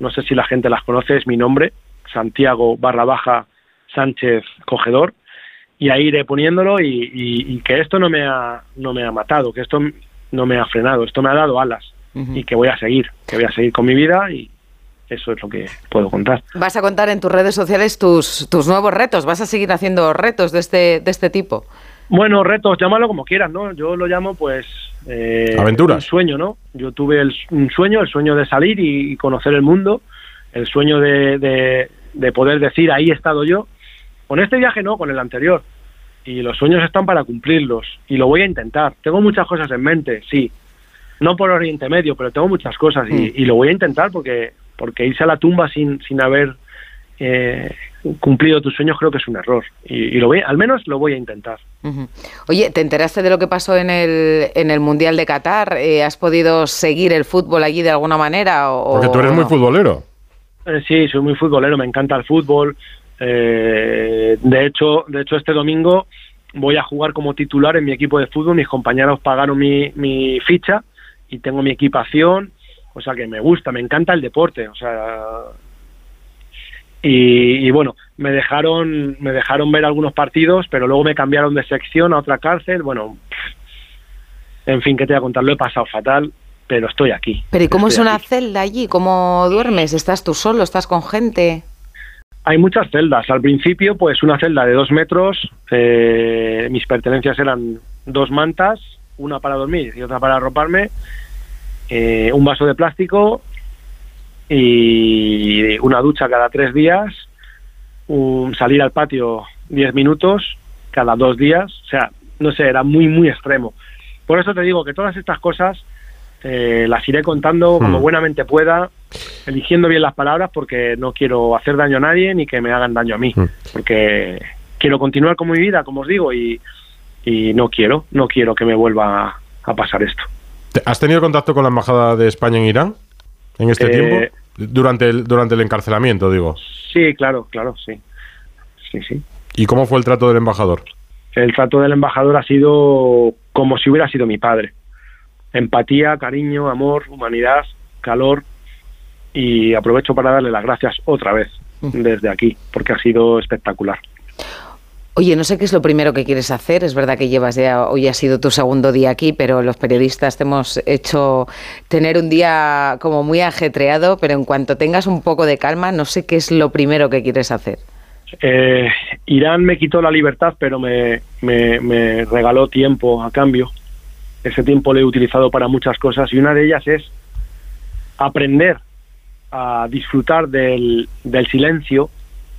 no sé si la gente las conoce, es mi nombre, Santiago barra baja Sánchez Cogedor, y ahí iré poniéndolo y, y, y, que esto no me, ha, no me ha matado, que esto no me ha frenado, esto me ha dado alas uh -huh. y que voy a seguir, que voy a seguir con mi vida y, eso es lo que puedo contar.
Vas a contar en tus redes sociales tus, tus nuevos retos, vas a seguir haciendo retos de este, de este tipo.
Bueno, retos, llámalo como quieras, ¿no? Yo lo llamo, pues.
Eh, Aventuras.
Un sueño, ¿no? Yo tuve el, un sueño, el sueño de salir y, y conocer el mundo, el sueño de, de, de, poder decir, ahí he estado yo. Con este viaje no, con el anterior. Y los sueños están para cumplirlos. Y lo voy a intentar. Tengo muchas cosas en mente, sí. No por Oriente Medio, pero tengo muchas cosas. Mm. Y, y lo voy a intentar porque porque irse a la tumba sin, sin haber eh, cumplido tus sueños creo que es un error y, y, lo voy, al menos lo voy a intentar.
Uh -huh. Oye, ¿te enteraste de lo que pasó en el, en el Mundial de Qatar? Eh, ¿Has podido seguir el fútbol allí de alguna manera? O,
porque tú eres muy futbolero.
Eh, sí, soy muy futbolero, me encanta el fútbol. Eh, de hecho, de hecho este domingo voy a jugar como titular en mi equipo de fútbol. Mis compañeros pagaron mi, mi ficha y tengo mi equipación o sea que me gusta, me encanta el deporte, o sea y, y, bueno, me dejaron me dejaron ver algunos partidos, pero luego me cambiaron de sección a otra cárcel, bueno, en fin, ¿qué te voy a contar? Lo he pasado fatal, pero estoy aquí.
Pero ¿y cómo
estoy
es una
aquí.
celda allí? ¿Cómo duermes? ¿Estás tú solo? ¿Estás con gente?
Hay muchas celdas. Al principio, pues una celda de dos metros. Eh, mis pertenencias eran dos mantas, una para dormir y otra para arroparme eh, un vaso de plástico y una ducha cada tres días, un, salir al patio diez minutos cada dos días, o sea, no sé, era muy, muy extremo. Por eso te digo que todas estas cosas eh, las iré contando como
Hmm.
buenamente pueda, eligiendo bien las palabras porque no quiero hacer daño a nadie ni que me hagan daño a mí,
Hmm.
porque quiero continuar con mi vida, como os digo, y, y no quiero, no quiero que me vuelva a pasar esto.
¿Te- ¿Has tenido contacto con la embajada de España en Irán en este
Eh,
tiempo? Durante el, durante el encarcelamiento, digo.
Sí, claro, claro, sí. Sí, sí.
¿Y cómo fue el trato del embajador?
El trato del embajador ha sido como si hubiera sido mi padre. Empatía, cariño, amor, humanidad, calor y aprovecho para darle las gracias otra vez desde aquí porque ha sido espectacular.
Oye, no sé qué es lo primero que quieres hacer. Es verdad que llevas ya, hoy ha sido tu segundo día aquí, pero los periodistas te hemos hecho tener un día como muy ajetreado, pero en cuanto tengas un poco de calma, no sé qué es lo primero que quieres hacer.
Eh, Irán me quitó la libertad, pero me, me, me regaló tiempo a cambio. Ese tiempo lo he utilizado para muchas cosas y una de ellas es aprender a disfrutar del, del silencio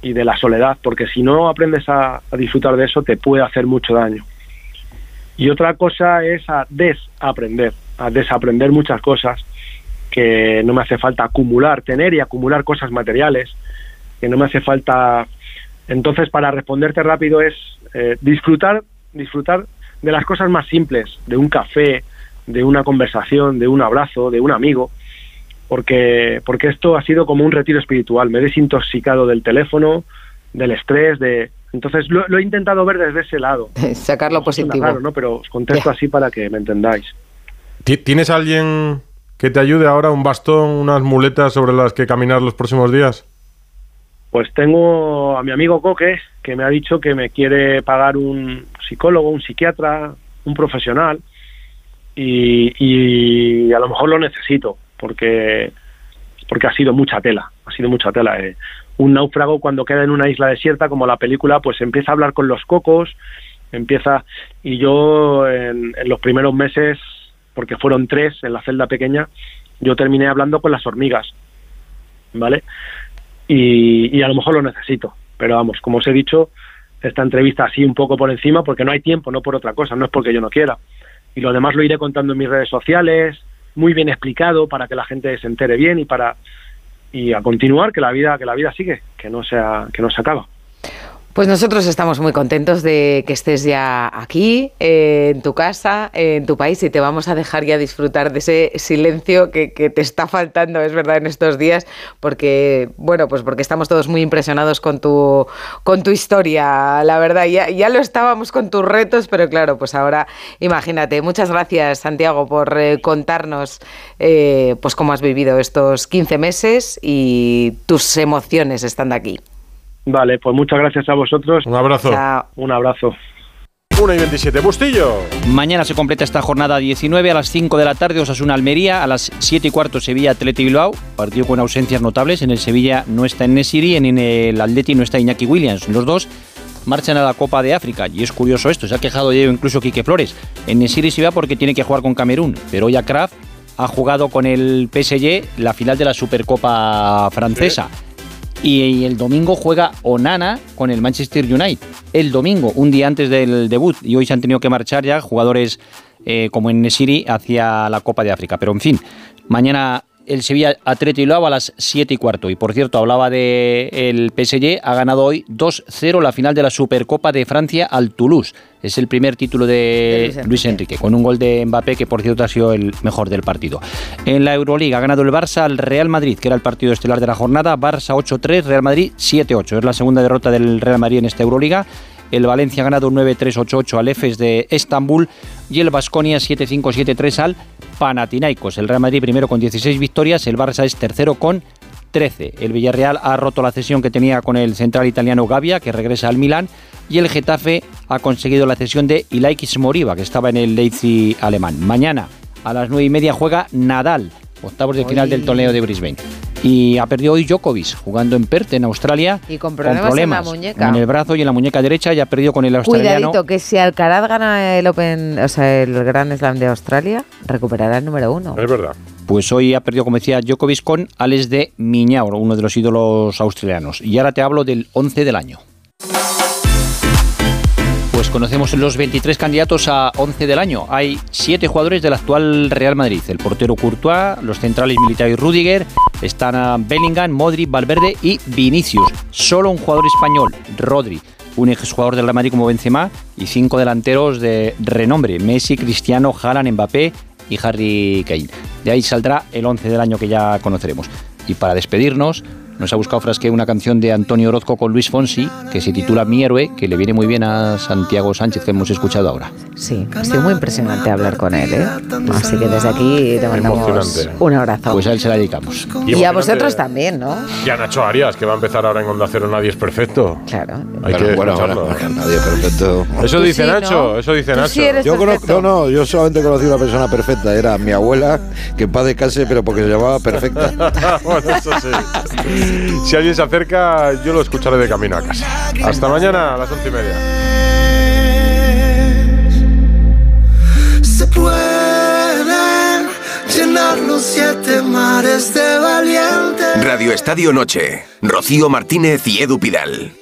y de la soledad, porque si no aprendes a, disfrutar de eso te puede hacer mucho daño. Y otra cosa es a desaprender, a desaprender muchas cosas que no me hace falta acumular, tener y acumular cosas materiales, que no me hace falta. Entonces, para responderte rápido es eh, disfrutar, disfrutar de las cosas más simples, de un café, de una conversación, de un abrazo, de un amigo, porque porque esto ha sido como un retiro espiritual. Me he desintoxicado del teléfono, del estrés, de entonces lo, lo he intentado ver desde ese lado.
Sacar lo positivo.
raro, ¿no? Pero os contesto así para que me entendáis.
Ti- ¿Tienes alguien que te ayude ahora? ¿Un bastón, unas muletas sobre las que caminar los próximos días?
Pues tengo a mi amigo Coque, que me ha dicho que me quiere pagar un psicólogo, un psiquiatra, un profesional, y, y a lo mejor lo necesito, porque, porque ha sido mucha tela, ha sido mucha tela. eh. Un náufrago cuando queda en una isla desierta, como la película, pues empieza a hablar con los cocos, empieza, y yo en, los primeros meses, porque fueron tres en la celda pequeña, yo terminé hablando con las hormigas, ¿vale? y a lo mejor lo necesito. Pero vamos, como os he dicho, esta entrevista así un poco por encima porque no hay tiempo, no por otra cosa, no es porque yo no quiera. Y lo demás lo iré contando en mis redes sociales, muy bien explicado para que la gente se entere bien y para y a continuar que la vida que la vida sigue, que no sea que no se acaba.
Pues nosotros estamos muy contentos de que estés ya aquí, eh, en tu casa, eh, en tu país, y te vamos a dejar ya disfrutar de ese silencio que, te está faltando, es verdad, en estos días, porque, bueno, pues porque estamos todos muy impresionados con tu, con tu historia, la verdad. Ya, ya lo estábamos con tus retos, pero claro, pues ahora, imagínate. Muchas gracias, Santiago, por eh, contarnos pues cómo has vivido estos 15 meses y tus emociones estando aquí.
Vale, pues muchas gracias a vosotros.
Un abrazo.
Chao.
Un abrazo.
1 y 27. Bustillo.
Mañana se completa esta jornada 19 a las 5 de la tarde Osasuna Almería, a las 7 y cuarto Sevilla Atleti Bilbao, partido con ausencias notables, en el Sevilla no está en Nesiri, en el Atleti no está Iñaki Williams, los dos marchan a la Copa de África y es curioso esto, se ha quejado de ello incluso Quique Flores, en Nesiri se va porque tiene que jugar con Camerún, pero hoy Kraft ha jugado con el PSG la final de la Supercopa francesa. Y el domingo juega Onana con el Manchester United. El domingo, un día antes del debut. Y hoy se han tenido que marchar ya jugadores eh, como en Nesiri hacia la Copa de África. Pero en fin, mañana el Sevilla Atleti Bilbao a las 7 y cuarto. Y por cierto, hablaba de el PSG, ha ganado hoy 2-0 la final de la Supercopa de Francia al Toulouse. Es el primer título de,
De Luis
Luis Enrique, con un gol de Mbappé que por cierto ha sido el mejor del partido. En la Euroliga ha ganado el Barça al Real Madrid, que era el partido estelar de la jornada. Barça 8-3, Real Madrid 7-8. Es la segunda derrota del Real Madrid en esta Euroliga. El Valencia ha ganado 9-3-8-8 al EFES de Estambul y el Basconia 7-5-7-3 al Panathinaikos. El Real Madrid primero con 16 victorias, el Barça es tercero con 13. El Villarreal ha roto la cesión que tenía con el central italiano Gavia, que regresa al Milán, y el Getafe ha conseguido la cesión de Ilaikis Moriba, que estaba en el Leipzig alemán. Mañana a las 9 y media juega Nadal, octavos de final del torneo de Brisbane. Y ha perdido hoy Djokovic, jugando en Perth, en Australia,
Y con problemas en la muñeca.
en el brazo y en la muñeca derecha, y ha perdido con el australiano.
Cuidadito, que si Alcaraz gana el Open, o sea, el Gran Slam de Australia, recuperará el número uno.
Es verdad.
Pues hoy ha perdido, como decía Djokovic, con Alex de Miñaur, uno de los ídolos australianos. Y ahora te hablo del 11 del año. Pues conocemos los 23 candidatos a 11 del año. Hay 7 jugadores del actual Real Madrid. El portero Courtois, los centrales Militao y Rudiger, están a Bellingham, Modric, Valverde y Vinicius. Solo un jugador español, Rodri. Un exjugador del Real Madrid como Benzema y cinco delanteros de renombre, Messi, Cristiano, Haaland, Mbappé y Harry Kane. De ahí saldrá el 11 del año que ya conoceremos. Y para despedirnos, nos ha buscado Frasque una canción de Antonio Orozco con Luis Fonsi, que se titula Mi héroe, que le viene muy bien a Santiago Sánchez, que hemos escuchado ahora.
Sí, ha sido muy impresionante hablar con él, ¿eh? Así que desde aquí te mandamos un abrazo.
Pues a él se la dedicamos.
y a vosotros también, ¿no?
Y a Nacho Arias, que va a empezar ahora en Onda Cero Nadie es Perfecto.
Claro.
Hay que
bueno, bueno, nadie perfecto.
Eso dice
sí,
Nacho,
¿no?
eso dice Nacho.
sí eres
Yo conozco, no, no, yo solamente conocí una persona perfecta, era mi abuela, que en paz descanse, pero porque se llamaba perfecta.
bueno, eso sí. Si alguien se acerca, yo lo escucharé de camino a casa. Hasta mañana a las once y media.
Se pueden llenar los siete mares de valientes.
Radio Estadio Noche. Rocío Martínez y Edu Pidal.